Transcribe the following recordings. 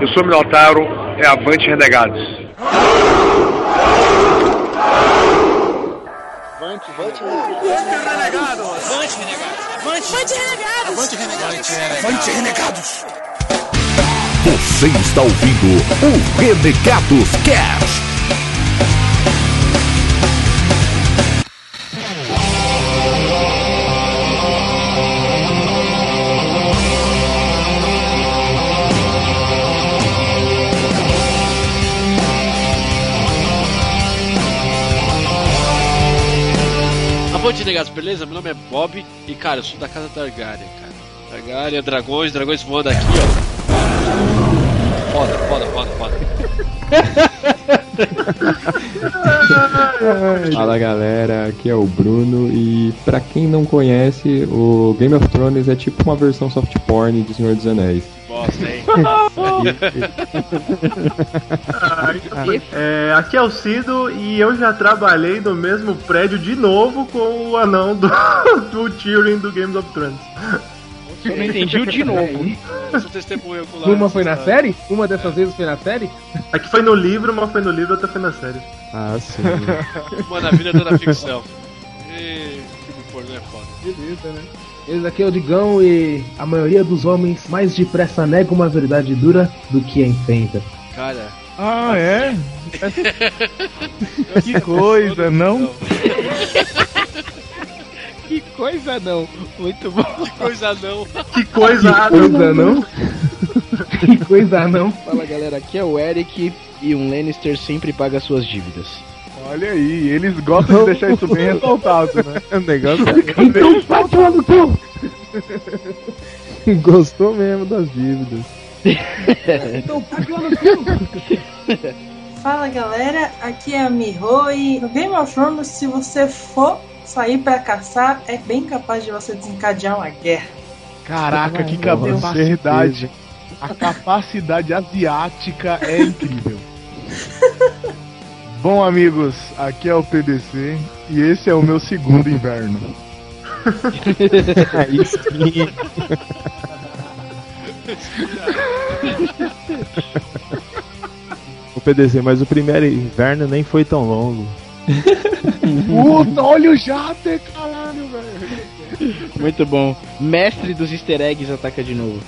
Eu sou Minotauro, é Avante Renegados. Avante, Avante Renegados! Avante Renegados! Avante Renegados! Avante Renegados! Avante Renegados! Você está ouvindo o Renegados Cast. Avante Negados, beleza? Meu nome é Bob e, cara, eu sou da casa Targaryen, cara. Targaryen, dragões, dragões voando aqui, ó. Foda, foda, foda, foda. Fala galera, aqui é o Bruno e pra quem não conhece, o Game of Thrones é tipo uma versão soft porn de Senhor dos Anéis. Bosta, hein? É, aqui é o Cido e eu já trabalhei no mesmo prédio de novo com o anão do, do Tyrion do Games of Thrones. Eu não entendi o de novo. Uma foi na série? Uma dessas vezes foi na série? Aqui foi no livro, uma foi no livro, outra foi na série. Ah, sim. Uma na vida, outra na ficção. E... Filme pornô é foda. Beleza, né? Esse aqui é o Digão e a maioria dos homens mais depressa nega uma verdade dura do que a enfrenta. Cara, Ah, é? que coisa, não? Que coisa não! Muito bom! que coisa não. Que coisa, Que coisa não! que coisa não! Fala galera, aqui é o Eric e um Lannister sempre paga suas dívidas. Olha aí, eles gostam de deixar isso bem ressaltado, né? o negócio Então vai tomar no cu! é... gostou mesmo das dívidas. Então tomar no! Fala galera, aqui é a Miho e no Game of Thrones, se você for sair pra caçar, é bem capaz de você desencadear uma guerra. Caraca, que capacidade. A capacidade asiática é incrível. Bom, amigos, aqui é o PDC e esse é o meu segundo inverno. Aí sim. o PDC, mas o primeiro inverno nem foi tão longo. Puta, olha o Jater, caralho, velho. Muito bom. Mestre dos easter eggs ataca de novo.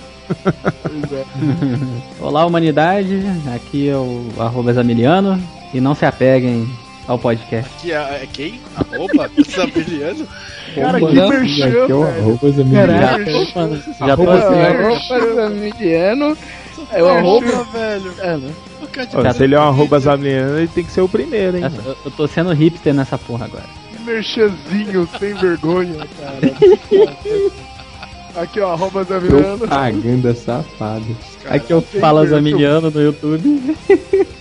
Olá, humanidade. Aqui é o arroba Zamiliano. E não se apeguem ao podcast. Que é, é quem? Arroba? Zamiliano? Cara, que merchan, Aqui é o velho. arroba Já Zamiliano. já tô Arroba, assim, arroba Zamiliano é o arroba. velho. É, né? O Se ele é um arroba Zamiliano, ele tem que ser o primeiro, hein? essa- eu- eu tô sendo hipster nessa porra agora. Que merchanzinho sem vergonha, cara. Aqui, ó, arroba Zamiliano. Propaganda safada. Aqui eu falo Zamiliano no YouTube.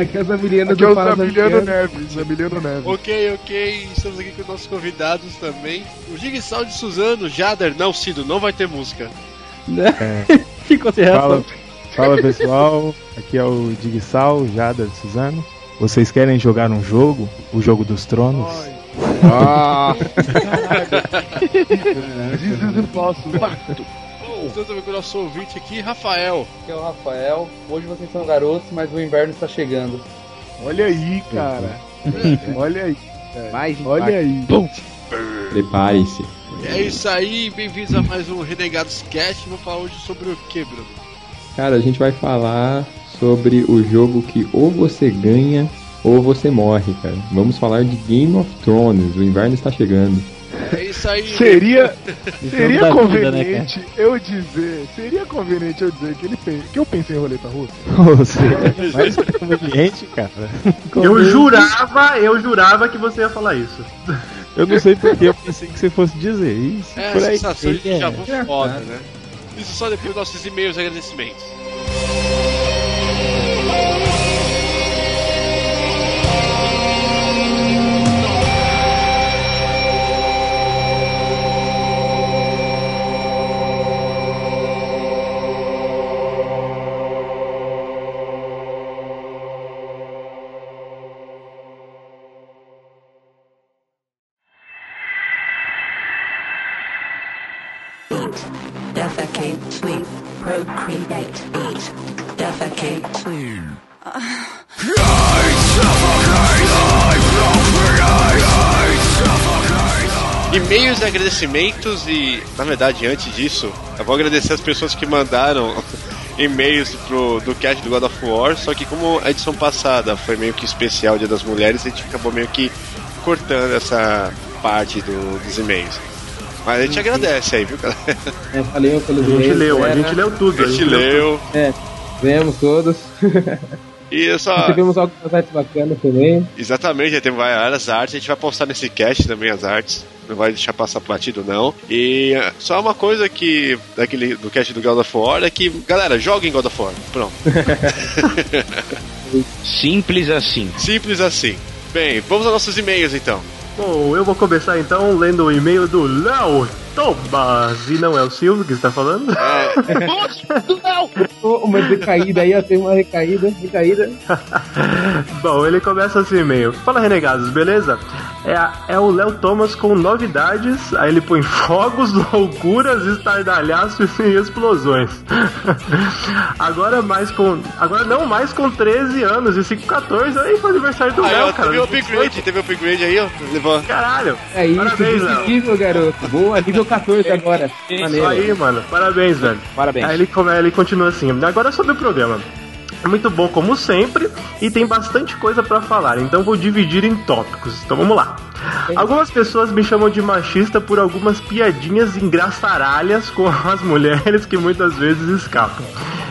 Aqui é o Zamiliano Aqui é do o Fala Zamiliano Zamiliano. Neves, Zamiliano Neves. Ok, ok, estamos aqui com nossos convidados também. O Jigsaw de Suzano, Jader, não, Cido, não vai ter música. Ficou sem Fala, reação. fala pessoal, aqui é o Digsal, Jada de Suzano. Vocês querem jogar um jogo? O jogo dos tronos? Ah! This is impossible. Estamos também com o nosso ouvinte aqui, Rafael. Aqui é o Rafael. Hoje vocês são garotos, mas o inverno está chegando. Olha aí, cara. Olha aí, Mais olha aí. Prepare-se. É isso aí, bem-vindos a mais um Renegados Cast. Vamos falar hoje sobre o que, Bruno? Cara, a gente vai falar sobre o jogo que ou você ganha ou você morre, cara. Vamos falar de Game of Thrones. O inverno está chegando. É isso aí. Seria, seria da vida, né, conveniente eu dizer, seria conveniente eu dizer que ele que eu pensei em roleta russa? Você é mais conveniente, cara. Eu jurava, eu jurava que você ia falar isso. Eu não sei porque eu pensei que você fosse dizer isso. É, por a aí. sensação de É. já vou foda, né? Isso só depois dos nossos e-mails e agradecimentos. Agradecimentos e, na verdade, antes disso, eu vou agradecer as pessoas que mandaram e-mails pro, do cast do God of War, só que como a edição passada foi meio que especial Dia das Mulheres, a gente acabou meio que cortando essa parte do, dos e-mails. Mas a gente agradece aí, viu, galera? É, valeu pelos A gente leu, a galera. gente leu tudo. A gente leu. É, vemos todos. E eu só. Recebemos algumas artes bacanas também. Exatamente, já tem várias artes. A gente vai postar nesse cast também as artes. Não vai deixar passar batido, não. E eh, só uma coisa que. Daquele, do cast do God of War é que, galera, joguem God of War. Pronto. Simples assim. Simples assim. Bem, vamos aos nossos e-mails então. Bom, eu vou começar então lendo o e-mail do Léo Tobas. E não é o Silvio que está falando? Ô, Uma decaída aí, ó, tem uma recaída, recaída. Bom, ele começa assim e-mail. Fala, renegados, beleza? É, a- é o Léo Thomas com novidades. Aí ele põe fogos, loucuras, estardalhaços e explosões. agora mais com. Agora não mais com 13 anos e 5, 14. Aí foi o aniversário do Aí, Léo, ó, cara. teve o upgrade, teve o upgrade aí, ó. Caralho! É isso, Parabéns, Léo. garoto. Boa, nível 14 agora. Isso aí, mano. Parabéns, velho. Parabéns. Aí ele, come- ele continua assim. Agora sobre o programa. Muito bom como sempre e tem bastante coisa pra falar, então vou dividir em tópicos. Então vamos lá. Algumas pessoas me chamam de machista por algumas piadinhas engraçaralhas com as mulheres que muitas vezes escapam.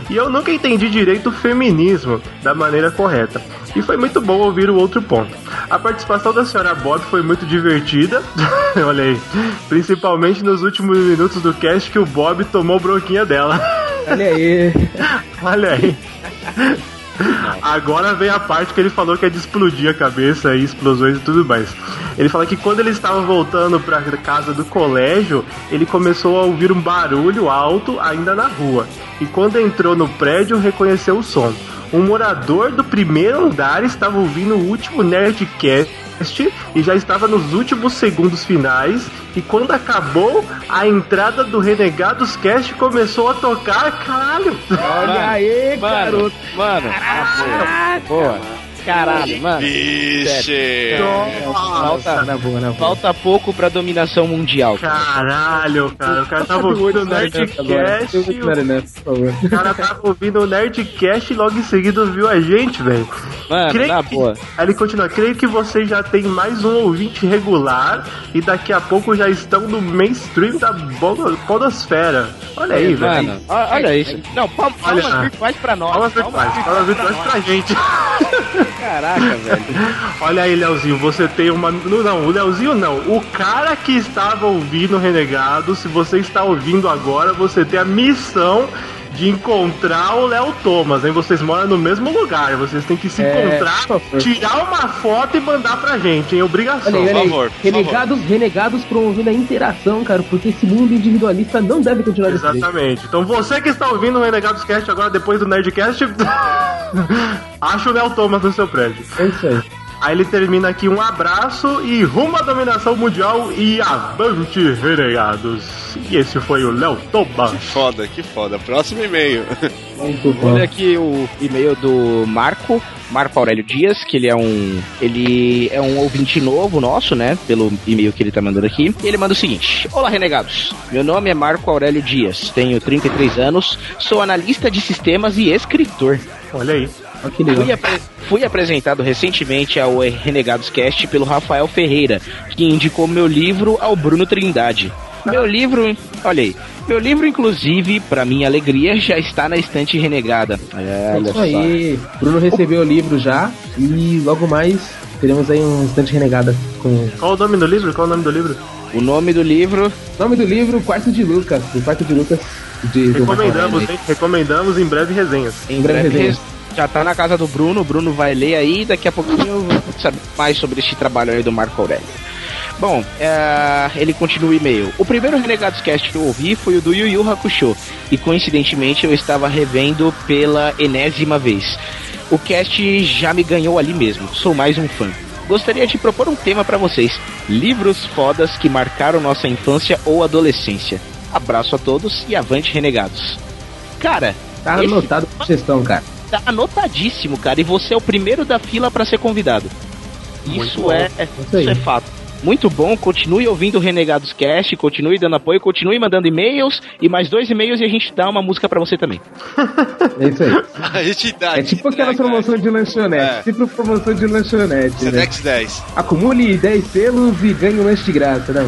E eu nunca entendi direito o feminismo da maneira correta. E foi muito bom ouvir o outro ponto. A participação da senhora Bob foi muito divertida. Olha aí. Principalmente nos últimos minutos do cast que o Bob tomou bronquinha dela. Olha aí. Olha aí. Agora vem a parte que ele falou que é de explodir a cabeça e explosões e tudo mais. Ele fala que quando ele estava voltando pra casa do colégio, ele começou a ouvir um barulho alto ainda na rua. E quando entrou no prédio, reconheceu o som. Um morador do primeiro andar estava ouvindo o último Nerdcast e já estava nos últimos segundos finais. E quando acabou, a entrada do Renegados Cast começou a tocar. Caralho! Olha aí, mano, garoto. Mano, ah, boa. Caralho, mano. Vixe! Falta, Na boa, na boa. falta pouco pra dominação mundial. Caralho, cara. O cara tava ouvindo o Nerdcast. por favor. O cara tava ouvindo o Nerdcast e logo em seguida viu a gente, velho. Mano, Creio na que- boa. Aí ele continua, creio que vocês já tem mais um ouvinte regular e daqui a pouco já estão no mainstream da podosfera. Olha aí, velho. Olha isso. Não, palmas virtuais pra nós. Palmas virtuais, palmas virtuais pra gente. Caraca, velho. Olha aí, Leozinho, você tem uma. Não, o Leozinho não. O cara que estava ouvindo Renegado, se você está ouvindo agora, você tem a missão de encontrar o Léo Thomas, hein? Vocês moram no mesmo lugar, vocês têm que se É, encontrar, por favor. tirar uma foto e mandar pra gente, hein? Obrigação. Olha aí, olha aí. favor, por renegados, renegados promovendo a interação, cara, porque esse mundo individualista não deve continuar desse jeito. Exatamente. Então você que está ouvindo o Renegados Cast agora, depois do Nerdcast, acha o Léo Thomas no seu prédio. É isso aí. Aí ele termina aqui um abraço e rumo à dominação mundial e avante, renegados. E esse foi o Léo Toba. Que foda, que foda. Próximo e-mail. Olha aqui o e-mail do Marco, Marco Aurélio Dias, que ele é um ele é um ouvinte novo nosso, né, pelo e-mail que ele tá mandando aqui. E ele manda o seguinte: Olá, renegados. Meu nome é Marco Aurélio Dias, tenho 33 anos, sou analista de sistemas e escritor. Olha aí. Olha que legal. Fui, apre- fui apresentado recentemente ao Renegados Cast pelo Rafael Ferreira, que indicou meu livro ao Bruno Trindade. Meu livro, olha aí, meu livro, inclusive, pra minha alegria, já está na estante renegada. É Olha isso só. aí. Bruno recebeu o livro já e logo mais teremos aí um instante renegada com Qual o nome do livro? Qual o nome do livro? O nome do livro. nome do livro Quarto de Lucas, do Quarto de Lucas de Recomendamos, hein? Recomendamos em breve resenhas. Em breve breve resenha. res- já tá na casa do Bruno, o Bruno vai ler aí, daqui a pouquinho eu vou saber mais sobre este trabalho aí do Marco Aurélio. Bom, é, ele continua o e-mail. O primeiro Renegados Cast que eu ouvi foi o do Yu Yu Hakusho, e coincidentemente eu estava revendo pela enésima vez. O cast já me ganhou ali mesmo, sou mais um fã. Gostaria de propor um tema pra vocês: livros fodas que marcaram nossa infância ou adolescência. Abraço a todos e avante, renegados. Cara, Tá esse- anotado por gestão, cara. Tá anotadíssimo, cara. E você é o primeiro da fila pra ser convidado. Muito Isso bom. é, é- Isso aí. isso é fato. Muito bom, continue ouvindo o Renegados Cast, continue dando apoio, continue mandando e-mails e mais dois e-mails e a gente dá uma música pra você também. É isso aí. A gente dá. É tipo aquela promoção de lanchonete. É. Tipo promoção de lanchonete, né? Sedex 10. Acumule 10 selos e ganhe um lanche de graça, não.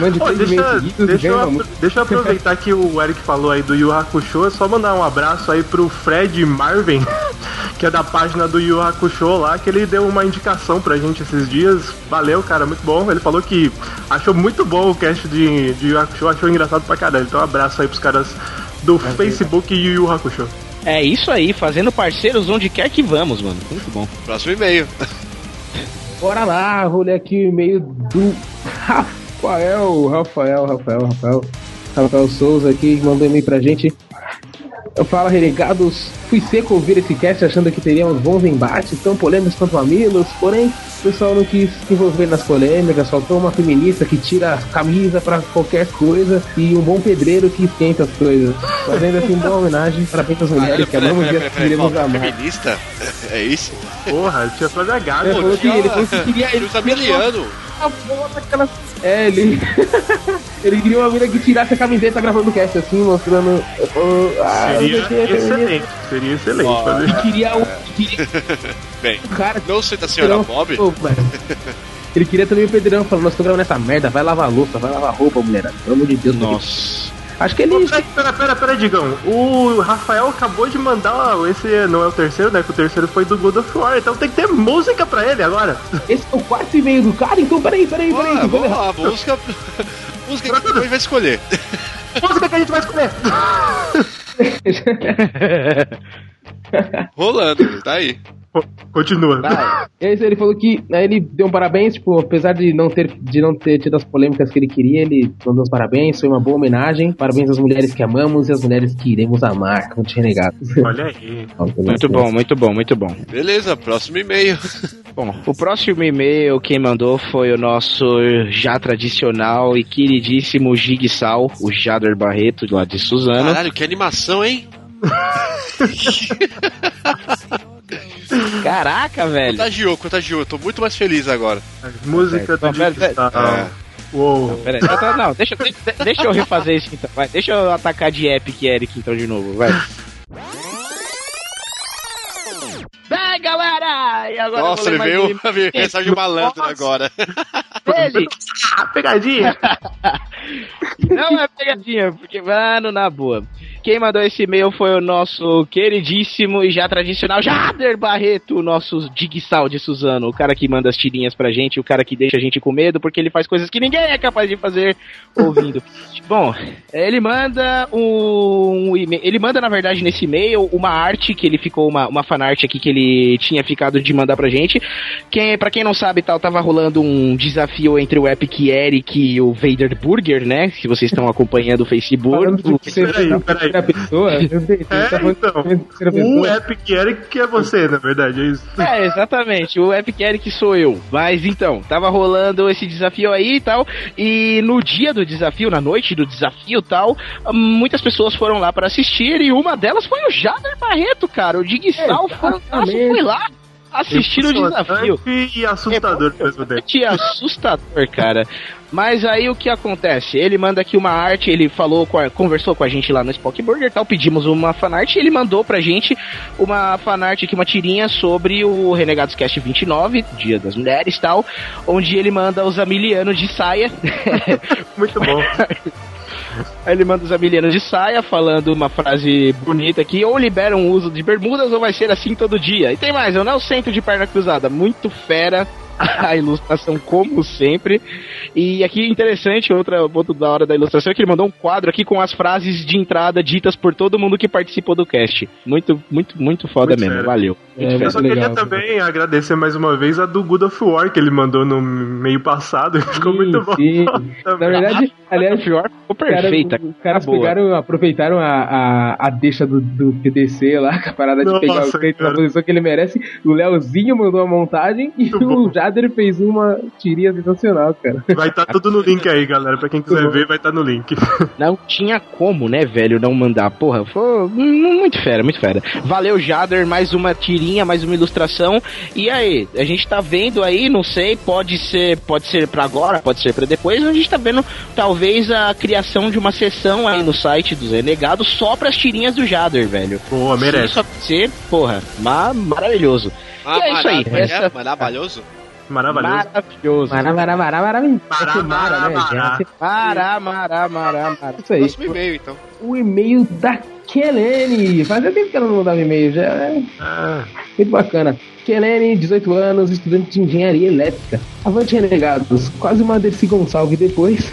Mande três deixa, e-mails seguidos e deixa, ganhe uma música. deixa eu aproveitar que o Eric falou aí do Yu Hakusho, é só mandar um abraço aí pro Fred Marvin, que é da página do Yu Hakusho lá, que ele deu uma indicação pra gente esses dias. Valeu, cara, muito bom. Ele falou que achou muito bom o cast de, de Yu Hakusho, achou engraçado pra caralho. Então um abraço aí pros caras do Facebook e Yu Yu Hakusho. É isso aí, fazendo parceiros onde quer que vamos, mano. Muito bom. Próximo e-mail. Bora lá, vou ler aqui o e-mail do Rafael, Rafael, Rafael, Rafael, Rafael Souza aqui, mandou e-mail pra gente. Eu falo, renegados, fui seco ouvir esse cast achando que teríamos bons embates, tão polêmicos quanto mamilos, porém, o pessoal não quis se envolver nas polêmicas, faltou uma feminista que tira a camisa pra qualquer coisa e um bom pedreiro que esquenta as coisas. Fazendo assim, boa homenagem, parabéns às mulheres que Peraí, amamos e queremos amar. Feminista? É isso? Porra, tinha só de gato. Ele falou que ele que queria. Ele tá miliano. A porra daquela- É, ele. ele queria uma mina que tirasse a camiseta gravando o cast assim, mostrando. oh, ah, Seria o que, excelente, seria excelente Ó. fazer. Ele queria um. Queria... Bem, cara, não sei da senhora Bob. Ele queria também o Pedrão falando, nós estamos gravando essa merda, vai lavar a louça, vai lavar a roupa, mulherada. Pelo amor de Deus. Nossa. Acho que ele. Pera, pera, pera, pera, Digão. O Rafael acabou de mandar. Esse não é o terceiro, né? Que o terceiro foi do God of War. Então tem que ter música pra ele agora. Esse é o quarto e meio do cara, então peraí, peraí, peraí. Ah, vamos lá, música. música que o vai escolher. música que a gente vai escolher. Rolando, tá aí. Continua. Aí ele falou que aí ele deu um parabéns, tipo, apesar de não ter de não ter tido as polêmicas que ele queria, ele mandou os parabéns, foi uma boa homenagem. Parabéns às mulheres que amamos e às mulheres que iremos amar, como renegados. Olha aí. Muito bom, muito bom, muito bom. Beleza, próximo e-mail. Bom, o próximo e-mail quem mandou foi o nosso já tradicional e queridíssimo Gigsal, o Jader Barreto, lá de Suzano. Caralho, que animação, hein? Caraca, velho. Contagiou, contagiou. Tô muito mais feliz agora. Música do Digital. É. Uou. Não, peraí. Não, deixa, deixa, deixa eu refazer isso então. Vai, deixa eu atacar de Epic Eric então de novo, vai. Vai, galera! E agora Nossa, ele veio mensagem malandro agora. Ele. Ah, pegadinha. Não é pegadinha, porque, mano, na boa. Quem mandou esse e-mail foi o nosso queridíssimo e já tradicional Jader Barreto, o nosso Digsal de Suzano, o cara que manda as tirinhas pra gente, o cara que deixa a gente com medo porque ele faz coisas que ninguém é capaz de fazer ouvindo. Bom, ele manda um, um e-mail, ele manda na verdade nesse e-mail uma arte que ele ficou uma, uma fanart aqui que ele tinha ficado de mandar pra gente. Quem, pra quem não sabe, tal, tava rolando um desafio entre o Epic Eric e o Vader Burger, né? Se vocês estão acompanhando o Facebook. Falando de o- que você Peraí, peraí. Terceira pessoa, eu sei, você tá É, falando então. Um pessoa. Epic Eric que é você, na verdade, é isso. É, exatamente. O Epic Eric sou eu. Mas então, tava rolando esse desafio aí e tal. E no dia do desafio, na noite do desafio e tal, muitas pessoas foram lá pra assistir. E uma delas foi o Jader Barreto, cara. O Digsal fantástico foi lá assistir o desafio. E assustador ao mesmo tempo. Que assustador, cara. Mas aí o que acontece? Ele manda aqui uma arte, ele falou, com a- conversou com a gente lá no Spock Burger tal, pedimos uma fanart e ele mandou pra gente uma fanart aqui, uma tirinha sobre o Renegados Cast 29, Dia das Mulheres e tal, onde ele manda os amilianos de saia. Muito bom. Aí ele manda os amilianos de saia, falando uma frase bonita aqui, ou liberam o uso de bermudas ou vai ser assim todo dia. E tem mais, eu não sento de perna cruzada, muito fera. A ilustração, como sempre. E aqui interessante, outra ponto da hora da ilustração é que ele mandou um quadro aqui com as frases de entrada ditas por todo mundo que participou do cast. Muito, muito, muito foda Muito mesmo. fera. Valeu. Muito É. Eu só queria também agradecer mais uma vez a do Good of War que ele mandou no meio passado. Ficou muito bom. Sim. Na verdade, aliás, pior ficou cara, perfeita. Os caras boa. pegaram, aproveitaram a, a, a deixa do, do PDC lá, com a parada de Nossa, pegar o crente na cara. posição que ele merece. O Leozinho mandou a montagem e o Jader fez uma tirinha sensacional, cara. Vai estar tudo no link aí, galera. Pra quem quiser ver, vai estar no link. Não tinha como, né, velho, não mandar. Porra, foi muito fera, muito fera. Valeu, Jader, mais uma tirinha, mais uma ilustração. E aí, a gente tá vendo aí, não sei, pode ser, pode ser para agora, pode ser para depois, a gente tá vendo talvez a criação de uma sessão aí no site dos Renegados só pras tirinhas do Jader, velho. Boa, merece. Isso acontecer, porra, ma maravilhoso. Ah, e é isso aí, essa Maravilhoso? Maravilhoso. Maravilhoso. Mará, mará, mará, mará, mará. Mará, mará, né, mará. Mará, mará, mará, mará. Isso aí. Próximo e-mail, então. O e-mail da Kelene. Fazia tempo que ela não mandava e-mail, já é Ah, muito bacana. Kelene, 18 anos, estudante de engenharia elétrica. Avante Renegados, quase uma Dercy Gonçalves depois.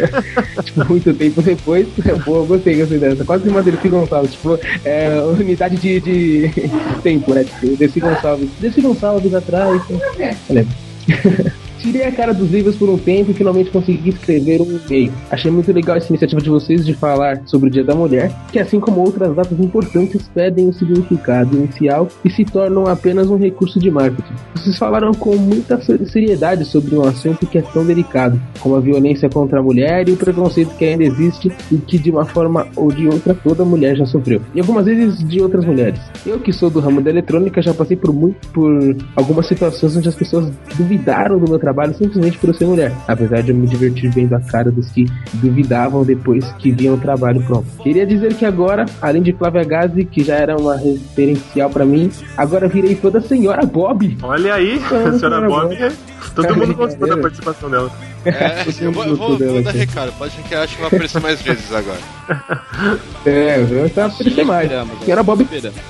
tipo, muito tempo depois. Pô, gostei, gostei dessa. Quase uma Dercy Gonçalves. Tipo, é, unidade de, de tempo, né? Tipo, Dercy Gonçalves. Dercy Gonçalves atrás. É, eu lembro. Tirei a cara dos livros por um tempo e finalmente consegui escrever um e-mail. Achei muito legal essa iniciativa de vocês de falar sobre o Dia da Mulher, que assim como outras datas importantes perdem o significado inicial e se tornam apenas um recurso de marketing. Vocês falaram com muita seriedade sobre um assunto que é tão delicado, como a violência contra a mulher e o preconceito que ainda existe e que de uma forma ou de outra toda mulher já sofreu. E algumas vezes de outras mulheres. Eu que sou do ramo da eletrônica já passei por muito por algumas situações onde as pessoas duvidaram do meu trabalho simplesmente por ser mulher, apesar de eu me divertir vendo a cara dos que duvidavam depois que viam o trabalho pronto. Queria dizer que agora, além de Flávia Gazi, que já era uma referencial pra mim, agora virei toda a senhora Bob. olha aí, a senhora senhora Bob. Bob. Todo mundo gostou da participação dela. É, eu vou, eu vou, dela vou dar aqui. recado. Pode ser que eu acho que vai aparecer mais vezes agora. É, eu tava aparecendo mais. Senhora Bob.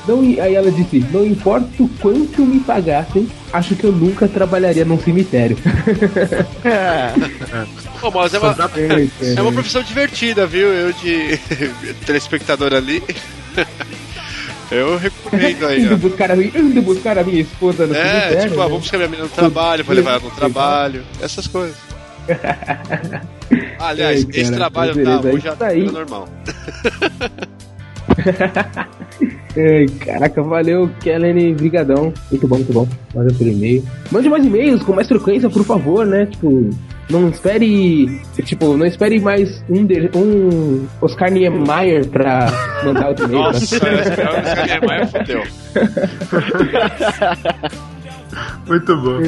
Não, aí ela disse: Não importa o quanto me pagassem, acho que eu nunca trabalharia num cemitério. Pô, mas é uma, É, é uma profissão divertida, viu? Eu de telespectador ali. Eu recomendo aí, indo ó. buscar, a, indo buscar a minha esposa no É, cemitério. tipo, ah, né? vou buscar minha menina no trabalho, vou levar ela no trabalho, essas coisas. Aliás, Ai, cara, esse trabalho beleza, tá, hoje tá aí. normal. Ai, caraca, valeu, Kellen, brigadão. Muito bom, muito bom. Valeu pelo e-mail. Mande mais e-mails com mais frequência, por favor, né? Tipo, não espere, tipo, não espere mais um, de, um Oscar Niemeyer pra mandar outro e-mail. Nossa, cara Niemeyer fodeu. Muito bom.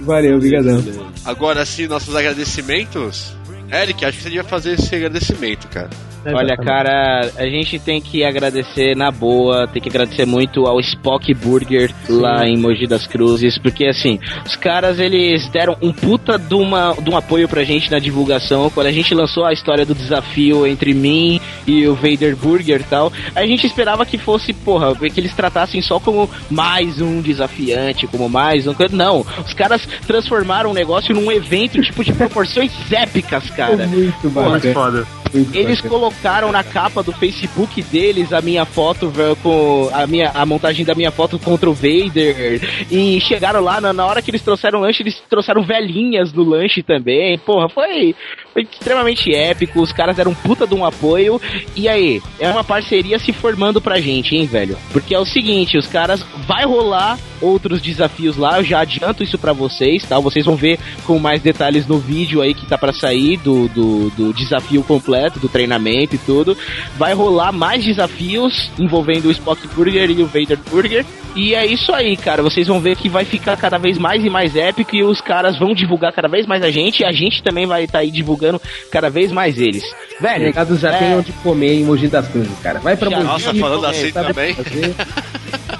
Valeu, brigadão. Agora sim, nossos agradecimentos. Eric, acho que você devia fazer esse agradecimento, cara. Olha, cara, a gente tem que agradecer na boa, tem que agradecer muito ao Spock Burger lá em Mogi das Cruzes, porque assim, os caras eles deram um puta de, uma, de um apoio pra gente na divulgação. Quando a gente lançou a história do desafio entre mim e o Vader Burger e tal, a gente esperava que fosse, porra, que eles tratassem só como mais um desafiante, como mais um. coisa. Não, os caras transformaram o negócio num evento tipo de proporções épicas, cara. Muito Porra, Muito foda. Eles colocaram na capa do Facebook deles a minha foto velho, com a minha a montagem da minha foto contra o Vader e chegaram lá na, na hora que eles trouxeram o lanche, eles trouxeram velhinhas no lanche também. Porra, foi, foi extremamente épico. Os caras deram um puta de um apoio. E aí, é uma parceria se formando pra gente, hein, velho? Porque é o seguinte, os caras vai rolar outros desafios lá, eu já adianto isso pra vocês, tá? Vocês vão ver com mais detalhes no vídeo aí que tá pra sair do, do, do desafio completo, do treinamento e tudo. Vai rolar mais desafios envolvendo o Spock Burger e o Vader Burger. E é isso aí, cara. Vocês vão ver que vai ficar cada vez mais e mais épico e os caras vão divulgar cada vez mais a gente e a gente também vai estar aí divulgando cada vez mais eles. Velho, Renegados já é, tem onde comer em Mogi das Cruzes, cara. Vai pra Já- Mogi. Nossa, falando assim também.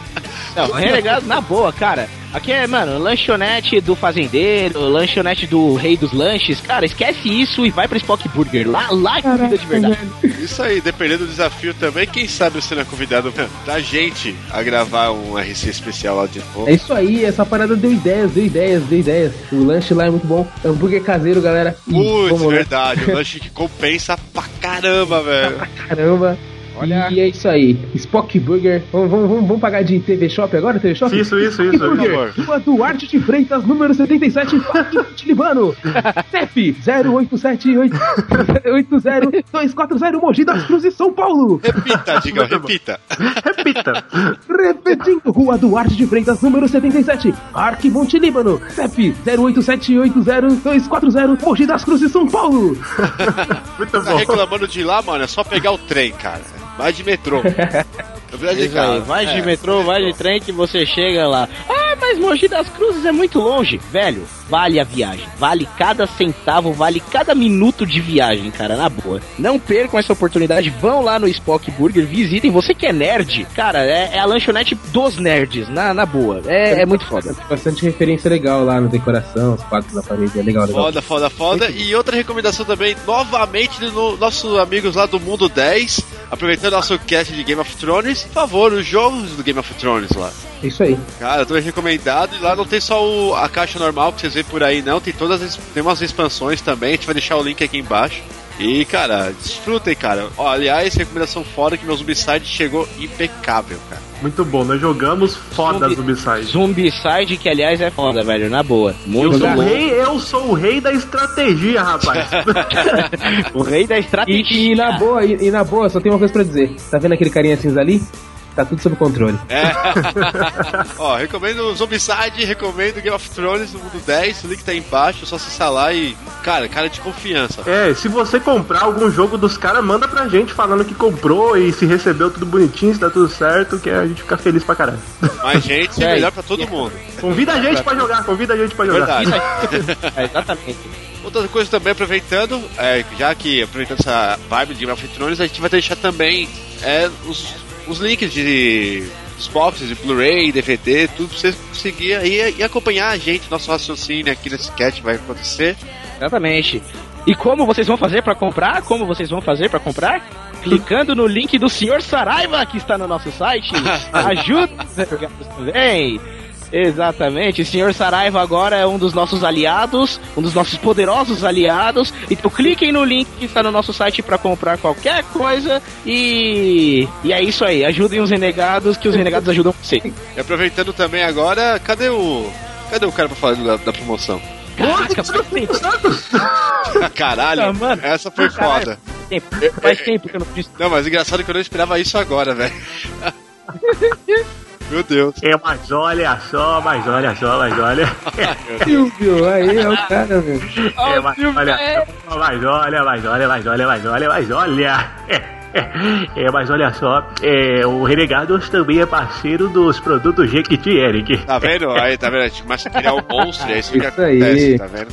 Não, renegado na boa, cara. Aqui é, mano, lanchonete do fazendeiro, lanchonete do rei dos lanches. Cara, esquece isso e vai pra Spock Burger. Lá, lá é comida de verdade. Isso aí, dependendo do desafio também, quem sabe você não é convidado da gente a gravar um RC especial lá de novo. É isso aí, essa parada deu ideias, deu ideias, deu ideias. O lanche lá é muito bom. É um hambúrguer caseiro, galera. Putz, verdade, um lanche que compensa pra caramba, velho. Caramba. Olha. E é isso aí. Spock Burger. Vamos, vamos, vamos, vamos pagar de TV Shop agora? TV Shop? Isso, isso, Spock isso, por Burger. favor. Rua Duarte de Freitas, número 77, Parque Libano. CEP 087-240 Mogi das Cruzes, São Paulo. Repita, Digão, repita. Repita. Repetindo, Rua Duarte de Freitas, número 77, Parque Monte Líbano, CEP 087-80240 Mogi das Cruzes, São Paulo. Muito Tá bom. reclamando de lá, mano, é só pegar o trem, cara. Vai de metrô. Vou de carro. vai de É. metrô, vai de trem que você chega lá. Ah, mas Mogi das Cruzes é muito longe. Velho, vale a viagem. Vale cada centavo, vale cada minuto de viagem, cara, na boa. Não percam essa oportunidade. Vão lá no Spock Burger, visitem. Você que é nerd, cara, é, é a lanchonete dos nerds, na, na boa. É, é muito foda. Tem bastante referência legal lá na decoração, os quadros na parede, é legal, legal. Foda, foda, foda. E outra recomendação também, novamente, dos nossos amigos lá do Mundo 10, aproveitando nosso cast de Game of Thrones, por favor, os jogos do Game of Thrones lá. Isso aí. Cara, tô recomendado. E lá não tem só o- a caixa normal que vocês veem por aí, não. Tem todas as, tem umas expansões também. A gente vai deixar o link aqui embaixo. E, cara, desfrutem, cara. Ó, aliás, recomendação foda que meu Zombicide chegou impecável, cara. Muito bom, nós jogamos foda Zombicide. Zombicide, que aliás é foda, velho, na boa. Eu Muito sou, o bom. rei, eu sou o rei da estratégia, rapaz. o rei da E, estratégia. e na boa, e, e na boa, só tem uma coisa pra dizer. Tá vendo aquele carinha cinza ali? Tá tudo sob controle. É. Ó, recomendo o Zombicide, recomendo Game of Thrones no mundo 10. O link tá aí embaixo, é só acessar lá e. Cara, cara de confiança. É, se você comprar algum jogo dos caras, manda pra gente falando que comprou e se recebeu tudo bonitinho, se tá tudo certo, que a gente fica feliz pra caralho. Mais gente É. melhor pra todo mundo. Convida a gente pra jogar, convida a gente pra jogar. Verdade. É, exatamente. Outra coisa também, aproveitando, é, já que aproveitando essa vibe de Game of Thrones, a gente vai deixar também é, os, os links de os boxes de Blu-ray, DVD, tudo pra você conseguir aí e acompanhar a gente, nosso raciocínio aqui nesse cast vai acontecer. Exatamente. E como vocês vão fazer pra comprar? Como vocês vão fazer pra comprar? Clicando no link do Sr. Saraiva que está no nosso site. Ajuda também. Exatamente, o Sr. Saraiva agora é um dos nossos aliados, um dos nossos poderosos aliados. Então cliquem no link que está no nosso site para comprar qualquer coisa e e é isso aí. Ajudem os renegados, que os renegados ajudam você. E aproveitando também agora, cadê o. Cadê o cara pra falar da, da promoção? Caraca, Caralho, Ah, mano. essa foi Caralho. foda. tempo, faz tempo que eu não fiz. Não, mas engraçado é que eu não esperava isso agora, velho. Meu Deus. É, mas olha só, mas olha só, mas olha. Silvio, aí é o cara, velho. É, mas olha, mas olha, mas olha, mas olha, mas olha, mas olha. É, mas olha só, é, o Renegados também é parceiro dos produtos Jequiti, Eric. Tá vendo? Aí, tá vendo? A gente começa a criar um monstro, é isso que Isso acontece, aí. tá vendo?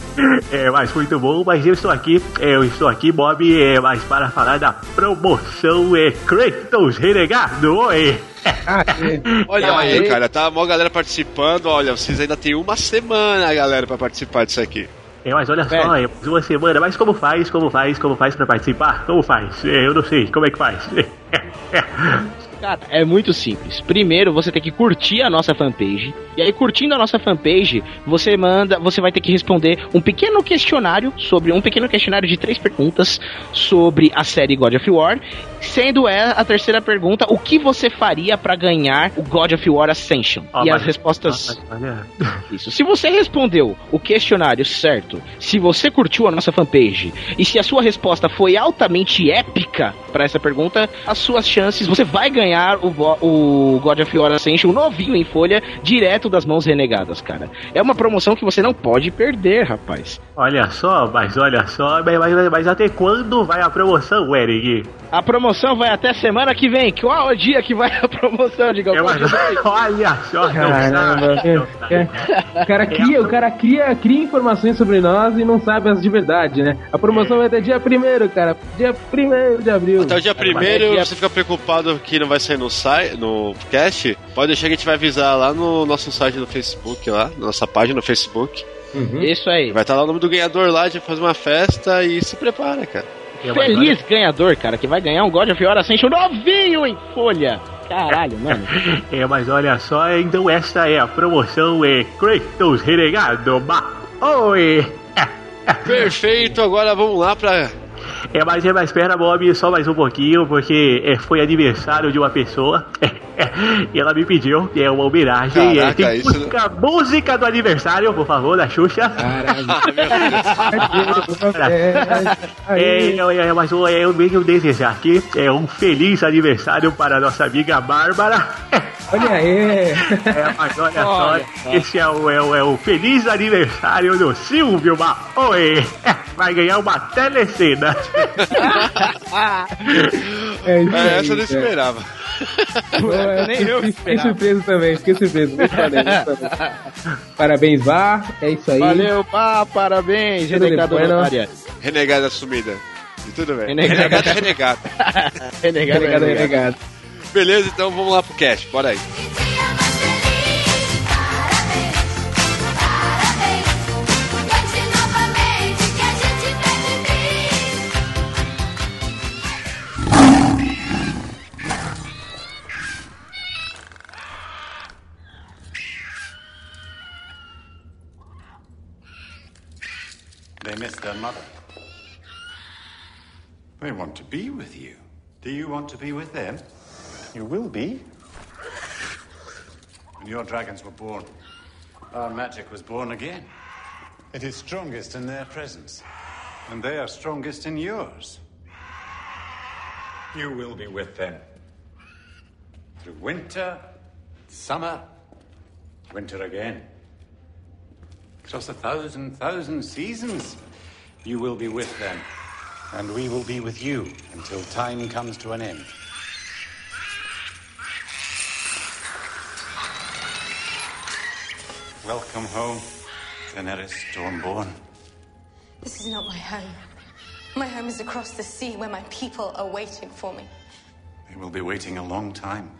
É, mas muito bom, mas eu estou aqui, é, eu estou aqui, Bob, é, mas para falar da promoção é Kratos Renegado, oi! Ah, é. Olha aí, é. cara, tá a maior galera participando. Olha, vocês ainda tem uma semana, galera, pra participar disso aqui. É, mas olha só, é uma semana, mas como faz, como faz, como faz pra participar? Como faz? É, eu não sei, como é que faz? Cara, é muito simples. Primeiro, você tem que curtir a nossa fanpage. E aí, curtindo a nossa fanpage, você manda, você vai ter que responder um pequeno questionário sobre um pequeno questionário de três perguntas sobre a série God of War. Sendo é a terceira pergunta, o que você faria pra ganhar o God of War Ascension? Ó, e as respostas. Olha, Isso. Se você respondeu o questionário certo, se você curtiu a nossa fanpage e se a sua resposta foi altamente épica para essa pergunta, as suas chances, você vai ganhar o, vo- o God of War Ascension novinho em folha, direto das mãos renegadas, cara. É uma promoção que você não pode perder, rapaz. olha só, mas olha só, mas, mas- mas até quando vai a promoção, Eric? A promoção vai até semana que vem. Qual é o dia que vai a promoção, Digão? É, mês? olha só, Caramba, sabe. é. o cara cria, o cara cria, cria informações sobre nós e não sabe as de verdade, né? A promoção vai até dia primeiro, cara. Dia primeiro de abril. Até o dia mas primeiro, é dia- você fica preocupado que não vai sair no site, no cast, pode deixar que a gente vai avisar lá no nosso site do Facebook, lá, na nossa página no Facebook. Isso aí. Vai estar lá o nome do ganhador lá, a gente vai fazer uma festa e se prepara, cara. Feliz ganhador, cara, que vai ganhar um God of War Ascension novinho em folha. Caralho, mano. É, mas olha só, então esta é a promoção é Kratos Renegado. Ba Oi! Perfeito, agora vamos lá pra É, mas, é, mas espera, Bob, só mais um pouquinho, porque é, foi aniversário de uma pessoa. e ela me pediu, é uma homenagem. é, Caraca, tem isso- música, música do aniversário, por favor, da Xuxa. É, é, é, mas eu, venho desejar aqui é um feliz aniversário para a nossa amiga Bárbara. Olha aí. É, mas olha, Olha só, esse é o, é, o, é o feliz aniversário do Silvio Maoi. Vai ganhar uma telecena. É, isso É, aí, essa eu não esperava. É, Nem eu fiquei surpreso também, fiquei surpreso. Muito. Parabéns, Bar. É isso aí. Valeu, pá, parabéns, Tudo renegado bueno. notária. Renegada assumida. E tudo bem. Renegado. Renegado é renegado. renegado, Renegado, renegado. Beleza, então vamos lá pro cast. Bora aí. They their mother. They want to be with you. Do you want to be with them? You will be. When your dragons were born, our magic was born again. It is strongest in their presence, and they are strongest in yours. You will be with them. Through winter, summer, winter again. Across a thousand, thousand seasons, you will be with them. And we will be with you until time comes to an end. Welcome home, Daenerys Stormborn. This is not my home. My home is across the sea where my people are waiting for me. They will be waiting a long time.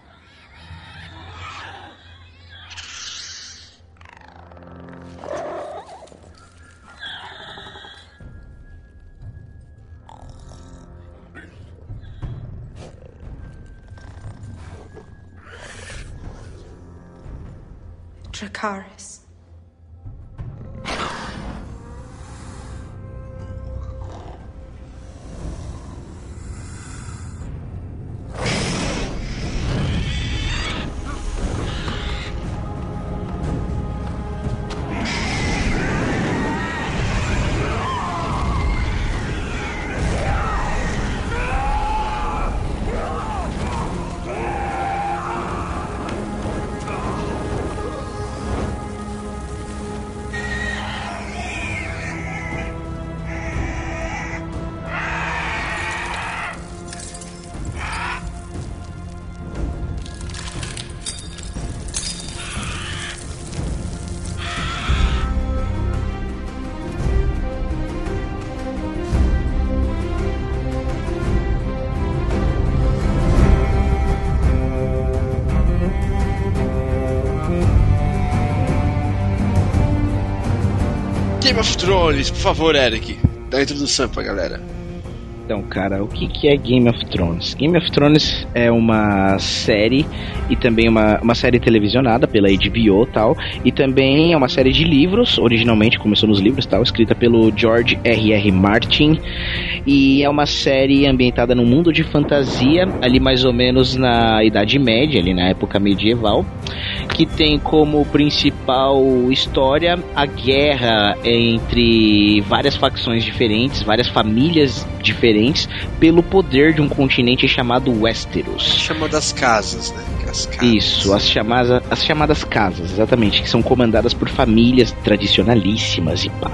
Dracaris. Game of Thrones, por favor, Eric. Dá a introdução pra galera. Então, cara, o que, que é Game of Thrones? Game of Thrones é uma série e também uma, uma série televisionada pela HBO tal, e também é uma série de livros, originalmente começou nos livros tal, escrita pelo George R.R. Martin, e é uma série ambientada num mundo de fantasia, ali mais ou menos na Idade Média, ali na época medieval, que tem como principal história a guerra entre várias facções diferentes, várias famílias diferentes, pelo poder de um continente chamado Westeros. Chama das casas, né? As casas. Isso, as chamadas, as chamadas casas, exatamente, que são comandadas por famílias tradicionalíssimas e pá.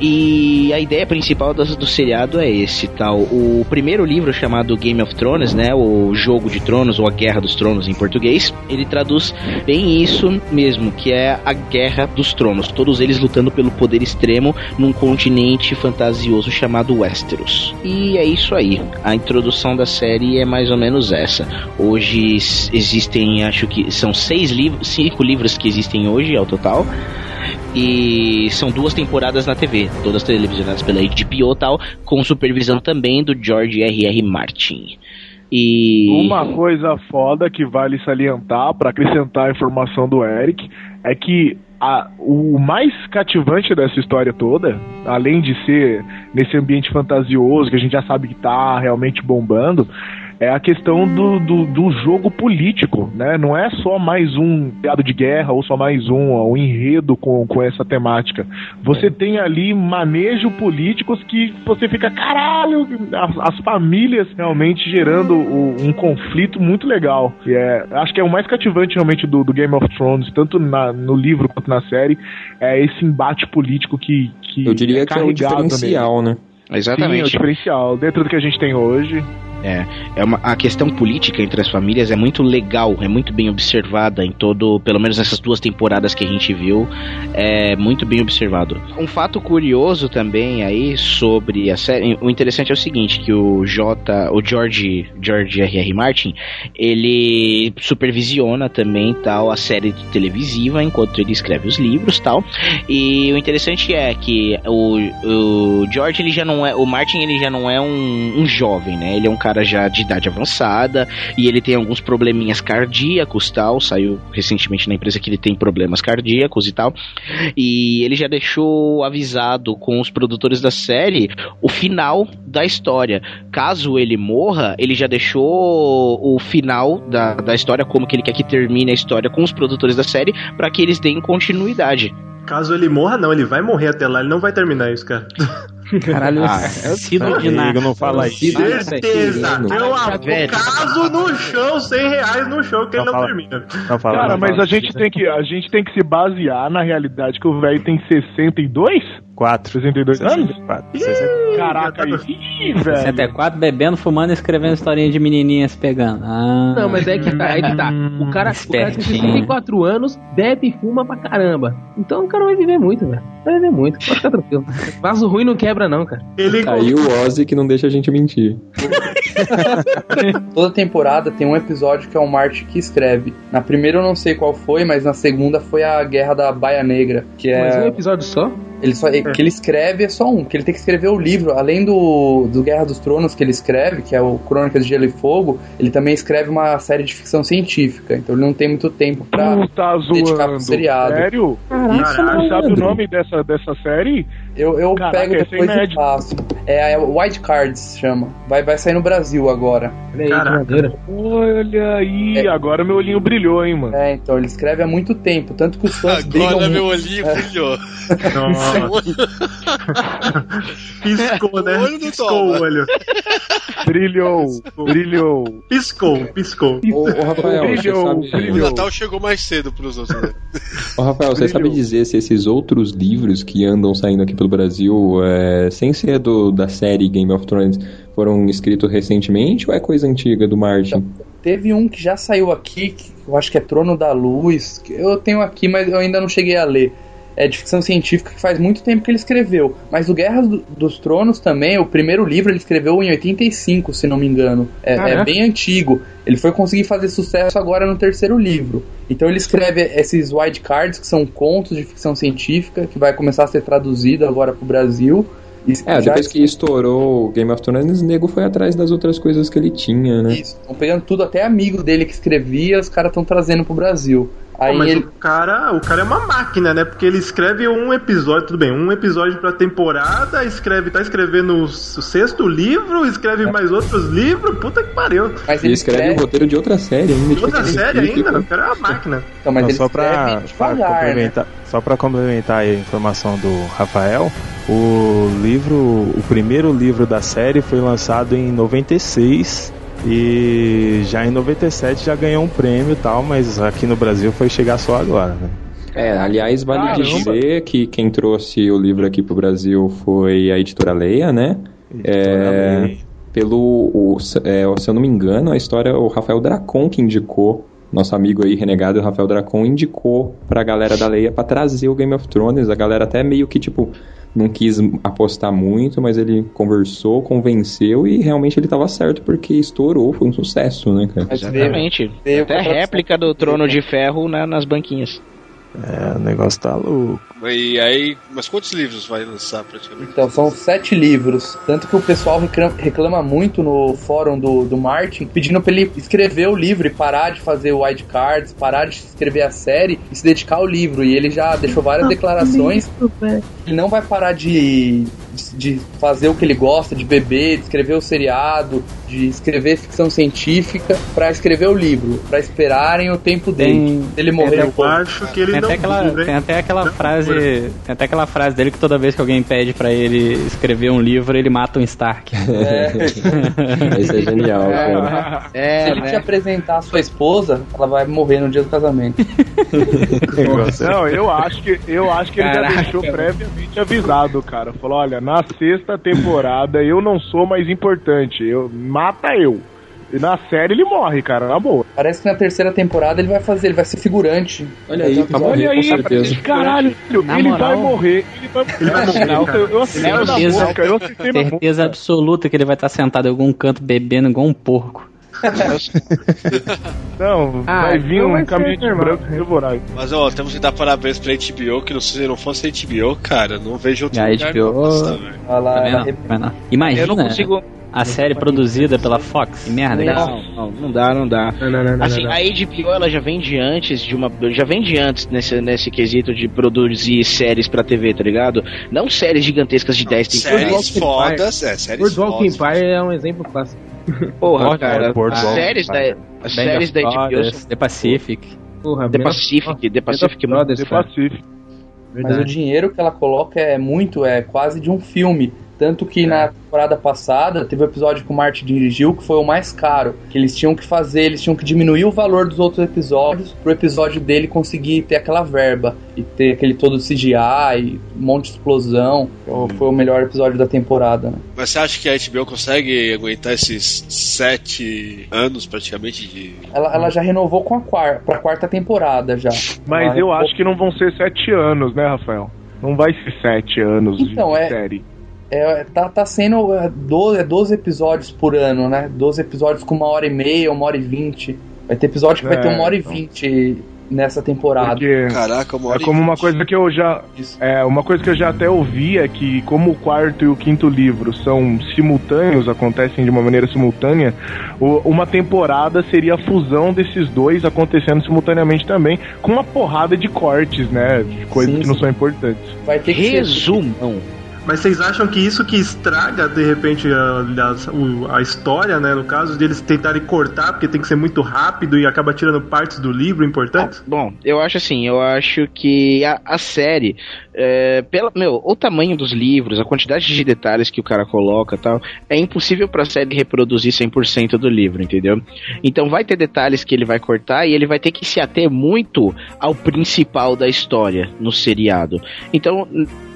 E a ideia principal do, do seriado é esse tal. O primeiro livro chamado Game of Thrones, né, o Jogo de Tronos ou a Guerra dos Tronos em português, ele traduz bem isso mesmo, que é a Guerra dos Tronos, todos eles lutando pelo poder extremo num continente fantasioso chamado Westeros. E é isso aí. A introdução da série é mais ou menos essa. Hoje existem, acho que são seis livros, cinco livros que existem hoje ao total. E são duas temporadas na TV, todas televisionadas pela HBO tal, com supervisão também do George R.R. Martin. E Uma coisa foda que vale salientar, para acrescentar a informação do Eric, é que a- o mais cativante dessa história toda, além de ser nesse ambiente fantasioso que a gente já sabe que tá realmente bombando, é a questão do, do, do jogo político, né? Não é só mais um piado de guerra ou só mais um, ó, um enredo com, com essa temática. Você tem ali manejo políticos que você fica, caralho, as, as famílias realmente gerando o- um conflito muito legal. E é, acho que é o mais cativante realmente do, do Game of Thrones, tanto na- no livro quanto na série, é esse embate político que, que Eu diria que é o diferencial, nele. né? Exatamente. Sim, é o diferencial. Dentro do que a gente tem hoje. É, é uma, a questão política entre as famílias é muito legal, é muito bem observada em todo, pelo menos nessas duas temporadas que a gente viu, é muito bem observado. Um fato curioso também aí sobre a série, o interessante é o seguinte, que o J, o George, George R.R. Martin, ele supervisiona também tal a série televisiva enquanto ele escreve os livros tal. E o interessante é que o, o George ele já não é, o Martin ele já não é um, um jovem, né? Ele é um cara já de idade avançada e ele tem alguns probleminhas cardíacos tal. Saiu recentemente na empresa que ele tem problemas cardíacos e tal. E ele já deixou avisado com os produtores da série o final da história. Caso ele morra, ele já deixou o final da, da história, como que ele quer que termine a história com os produtores da série, para que eles deem continuidade. Caso ele morra, não, ele vai morrer até lá, ele não vai terminar isso, cara. Caralho, Ah, eu sido de nada. não fala isso. Certeza. Eu, caso no show, 100 reais no show que ele não fala. termina. Não fala, Cara, não mas fala. a gente, tem que, a gente tem que se basear na realidade que o velho tem 62? Quatro. 62 anos? Quatro. Ih, Caraca, ih, velho. 64, bebendo, fumando e escrevendo historinha de menininhas pegando. Ah, Não, mas é que tá, é que tá. O cara, o cara tem Espertinho. 64 anos, bebe e fuma pra caramba. Então o cara vai viver muito, velho. Vai viver muito, pode ficar tranquilo. Vaso ruim não quebra, não, cara. Ele Aí o Ozzy que não deixa a gente mentir. Toda temporada tem um episódio que é o Martin que escreve. Na primeira eu não sei qual foi, mas na segunda foi a Guerra da Baia Negra, que é Mas um episódio só? Ele só, que ele escreve é só um, porque ele tem que escrever o livro. Além do, do Guerra dos Tronos que ele escreve, que é o Crônicas de Gelo e Fogo, ele também escreve uma série de ficção científica. Então ele não tem muito tempo pra Tu tá dedicar pro seriado. Sério? Caraca, sabe o nome dessa, dessa série? Eu, eu Caraca, pego é depois e faço. É a White Cards chama. Vai, vai sair no Brasil agora. Caraca. Olha aí, agora meu olhinho brilhou, hein, mano. É, então ele escreve há muito tempo, tanto que os fãs Agora meu muito. olhinho É. brilhou. Piscou, né? O olho piscou toma. o olho. Brilhou, brilhou. Piscou, piscou. Ô, ô, Rafael, você Brilhou, sabe... O brilhou. Natal chegou mais cedo pros outros, né? Ô, Rafael, você sabe Brilhou. dizer se esses outros livros que andam saindo aqui pelo Brasil, é, sem ser do, da série Game of Thrones, foram escritos recentemente ou é coisa antiga do Martin? Teve um que já saiu aqui, que eu acho que é Trono da Luz. Eu tenho aqui, mas eu ainda não cheguei a ler. É de ficção científica que faz muito tempo que ele escreveu. Mas o Guerra do- dos Tronos também, o primeiro livro ele escreveu em 85, se não me engano. É, é Caraca. bem antigo. Ele foi conseguir fazer sucesso agora no terceiro livro. Então ele escreve esses white cards, que são contos de ficção científica, que vai começar a ser traduzido agora pro Brasil. E É, depois que estourou o Game of Thrones, o nego foi atrás das outras coisas que ele tinha, né? Isso, estão pegando tudo, até amigo dele que escrevia, os caras estão trazendo pro Brasil. Aí Pô, mas ele. o cara, o cara é uma máquina, né? Porque ele escreve um episódio, tudo bem, um episódio pra temporada, escreve, tá escrevendo o sexto livro, escreve mais outros livros, puta que pariu. Mas E ele escreve o escreve. roteiro de outra série ainda. De tipo, outra série ainda, o cara é uma máquina. Então, mas Não, ele só pra, escreve pra devagar, né? complementar, só para complementar aí a informação do Rafael, o livro, o primeiro livro da série foi lançado em 96 e já em 97 já ganhou um prêmio e tal, mas aqui no Brasil foi chegar só agora, né? É, aliás, vale Caramba. dizer que quem trouxe o livro aqui pro Brasil foi a editora Leia, né? É, Leia. pelo, o- é, se eu não me engano, a história o Rafael Dracon que indicou. Nosso amigo aí, renegado, o Rafael Dracon, indicou pra galera da Leia pra trazer o Game of Thrones. A galera até meio que, tipo, não quis apostar muito, mas ele conversou, convenceu e realmente ele tava certo porque estourou, foi um sucesso, né, cara? Exatamente. Até réplica do Trono de Ferro na- nas banquinhas. É, o negócio tá louco. E aí, mas quantos livros vai lançar praticamente? Então, são sete livros. Tanto que o pessoal reclama, reclama muito no fórum do, do Martin, pedindo pra ele escrever o livro e parar de fazer o wildcards, parar de escrever a série e se dedicar ao livro. E ele já deixou várias declarações. Ele não vai parar de, de fazer o que ele gosta, de beber, de escrever o seriado, de escrever ficção científica, pra escrever o livro, pra esperarem o tempo dele. Ele morrer um pouco. tem até aquela, tem até aquela frase, tem até aquela frase dele que toda vez que alguém pede pra ele escrever um livro, ele mata um Stark. Isso é genial, É, cara. Se ele te apresentar a sua esposa, ela vai morrer no dia do casamento. Não, eu acho que eu acho que ele Caraca, já deixou previamente avisado, cara. Falou, olha, na sexta temporada eu não sou mais importante. Eu mata eu. E na série ele morre, cara, na boa. Parece que na terceira temporada ele vai fazer, ele vai ser figurante. Olha aí, Vai ter um Olha aí, caralho, Na ele moral- vai morrer. Ele vai, morrer. Eu, eu assisti na Certeza, boca, eu assisti na boca. certeza absoluta que ele vai estar sentado em algum canto bebendo igual um porco. Não, Ah, vai vir então um vai ser caminhão de branco e devorar. Mas ó, temos que dar parabéns pra HBO, que se não fosse HBO, cara, não vejo outro A lugar HBO. não passar, lá? Tá vendo? Imagina Eu não consigo- a série produzida pela Fox. Que merda, é Não, isso? não, não dá, não dá. Não, não, não, não, assim, não. a HBO ela já vem de antes de uma. Já vem de antes nesse, nesse quesito de produzir séries pra TV, tá ligado? Não séries gigantescas de 10 temporadas. Séries fodas, é, séries Boardwalk fodas. Empire é um exemplo clássico. Porra, cara. As séries da, Empire. as Band séries da HBO Brothers, são The Pacific. Porra, The Pacific, The Pacific Brothers, The cara. Pacific. Mas o dinheiro que ela coloca é muito, é quase de um filme. Tanto que na temporada passada teve um episódio que o Martin dirigiu que foi o mais caro. Que eles tinham que fazer, eles tinham que diminuir o valor dos outros episódios pro episódio dele conseguir ter aquela verba e ter aquele todo CGI e um monte de explosão. Então, Foi o melhor episódio da temporada, né? Mas você acha que a HBO consegue aguentar esses sete anos praticamente de. Ela, ela já renovou com a quarta, pra quarta temporada já. Mas Ela eu renovou- acho que não vão ser sete anos, né, Rafael? Não vai ser sete anos Então, de é- série. É, tá, tá sendo é, 12, é 12 episódios por ano, né? 12 episódios com uma hora e meia, uma hora e vinte. Vai ter episódio que vai ter É, uma hora então. e vinte nessa temporada. Porque Caraca, uma é hora e como uma vinte. coisa que eu já é uma coisa que eu já até ouvi é que como o quarto e o quinto livro são simultâneos, acontecem de uma maneira simultânea, o- uma temporada seria a fusão desses dois acontecendo simultaneamente também, com uma porrada de cortes, né, de coisas Sim, que não são importantes. Vai ter que ser. Mas vocês acham que isso que estraga, de repente, a, a- a história, né? No caso, de eles tentarem cortar, porque tem que ser muito rápido e acaba tirando partes do livro importantes? Bom, eu acho assim, eu acho que a, a série, é, pela, meu, o tamanho dos livros, a quantidade de detalhes que o cara coloca tal, é impossível pra série reproduzir 100% do livro, entendeu? Então vai ter detalhes que ele vai cortar e ele vai ter que se ater muito ao principal da história no seriado. Então,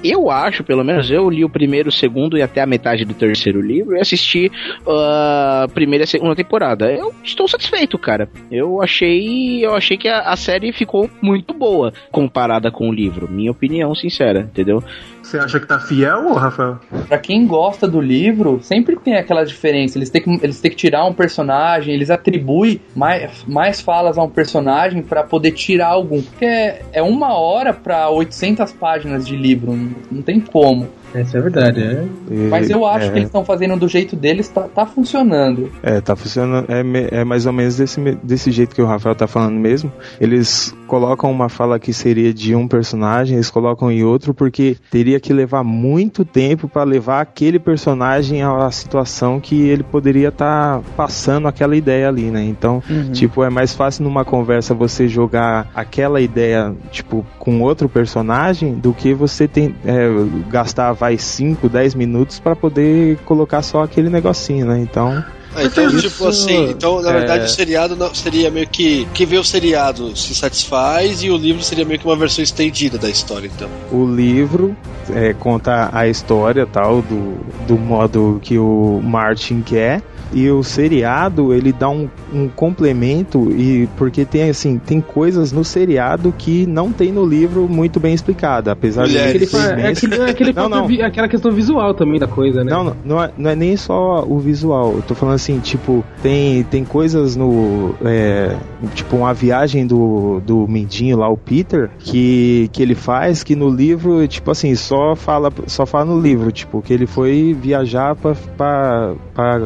eu acho, pelo menos, eu li o primeiro, o segundo e até a metade do terceiro livro e assisti ah, a primeira e a segunda temporada. Eu estou satisfeito, cara. Eu achei, eu achei que a, a série ficou muito boa comparada com o livro. Minha opinião sincera, entendeu? Você acha que tá fiel, Rafael? Pra quem gosta do livro, sempre tem aquela diferença. Eles têm que, eles têm que tirar um personagem, eles atribuem mais, mais falas a um personagem pra poder tirar algum. Porque é, é uma hora pra 800 páginas de livro, não, não tem como. Essa é verdade, é. Mas eu acho é, que eles estão fazendo do jeito deles, tá, tá funcionando. É, tá funcionando. É, é mais ou menos desse, desse jeito que o Rafael tá falando mesmo. Eles colocam uma fala que seria de um personagem, eles colocam em outro, porque teria que levar muito tempo pra levar aquele personagem à situação que ele poderia estar passando aquela ideia ali, né? Então, tipo, é mais fácil numa conversa você jogar aquela ideia, tipo, com outro personagem do que você tem, é, gastar, vai, 5, 10 minutos pra poder colocar só aquele negocinho, né? Então. Ah, então, Isso, tipo assim, então na é- verdade o seriado não, seria meio que. Quem vê o seriado se satisfaz e o livro seria meio que uma versão estendida da história, então. O livro é, conta a história tal do, do modo que o Martin quer. E o seriado, ele dá um, um complemento e porque tem assim, tem coisas no seriado que não tem no livro muito bem explicada, apesar de É, aquele, é, aquele, é aquele Não, não. vi- aquela questão visual também da coisa, né? Não, não, não é, não é nem só o visual. Eu tô falando assim, tipo, tem, tem coisas no. é, tipo, uma viagem do, do Mindinho lá, o Peter, que, que ele faz que no livro, tipo assim, só fala, só fala no livro, tipo, que ele foi viajar pra, pra, pra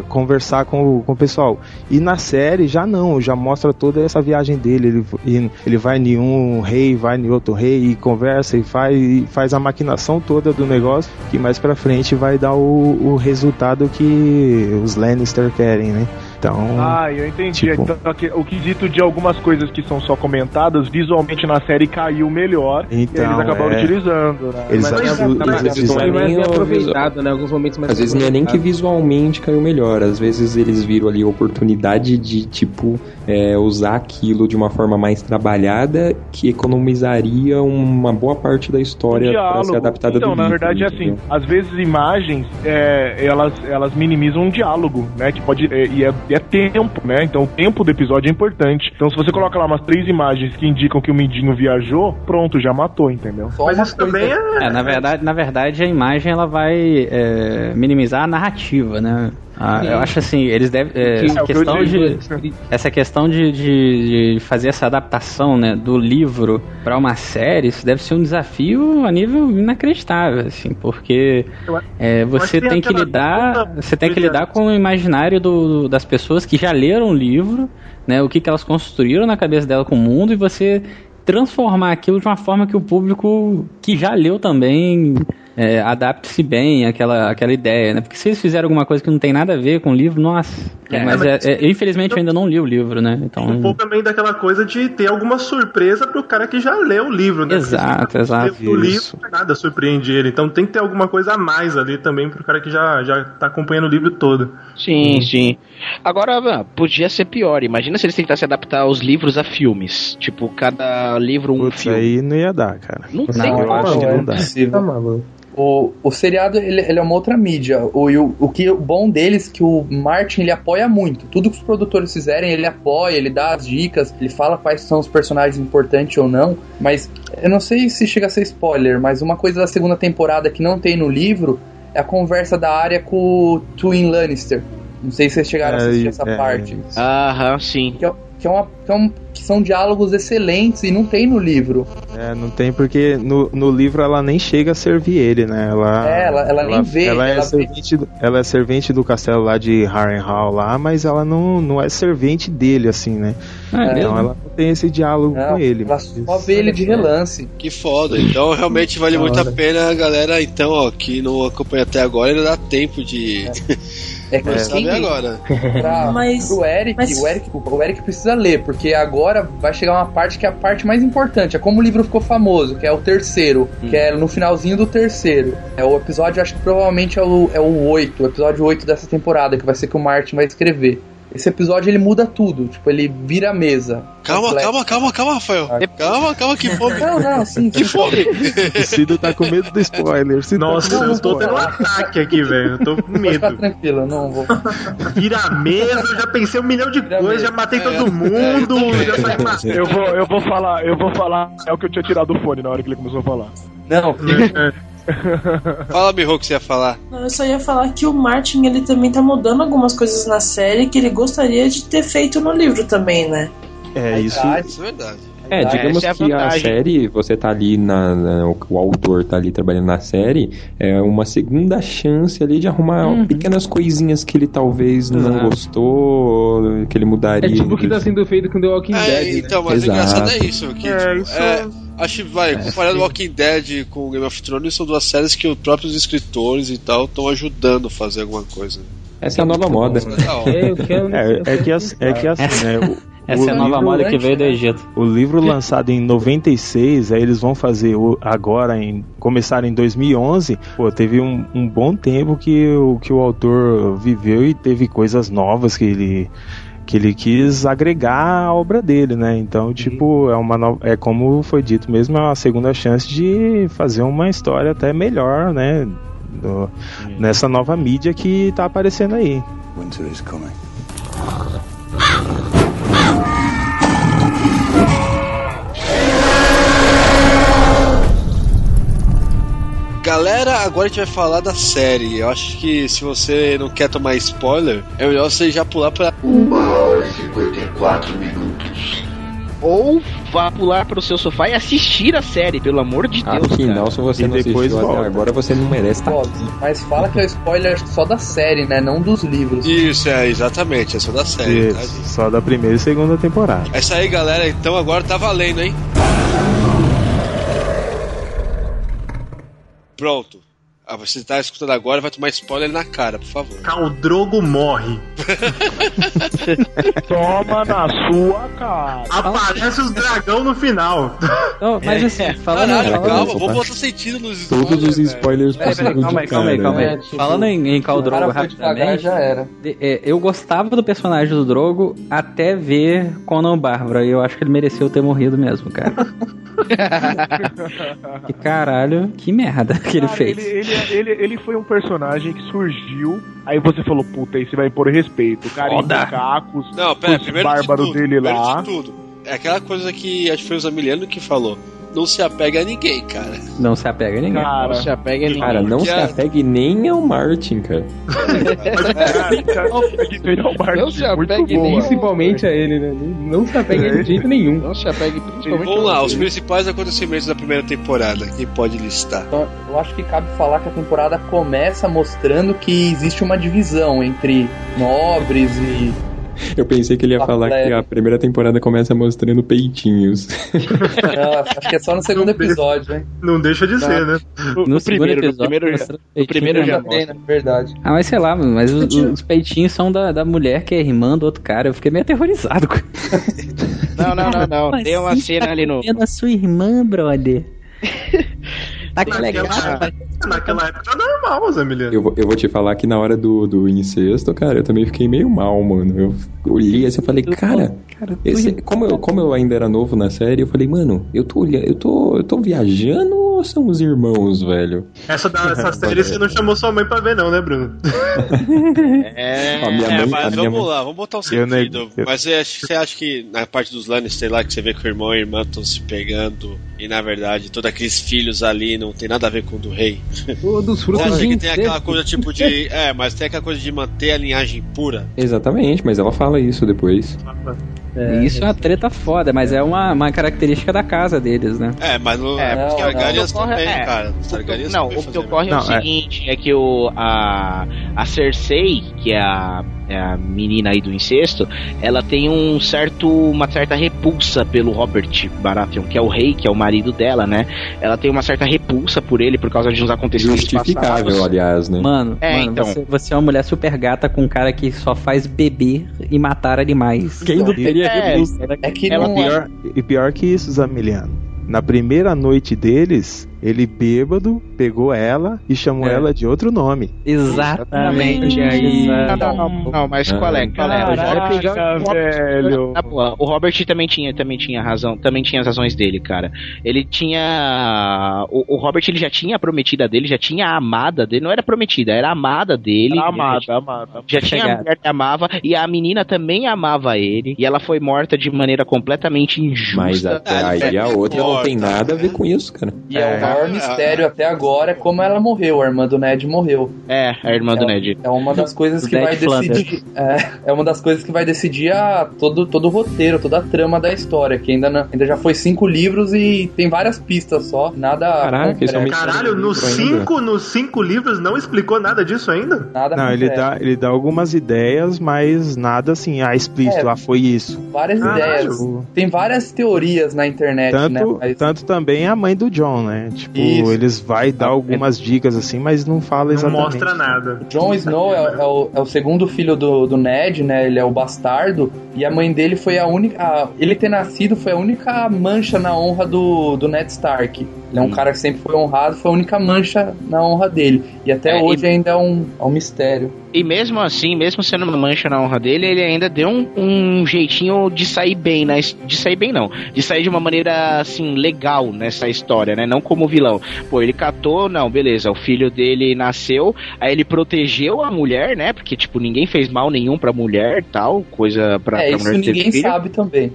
conversar com, o- com o pessoal. E na série já não, já mostra toda essa viagem dele. Ele, ele vai em um rei, vai em outro rei e conversa e faz, e faz a maquinação toda do negócio que mais pra frente vai dar o, o resultado que os Lannister querem, né? Então. Ah, eu entendi. Tipo- Então, o quesito de algumas coisas que são só comentadas, visualmente na série caiu melhor e Então, eles acabaram é. utilizando. Né? Eles Mas- Mas, mas, nem o aproveitado, né? Alguns momentos mais Às vezes não é nem que visualmente caiu melhor, às vezes eles viram ali a oportunidade de, tipo, é, usar aquilo de uma forma mais trabalhada que economizaria uma boa parte da história para ser adaptada então, do na livro, verdade é entendeu? assim, às vezes imagens é, elas, elas minimizam um diálogo, né? Que pode. é, e é, e é tempo, né? Então o tempo do episódio é importante. Então se você coloca lá umas três imagens que indicam que o Mindinho viajou, pronto, já matou, entendeu? Mas isso também é. É, na verdade, na verdade, a imagem ela vai é, minimizar a narrativa, né? Ah, eu acho assim, eles devem. é, essa é eu questão de, essa questão de, de, de fazer essa adaptação né, do livro para uma série, isso deve ser um desafio a nível inacreditável, assim, porque é, você tem que lidar, você tem que lidar com o imaginário do, das pessoas que já leram o livro, né, o que, que elas construíram na cabeça dela com o mundo e você transformar aquilo de uma forma que o público que já leu também é, adapte-se bem àquela, àquela ideia, né? Porque se eles fizerem alguma coisa que não tem nada a ver com o livro, nossa. É, mas, mas- é- é- infelizmente eu ainda não li o livro, né? Então. Um pouco também daquela coisa de ter alguma surpresa pro cara que já leu o livro, né? Exato, exato. O livro Isso. nada surpreende ele. Então tem que ter alguma coisa a mais ali também pro cara que já, já tá acompanhando o livro todo. Sim, sim. Agora, podia ser pior. Imagina se eles tentassem adaptar os livros a filmes. Tipo, cada livro um Putz, filme. aí não ia dar, cara. Não Não, tem eu não, acho que é não dá. impossível. O, o seriado ele, ele é uma outra mídia. O, e o, o que o bom deles é que o Martin ele apoia muito. Tudo que os produtores fizerem, ele apoia, ele dá as dicas, ele fala quais são os personagens importantes ou não. Mas eu não sei se chega a ser spoiler, mas uma coisa da segunda temporada que não tem no livro é a conversa da área com o Twin Lannister. Não sei se vocês chegaram a assistir É, essa é, parte. Aham, sim. Que, é, que, é uma, que, é um, que são diálogos excelentes e não tem no livro. É, não tem porque no, no livro ela nem chega a servir ele, né? Ela, É, ela- ela nem vê, Ela, é ela vê- servente do, ela é servente do castelo lá de Harrenhal lá, mas ela não, não é servente dele, assim, né? É, então mesmo? ela não tem esse diálogo Não, com ele. ela só vê ele de relance. Que foda. Então realmente vale muito a pena a galera, então, ó, que não acompanha até agora, ainda dá tempo de. É que Mas sabe quem- agora. Pra, Mas- pro Eric, mas- o Eric, o Eric precisa ler, porque agora vai chegar uma parte que é a parte mais importante, é como o livro ficou famoso, que é o terceiro, que é no finalzinho do terceiro. É o episódio, acho que provavelmente é o, é o 8, o episódio 8 dessa temporada, que vai ser que o Martin vai escrever. Esse episódio ele muda tudo, tipo, ele vira a mesa. Calma, Completa. calma, calma, calma, Rafael. Calma, calma, que fome. Não, não, sim. Que fome. O Cido tá com medo do spoiler. Cido tá Nossa, medo eu tô tendo um ataque aqui, velho. Eu tô com medo. tranquilo, eu não vou. Vira a mesa, eu já pensei um milhão de coisas, já matei todo mundo, já saí matando. Eu vou, eu vou falar, eu vou falar. É o que eu tinha tirado do fone na hora que ele começou a falar. Não, Fala, Miho, o que você ia falar. Não, eu só ia falar que o Martin ele também tá mudando algumas coisas na série que ele gostaria de ter feito no livro também, né? É, isso. Isso é verdade. É, digamos essa é que a série, você tá ali na, na- o, o autor tá ali trabalhando na série, é uma segunda chance ali de arrumar pequenas coisinhas que ele talvez não Exato. gostou, que ele mudaria. É tipo o que tá sendo feito com The Walking É, Dead. né? então, mas Exato. engraçado é isso. Que, É, tipo, isso- é, acho que vai, comparando Walking Dead com Game of Thrones, são duas séries que os próprios escritores e tal estão ajudando a fazer alguma coisa. Essa é a nova moda. Da hora. É, É, é que, as- é que assim, né? o- Essa o é a nova livro- moda que veio do Egito. O livro lançado em 96, aí eles vão fazer o- agora, em, começar em 2011. Pô, teve um, um bom tempo que o, que o autor viveu e teve coisas novas que ele que ele quis agregar à obra dele, né? Então, tipo, é uma nova, é como foi dito mesmo, é uma segunda chance de fazer uma história até melhor, né? Do- nessa nova mídia que tá aparecendo aí. Winter is coming. Galera, agora a gente vai falar da série. Eu acho que se você não quer tomar spoiler, é melhor você já pular pra. Uma hora e 54 minutos. Ou vá pular pro seu sofá e assistir a série, pelo amor de Deus. Afinal, cara. se você E não depois assistiu volta. agora, você não merece aqui. mas fala que é o spoiler só da série, né? Não dos livros. Isso, é, exatamente, é só da série. tá, Isso, gente? só da primeira e segunda temporada. É isso aí, galera. Então agora tá valendo, hein? Pronto. Ah, você tá escutando agora, vai tomar spoiler na cara, por favor. Caldrogo morre. Toma na sua cara. Aparece os dragão no final. Não, mas assim, falando, Caralho, falando- calma, vamos botar sentido nos Todos os spoilers peraí, possíveis calma aí, calma aí, calma aí. né? Falando em, em Khal o cara Drogo foi devagar, rapidamente, já era. de- é, eu gostava do personagem do Drogo até ver Conan Bárbara e eu acho que ele mereceu ter morrido mesmo, cara. que caralho, que merda que ele fez. Ele, ele, ele, ele foi um personagem que surgiu, aí você falou, puta, esse vai impor respeito. O cara em Foda. macacos, Não, pera, os primeiro de bárbaros tudo, dele primeiro lá. de tudo. É aquela coisa que acho que foi o Zamiliano que falou. Não se apega a ninguém, cara. Não se apega a ninguém. Cara, Não se apega a ninguém. Cara, não se apegue nem ao Martin, cara. Não se apegue nem- Principalmente a ele, né? Não se apegue de jeito nenhum. Não se apegue principalmente Vamos lá, os principais acontecimentos da primeira temporada. Quem pode listar? Então, eu acho que cabe falar que a temporada começa mostrando que existe uma divisão entre nobres e. Eu pensei que ele ia falar que a primeira temporada começa mostrando peitinhos. Não, acho que é só no segundo episódio, hein? Não deixa de ser, né? No, No primeiro, no episódio, primeiro, mostra no primeiro já né? Tem, mostra. na verdade. Ah, mas sei lá, mas os, os peitinhos são da, da mulher que é irmã do outro cara. Eu fiquei meio aterrorizado com Não, não, não, não. Tem uma cena tá ali no. comendo a sua irmã, brother. Tá que legal, Naquela, rapaz. naquela época normal, Zamiliano. Eu, vou- eu vou te falar que na hora do, do incesto, cara, eu também fiquei meio mal, mano. Eu olhei assim e falei, cara, esse- como, eu, como eu ainda era novo na série, eu falei, mano, eu tô olhando, eu tô, eu tô viajando ou são os irmãos, velho? Essa, da, essa série você não chamou sua mãe pra ver, não, né, Bruno? É, A minha é, mãe- mas a minha vamos mãe- lá, vamos botar um Eu ne- sentido. eu- Mas você acha, você acha que na parte dos Lannister lá, que você vê que o irmão e a irmã estão se pegando, e na verdade todos aqueles filhos ali não tem nada a ver com o do rei? Todos frutos de que tem aquela coisa tipo de. É, mas tem aquela coisa de manter a linhagem pura? Exatamente, mas ela fala isso depois. E Isso é uma treta foda, mas é uma, uma característica da casa deles, né? É, mas no, É, os não, Targaryens não. também, É. cara. Targaryens Não, o que ocorre é o é. seguinte, é que o, a, a Cersei, que é a, é a menina aí do incesto, ela tem um certo, uma certa repulsa pelo Robert Baratheon, que é o rei, que é o marido dela, né? Ela tem uma certa repulsa por ele por causa de uns acontecimentos Justificável, passados. aliás, né? Mano, É, mano então. você, você é uma mulher super gata com um cara que só faz beber e matar animais. Quem não teria É, repulsa, né? É que Ela não E pior, e pior que isso, Zamiliano. Na primeira noite deles, ele bêbado pegou ela e chamou É. ela de outro nome. Exatamente. aí. Não, não, não, não, mas qual é? Qual é? Caraca, velho. Na boa, o Robert também tinha, também tinha razão, também tinha as razões dele, cara. Ele tinha. O, o Robert ele já tinha a prometida dele, já tinha a amada dele, não era prometida, era a amada dele. Era Ele já amada, amada. Já tinha a mulher que amava e a menina também amava ele e ela foi morta de maneira completamente injusta. Mas até Ah, aí a outra não tem nada a ver né? com isso, cara. E é, o É. maior mistério até agora é como ela morreu. A irmã do Ned morreu. É, a irmã do Ned. É uma das coisas que Ned vai Flanders. decidir. É, é uma das coisas que vai decidir a, todo, todo o roteiro, toda a trama da história. Que ainda, não- ainda já foi cinco livros e tem várias pistas só. Nada. Caraca, isso é concreto, Caralho, nos ainda. cinco, nos cinco livros não explicou nada disso ainda? Nada Não, ele dá, ele dá algumas ideias, mas nada assim, ah, explícito, É. ah, foi isso. Várias Caralho. ideias. Tem várias teorias na internet, né? Tanto, Mas tanto também a mãe do John, né? Tipo, Isso. eles vai dar algumas dicas assim, mas não fala Não exatamente. mostra nada. Jon Snow é, é o, é o segundo filho do, do Ned, né? Ele é o bastardo. E a mãe dele foi a única. a- ele ter nascido foi a única mancha na honra do, do Ned Stark. Ele é um cara que sempre foi honrado, foi a única mancha na honra dele. E até É, hoje e- ainda é um, é um mistério. E mesmo assim, mesmo sendo uma mancha na honra dele, ele ainda deu um, um jeitinho de sair bem, né? De sair bem não, de sair de uma maneira assim legal nessa história, né? Não como vilão. Pô, ele catou, não, beleza, o filho dele nasceu, aí ele protegeu a mulher, né? Porque tipo, ninguém fez mal nenhum pra mulher, tal, coisa pra, é, pra isso mulher ter ninguém sabe também.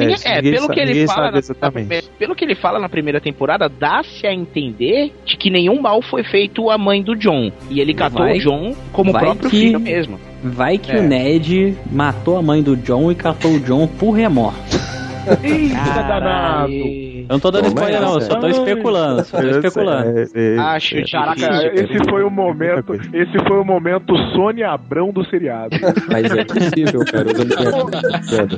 Ninguém- é, ninguém pelo sa- que ele fala na, primeira- pelo que ele fala na primeira temporada, dá-se a entender de que nenhum mal foi feito à mãe do John. E ele catou Vai- o John como próprio que- filho mesmo. Vai que É. o Ned matou a mãe do John e catou o John por remorso. Eita, danado. Eu não tô dando spoiler, não, eu só tô essa. especulando. Só tô especulando. é, é, Acho é, Caraca, esse foi o momento. Esse foi o momento Sônia Abrão do seriado. Mas é possível, cara.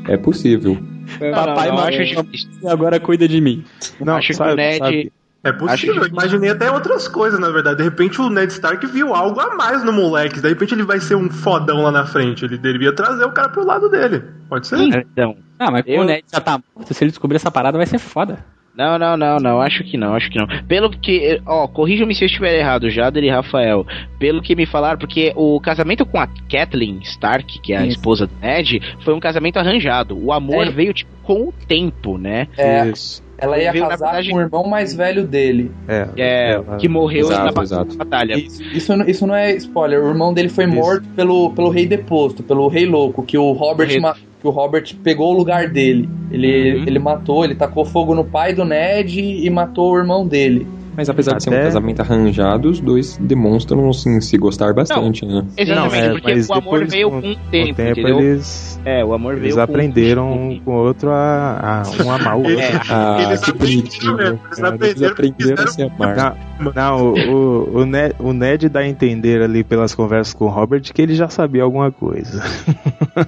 É possível. Papai não, matou acho a difícil. mãe, agora cuida de mim. Não, acho que sabe- o Ned. sabe- É possível, eu imaginei até outras coisas, na verdade. De repente o Ned Stark viu algo a mais no moleque. De repente ele vai ser um fodão lá na frente. Ele devia trazer o cara pro lado dele. Pode ser? Então. Ah, mas Eu- o Ned já tá morto, se ele descobrir essa parada vai ser foda. Não, não, não, não, acho que não, acho que não. Pelo que, ó, corrijam-me se eu estiver errado, Jader e Rafael. Pelo que me falaram, porque o casamento com a Kathleen Stark, que é a Isso. esposa do Ned, foi um casamento arranjado. O amor É. veio, tipo, com o tempo, né? É, Isso. ela ia Veio, casar verdade- com o irmão mais velho dele. É, É, que morreu Exato, na exato. batalha. Isso, isso, não- isso não é spoiler. O irmão dele foi Isso. morto pelo, pelo rei deposto, pelo rei louco, que o Robert, Rei- ma- que o Robert pegou o lugar dele. Ele, Uhum. ele matou, ele tacou fogo no pai do Ned e matou o irmão dele. Mas apesar de ser um Até- casamento arranjado, os dois demonstram assim, se gostar bastante, né? Exatamente, Não, é, porque mas o amor depois, veio com- com o Com tempo, o tempo eles, É, o amor eles veio com- aprenderam um com o outro a, a um amar o outro. É. Ah, Eles que bonitinho. aprenderam, eles. Eles aprenderam, aprenderam a se amar. Não, não o, o, o, Ned, o Ned dá a entender ali pelas conversas com o Robert que ele já sabia alguma coisa.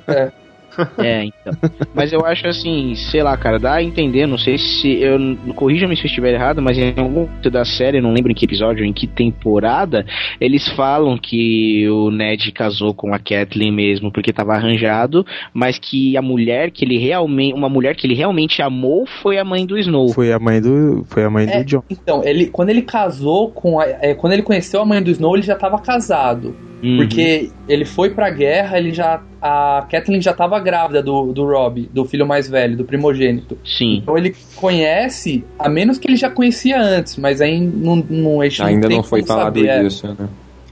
É, então. Mas eu acho assim, sei lá, cara, dá a entender, não sei se. Eu, Corrija-me se eu estiver errado, mas em algum momento da série, não lembro em que episódio, em que temporada, eles falam que o Ned casou com a Kathleen mesmo, porque tava arranjado, mas que a mulher que ele realmente. Uma mulher que ele realmente amou foi a mãe do Snow. Foi a mãe do, foi a mãe É, do John. Então, ele, quando ele casou com a, é, quando ele conheceu a mãe do Snow, ele já estava casado. Uhum. Porque ele foi pra guerra, ele já. A Kathleen já estava grávida do, do Rob, do filho mais velho, do primogênito. Sim. Então ele conhece, a menos que ele já conhecia antes, mas aí não, não, Ainda não foi falado saber, é. disso, né?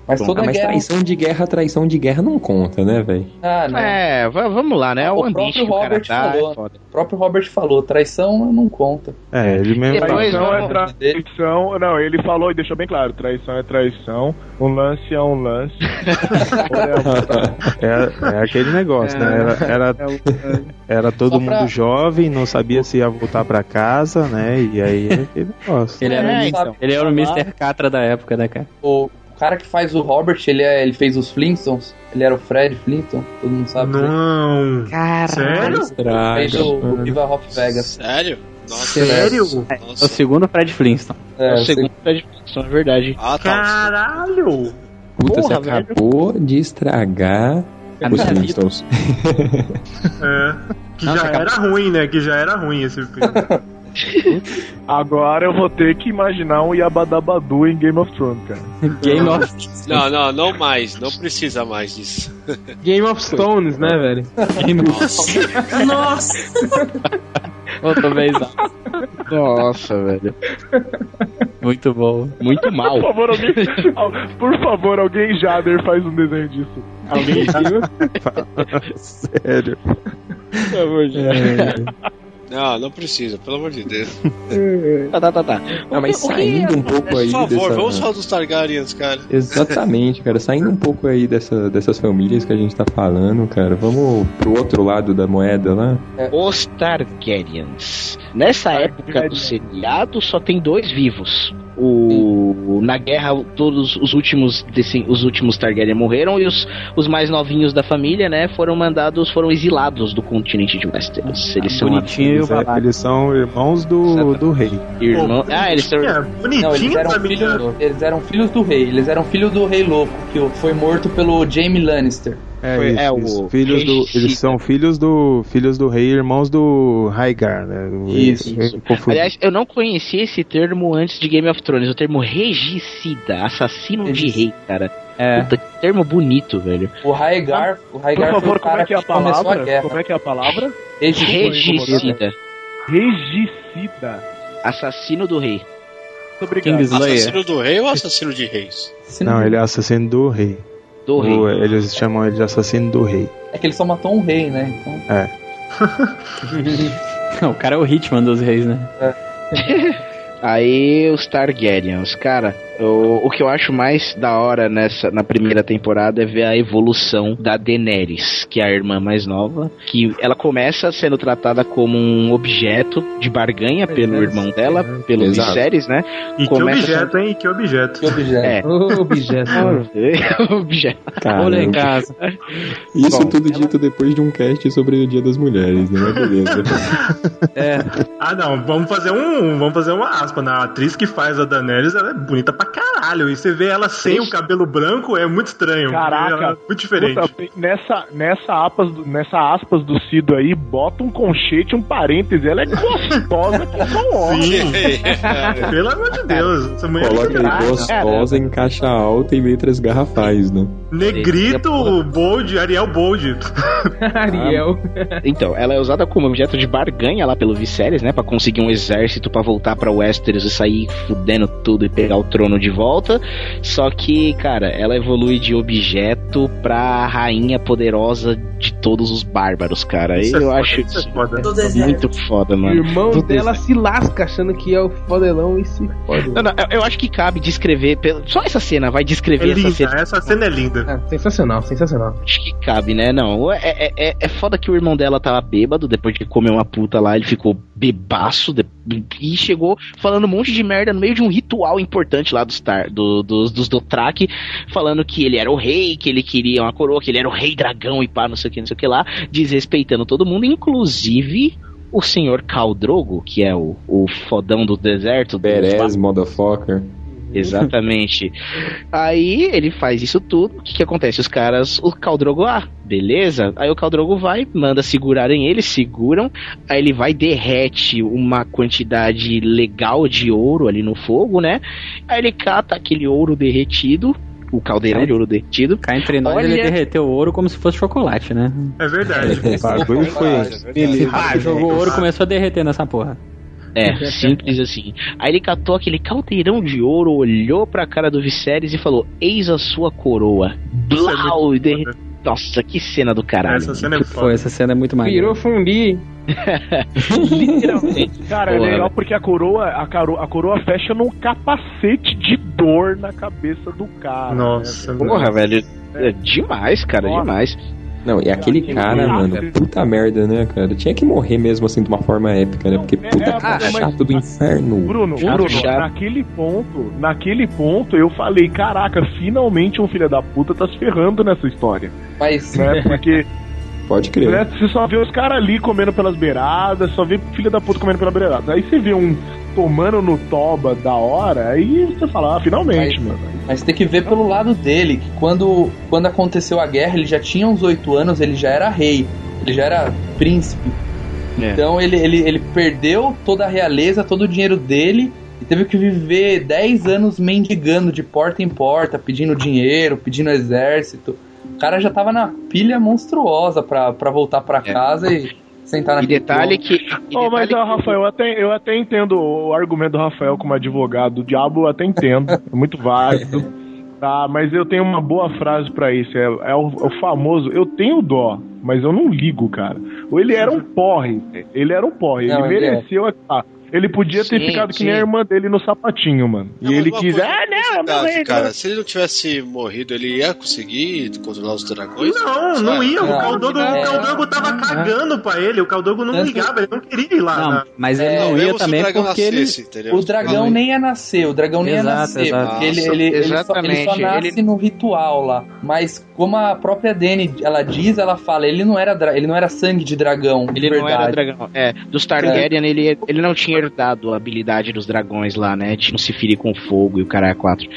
Mas toda ah, mas guerra. traição de guerra, traição de guerra não conta, né, velho? Ah, não. É, va- vamos lá, né? O, O ambiente próprio que o cara Robert tá falou. é foda. O próprio Robert falou, traição não conta. É, ele mesmo. Traição é vamos- traição. Não, ele falou e deixou bem claro: traição é traição, um lance é um lance. É, é aquele negócio, né? Era, era, era todo Só pra- mundo jovem, não sabia se ia voltar pra casa, né? E aí é aquele negócio. Ele era, É, o então. Mr. ele era o Mr. Catra da época, né, cara? O cara que faz o Robert, ele, é, ele fez os Flintstones. Ele era o Fred Flintstone, todo mundo sabe. né? Não. Sério? Estraga. Fez o, o Viva Rock Vegas. Sério? Nossa. Sério? É o segundo Fred Flintstone. É, o segundo é de ficção, é verdade. Ah, tá. Caralho! Puta, você Porra, velho. acabou de estragar A os. Flintstones. É. Que Nossa, já acabou. era ruim, né? Que já era ruim esse filme. Agora eu vou ter que imaginar um Yabadabadu em Game of Thrones, cara. Game of Não, não, não mais. Não precisa mais disso. Game of Stones, né, velho? Game of Nossa! Outra vez. Nossa, velho. Muito bom. Muito mal. Por favor, alguém. Por favor, alguém Jader faz um desenho disso. Alguém? Sério. Pelo amor de Deus. Não, não precisa, pelo amor de Deus. Tá, tá, tá, tá. Não, mas saindo um pouco aí Por favor, dessa... vamos falar dos Targaryens, cara. Exatamente, cara. Saindo um pouco aí dessa, dessas famílias que a gente tá falando, cara. Vamos pro outro lado da moeda lá. Os Targaryens. Nessa época do seriado só tem dois vivos. O na guerra todos os últimos desse- os últimos Targaryen morreram e os, os mais novinhos da família, né, foram mandados, foram exilados do continente de Westeros. Eles são Bonitinho é- eles são irmãos do, do rei. irmãos. Ah, eles são É, Não, eles eram, filhos, eles eram filhos do rei. Eles eram filhos do rei louco, que foi morto pelo Jaime Lannister. É, Foi- isso, é, o isso. Filhos do, regicida. eles são filhos do filhos do rei, irmãos do Rhaegar, né? Isso. Confundi. Aliás, eu não conhecia esse termo antes de Game of Thrones, o termo regicida, assassino de rei, cara. É. Puta, que termo bonito, velho. O Rhaegar, o Por favor, como é que é a a palavra? guerra. Como é que é a palavra? Regicida. Regicida. Assassino do rei. Muito obrigado. Assassino do rei ou assassino de reis? Não, ele é assassino do rei. Do rei. O- eles chamam ele de assassino do rei. É que ele só matou um rei, né? Então... É. Não, o cara é o Hitman dos reis, né? Aí os Targaryens, cara, o, o que eu acho mais da hora nessa na primeira temporada é ver a evolução da Daenerys, que é a irmã mais nova, que ela começa sendo tratada como um objeto de barganha pelo irmão dela, pelo Exato. Viserys, né? E que Começa objeto, hein? Que objeto. Que objeto. É. objeto. objeto. Caramba. Olha em casa. Isso Bom, tudo dito depois de um cast sobre o Dia das Mulheres, né? Beleza. É. Ah, não, vamos fazer um. Vamos fazer uma aspa. Na atriz que faz a Daenerys, ela é bonita pra caralho. E você vê ela sem o cabelo branco, é muito estranho. Caraca, Ela é muito diferente. Puta, nessa, nessa, aspas, do- nessa aspas do Cido aí, bota um conchete, um parêntese. Ela é gostosa que só homem. Sim. Pelo amor de Deus. Essa mulher Coloca é aí gostosa em caixa alta e letras garrafais, né? Negrito, Bold, Ariel Bold. Ariel. Então, ela é usada como objeto de barganha lá pelo Viserys, né? Pra conseguir um exército pra voltar pra Westeros e sair fudendo tudo e pegar o trono de volta. Só que, cara, ela evolui de objeto pra rainha poderosa de todos os bárbaros, cara. Isso eu é foda, acho isso é foda. Deserto. muito foda, O mano. irmão Do dela se lasca achando que é o fodelão e se fode. Não, não, eu- eu acho que cabe descrever. pelo- Só essa cena, vai É descrever essa linda, cena. essa cena é linda. Ah, sensacional, sensacional. Acho que cabe, né? Não, é, é, é, é foda que o irmão dela tava bêbado, depois de comer uma puta lá, ele ficou bebaço de- e chegou falando um monte de merda no meio de um ritual importante lá dos, tar, do, dos, dos Dothraki, falando que ele era o rei, que ele queria uma coroa, que ele era o rei dragão e pá, não sei o que, não sei o que lá, desrespeitando todo mundo, inclusive o senhor Khal Drogo, que é o, o fodão do deserto. do- Perez, motherfucker. Exatamente. Aí ele faz isso tudo. O que, que acontece? Os caras, o Caldrogo, ah, beleza. Aí o Caldrogo vai, manda segurarem ele, seguram. Aí ele vai, derrete uma quantidade legal de ouro ali no fogo, né? Aí ele cata aquele ouro derretido. O caldeirão de ouro derretido. Cá entre nós, Olha- ele derreteu o ouro como se fosse chocolate, né? É verdade. O bagulho foi. Ele jogou ouro e começou a derreter nessa porra. É, simples assim. Aí ele catou aquele caldeirão de ouro, olhou pra cara do Viserys e falou: Eis a sua coroa. Blau! E derre- Nossa, que cena do caralho. Essa cena é foda. foi, essa cena é muito mais. Virou fundi. Literalmente. Cara, é Porra, legal porque a coroa, a, caro, a coroa fecha num capacete de dor na cabeça do cara. Nossa, né? Porra, velho. É demais, cara, Nossa. demais. Não, e aquele cara, mano, puta merda, né, cara? Tinha que morrer mesmo assim de uma forma épica, né? Porque puta é, cara mas- chato do inferno. Bruno, Chato, Bruno, chato. naquele ponto, naquele ponto eu falei, caraca, finalmente um filho da puta tá se ferrando nessa história. Mas Né? Porque Pode crer. né, você só vê os caras ali comendo pelas beiradas, só vê filho da puta comendo pelas beiradas. Aí você vê um tomando no toba da hora, aí você fala, ah, finalmente, Mas- mano. Mas tem que ver pelo lado dele, que quando, quando aconteceu a guerra, ele já tinha uns oito anos, ele já era rei, ele já era príncipe. É. Então ele, ele, ele perdeu toda a realeza, todo o dinheiro dele, e teve que viver 10 anos mendigando de porta em porta, pedindo dinheiro, pedindo exército. O cara já tava na pilha monstruosa pra, pra voltar pra casa e sentar na E detalhe que. e Oh, mas, detalhe ó, Rafael, eu até, eu até entendo o argumento do Rafael como advogado do diabo, eu até entendo. É muito válido. Tá, mas eu tenho uma boa frase pra isso. É, é o, é o famoso, eu tenho dó, mas eu não ligo, cara. Ou ele era um porre. Ele era um porre. Não, ele é. mereceu. Ele podia ter Sim, ficado que sim. nem a irmã dele no sapatinho, mano. E Não, mas ele quis. Ah, não, é meu Cara, rei, cara, se ele não tivesse morrido, ele ia conseguir controlar os dragões? Não, não ia. O Não, Caldogo, não. o Caldogo tava cagando pra ele. O Caldogo não Tanto- ligava, ele não queria ir lá. Não, né? mas ele É, não ia também porque ele. nascesse, entendeu? O dragão Não, nem ia nascer, o dragão nem ia nascer, porque ele, ele, ele, só, ele nasce ele- no ritual lá. Mas como a própria Dany, ela diz, ela fala, ele não era, ele não era sangue de dragão, Ele não era dragão. É, dos Targaryen ele, ele não tinha herdado a habilidade dos dragões lá, né? De não se ferir com fogo e o cara é quatro.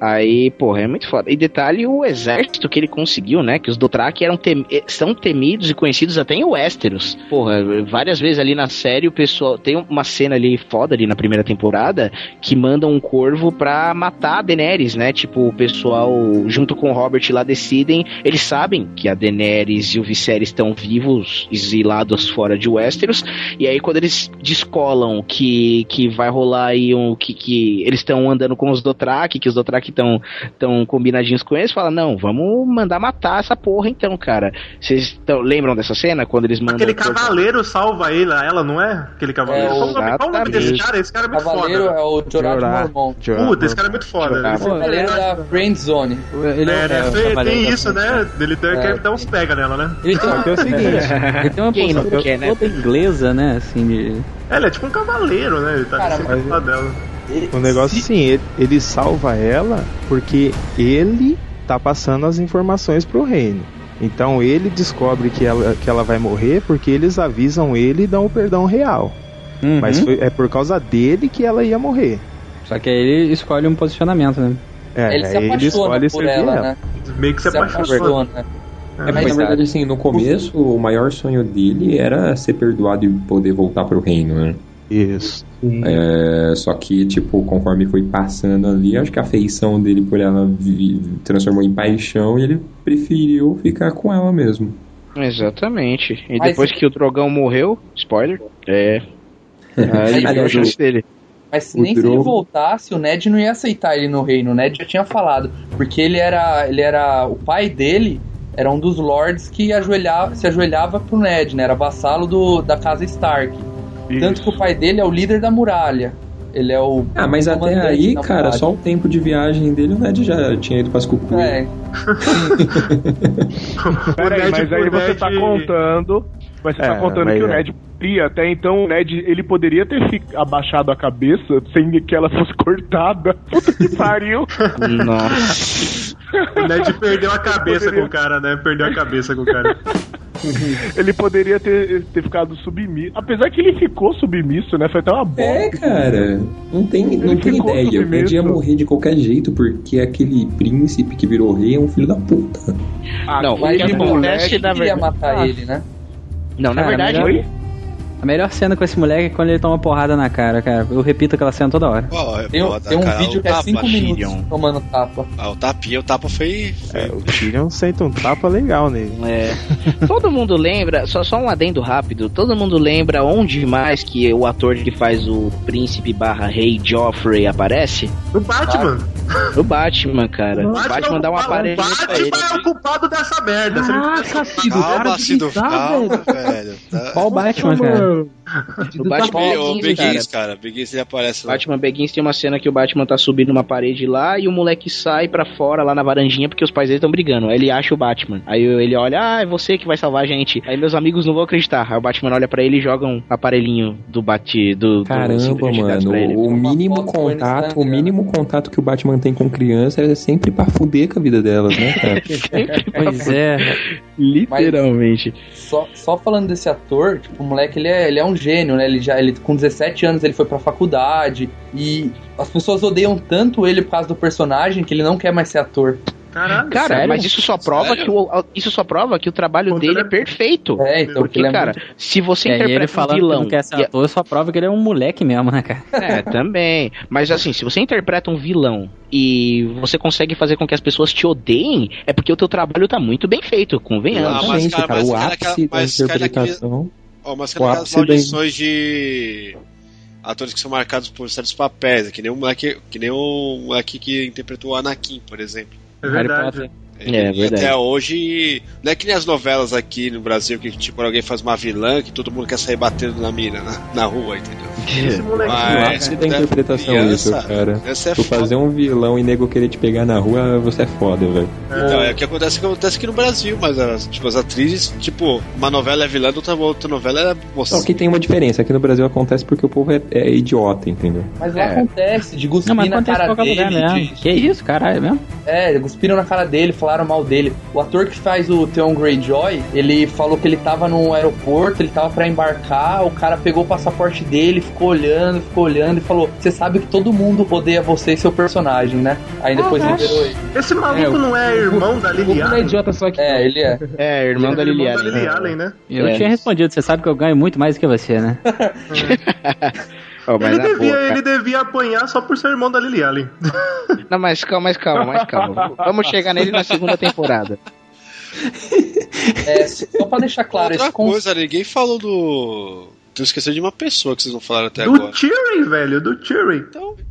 Aí, porra, é muito foda. E detalhe, o exército que ele conseguiu, né? Que os Dothraki eram tem, eh, são temidos e conhecidos até em Westeros. Porra, várias vezes ali na série o pessoal. Tem uma cena ali foda ali na primeira temporada que manda um corvo pra matar a Daenerys, né? Tipo, o pessoal, junto com o Robert lá, decidem. Eles sabem que a Daenerys e o Viserys estão vivos, exilados fora de Westeros. E aí, quando eles descolam que, que vai rolar aí um. que, que eles estão andando com os Dothraki, que os Dothraki estão tão combinadinhos com eles, fala: não, vamos mandar matar essa porra então, cara. Vocês lembram dessa cena? Quando eles mandam. Aquele cavaleiro salva ele, ela, não é? Aquele cavaleiro. É, qual, o nome, qual o nome desse cara? Esse cara é muito Cavaleiro foda. é o Jorah Jorah. Mormont. Puta, esse cara é muito foda. Jorah. Esse O Cavaleiro da Friend Zone. Ele É, né? o Tem- cavaleiro isso, né? Ele tem, É. quer dar uns pega nela, né? Ele tem, é o seguinte, ele tem uma Quem não postura quer, né? toda inglesa, né? Assim, de... É, ele é tipo um cavaleiro, né? Ele tá Cara, do lado dela. o negócio assim, ele, ele salva ela porque ele tá passando as informações pro reino. Então ele descobre que ela, que ela vai morrer porque eles avisam ele e dão o perdão real. Uhum. Mas foi- é por causa dele que ela ia morrer. Só que aí ele escolhe um posicionamento, né? É, ele se apaixona escolhe por servir ela, ela. né? Meio que se Se apaixonou. apaixona. É, Mas, na verdade, assim, no começo, o maior sonho dele era ser perdoado e poder voltar pro reino, né? Isso. É, só que, tipo, conforme foi passando ali, acho que a afeição dele por ela vi- transformou em paixão e ele preferiu ficar com ela mesmo. Exatamente. E Mas- depois que o Drogão morreu, spoiler, é. Aí a chance dele. Mas O nem se ele Drogo- voltasse, o Ned não ia aceitar ele no reino. O Ned já tinha falado. Porque ele era. Ele era. O pai dele era um dos lords que ajoelhava, se ajoelhava pro Ned, né? Era vassalo do, da casa Stark. Tanto que o pai dele é o líder da muralha. Ele é o. Ah, mas até aí, cara, muralha. só o tempo de viagem dele, o Ned já tinha ido pras cucuia. É, Peraí, mas aí você Ned- tá contando. Mas você É, tá contando mas que o é. Ned poderia, até então o Ned ele poderia ter abaixado a cabeça sem que ela fosse cortada. Puta que pariu! Nossa. O Ned perdeu a cabeça com o cara, né? Perdeu a cabeça com o cara. Ele poderia ter, ter ficado submisso. Apesar que ele ficou submisso, né? Foi até uma bosta. É, cara, não tem, não Ele tem ideia. O Ned submisso. ia morrer de qualquer jeito, porque aquele príncipe que virou rei é um filho da puta. Ah, Não, mas o que o Ned verdade. matar ele, né? Não, na Cara, verdade. melhor- A melhor cena com esse moleque é quando ele toma porrada na cara, cara. Eu repito aquela cena toda hora. Ó, é Tem, um- foda, tem um cara, vídeo o que é tapa, 5 minutos Tyrion. tomando tapa. Ah, o tapinha, o tapa foi. foi- É, o Tyrion senta um tapa legal nele. É. Todo mundo lembra, só, só um adendo rápido, todo mundo lembra onde mais que o ator que faz o príncipe barra rei Joffrey aparece? O Batman. O Batman, cara. O Batman dá uma o parede pra ele. Batman é o culpado dessa merda. Ele Caraca, filho, Calma, Cido, calma, velho. Qual Batman, cara? Boom. O Batman Big- O Begins, cara. Begins, cara. Begins ele aparece lá. Batman Begins tem uma cena que o Batman tá subindo uma parede lá e o moleque sai pra fora lá na varandinha porque os pais dele estão brigando. Aí ele acha o Batman. Aí ele olha, ah, é você que vai salvar a gente. Aí meus amigos não vão acreditar. Aí o Batman olha pra ele e joga um aparelhinho do bate do, do Caramba, gás mano, o mínimo contato, o mínimo contato que o Batman tem com criança é sempre pra fuder com a vida delas, né, cara? Pois é. Literalmente. Só, só falando desse ator, tipo, o moleque ele é, ele é um gênio, né? Ele já ele, com 17 anos ele foi pra faculdade e as pessoas odeiam tanto ele por causa do personagem que ele não quer mais ser ator. Caralho. Cara, Sério? mas isso só prova Sério? que o, isso só prova que o trabalho Quando dele ele é perfeito. É, então, Porque, ele é cara, muito- se você É, e ele interpreta um falando que vilão. não quer ser e- ator, só prova que ele é um moleque mesmo, né, cara? É, também. Mas assim, se você interpreta um vilão e você consegue fazer com que as pessoas te odeiem, é porque o teu trabalho tá muito bem feito, convenhamos. Ah, mas, cara, cara, mas o cara, ápice aquela- da mas, cara, interpretação. Ó, mas O cadê aquelas maldições de atores que são marcados por certos papéis? Que nem o moleque, que nem o moleque que interpretou o Anakin, por exemplo. É Harry verdade. Potter. É, e verdade. até hoje, não é que nem as novelas aqui no Brasil que tipo alguém faz uma vilã que todo mundo quer sair batendo na mina na, na rua, entendeu? Esse moleque. O Mas, da né, interpretação criança, isso, cara. Essa é Tu foda. fazer um vilão e nego querer te pegar na rua, você é foda, velho. Então, é o que acontece, que acontece aqui no Brasil, mas as, tipo, as atrizes, tipo, uma novela é vilã, outra, outra novela é moça. Só que tem uma diferença, aqui no Brasil acontece porque o povo é, é idiota, entendeu? Mas lá É. acontece, de cuspir Não, mas na cara dele. lugar mesmo. de- Que isso, caralho, é mesmo? É, cuspiram na cara dele, falaram mal dele. O ator que faz o Theon Greyjoy, ele falou que ele tava no aeroporto, ele tava pra embarcar, o cara pegou o passaporte dele, ficou olhando, ficou olhando e falou: Você sabe que todo mundo odeia você e seu personagem, né? Aí depois Ah, ele. Esse maluco não é irmão da Lily Não é Allen? idiota só que. É, ele é. É, irmão da Ele é Lily da Allen. Lily Allen, né? Eu É. tinha respondido, você sabe que eu ganho muito mais do que você, né? Mas Ele devia, boa, ele devia apanhar só por ser irmão da Lily Allen. Não, mas calma, mais calma, mais calma. Vamos chegar nele na segunda temporada. É, só pra deixar claro, Outra esse coisa, ninguém falou do. Tu esqueceu de uma pessoa que vocês não falaram até Do agora. Tyrion, velho, do Tyrion.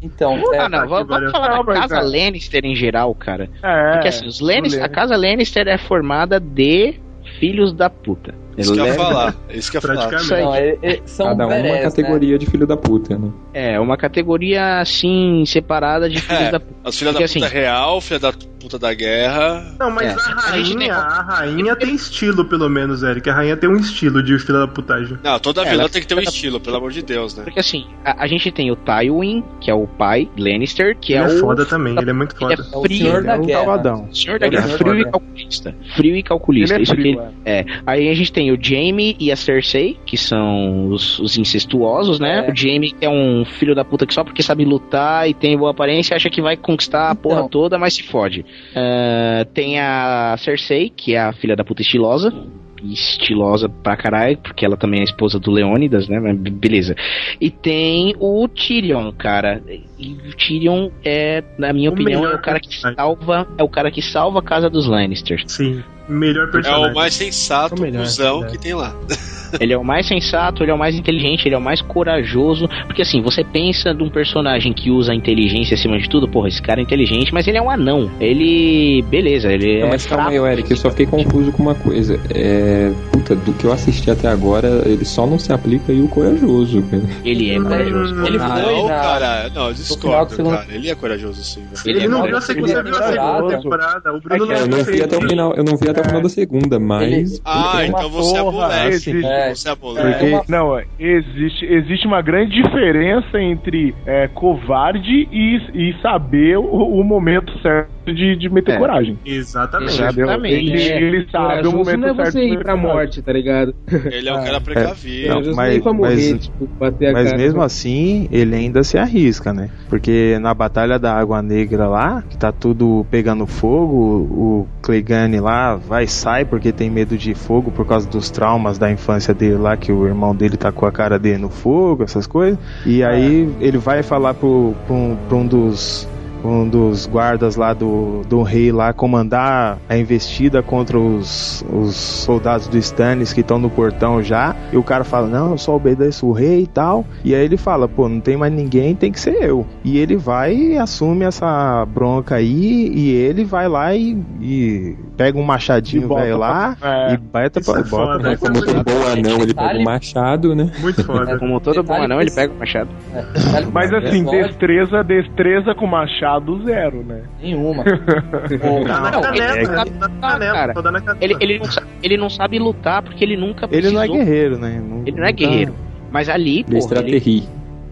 Então, é, Ah, não, vamos, vamos falar da casa Lannister em geral, cara. É, Porque assim, os Lannister, a casa Lannister é formada de filhos da puta. Isso que eu ia falar. Isso que eu ia falar. Não, é- é- são Cada um uma berés, categoria de filho da puta, né? É, uma categoria assim, separada de filhos É, da puta. As filhas da puta assim, real, filha da puta da guerra. Não, mas É. a A gente tem- rainha, a rainha tem estilo, pelo menos, Eric. A rainha tem um estilo de filha da putagem. Não, toda É, vilã tem que ter um estilo, pelo amor de Deus, né? Porque assim, a, a gente tem o Tywin, que é o pai Lannister, que Ele é, é o foda também, ele é muito Ele é foda. É o frio, senhor né? da É guerra. Senhor da Ele é Guerra, frio e calculista. Frio e calculista. Ele é isso ele, é. Aí a gente tem o Jaime e a Cersei, que são os, os incestuosos, né? É. O Jaime que é um filho da puta que só porque sabe lutar e tem boa aparência acha que vai conquistar a porra Então. toda, mas se fode. Ah, tem a Cersei, que é a filha da puta estilosa. Estilosa pra caralho, porque ela também é esposa do Leônidas, né? Mas beleza. E tem o Tyrion, cara. E o Tyrion é, na minha O opinião, é o cara que salva, é o cara que salva a casa dos Lannisters. Sim, melhor É personagem. o mais sensato, É o melhor, cuzão é. que tem lá. Ele é o mais sensato, ele é o mais inteligente, ele é o mais corajoso. Porque assim, você pensa de um personagem que usa a inteligência acima de tudo, porra, esse cara é inteligente, mas ele é um anão. Ele. Beleza, ele Não, é. mas calma aí. Eric, eu só fiquei confuso com uma coisa. É. Puta, do que eu assisti até agora, ele só não se aplica aí o corajoso, cara. Ele é corajoso. Ele foi não, na... cara, não, discordo, do segundo- cara. Ele é corajoso sim. Ele, Ele é não viu a segunda, é temporada. O Bruno É, eu não vi até o final, eu não vi até o final da segunda, mas. Ah, Ele tem então você é porra, existe. É. Você é. Porque, não, existe, existe uma grande diferença entre é, covarde e, e saber o, o momento certo de, de meter É. coragem. Exatamente. Exatamente. Ele, ele sabe o momento não é certo você de ir pra morte, tá ligado? Ele é um cara precavido. Não, mas- é morrer, mas- tipo, Mas mesmo assim, ele ainda se arrisca, né? Porque na Batalha da Água Negra lá, que tá tudo pegando fogo, o Clegane lá vai e sai porque tem medo de fogo por causa dos traumas da infância dele lá, que o irmão dele tá com a cara dele no fogo, essas coisas. E aí ele vai falar pro, pro, pra um dos um dos guardas lá do, do rei lá comandar a investida contra os, os soldados do Stannis que estão no portão já. E o cara fala: Não, eu só obedeço o rei e tal. E aí ele fala: Pô, não tem mais ninguém, tem que ser eu. E ele vai e assume essa bronca aí. E ele vai lá e, e pega um machadinho E bota velho lá é. e baita Isso pra é bota foda. pra É, como todo bom anão, ele pega o machado, né? Muito foda. Como todo bom anão, ele pega o machado. É, Mas assim, destreza, destreza com machado zero, né? Nenhuma. Não, ele- cara. não, sa- ele não sabe lutar porque ele nunca Ele não é precisou. guerreiro, né? Ele não é guerreiro. Mas ali, é porra, ele, estratégia.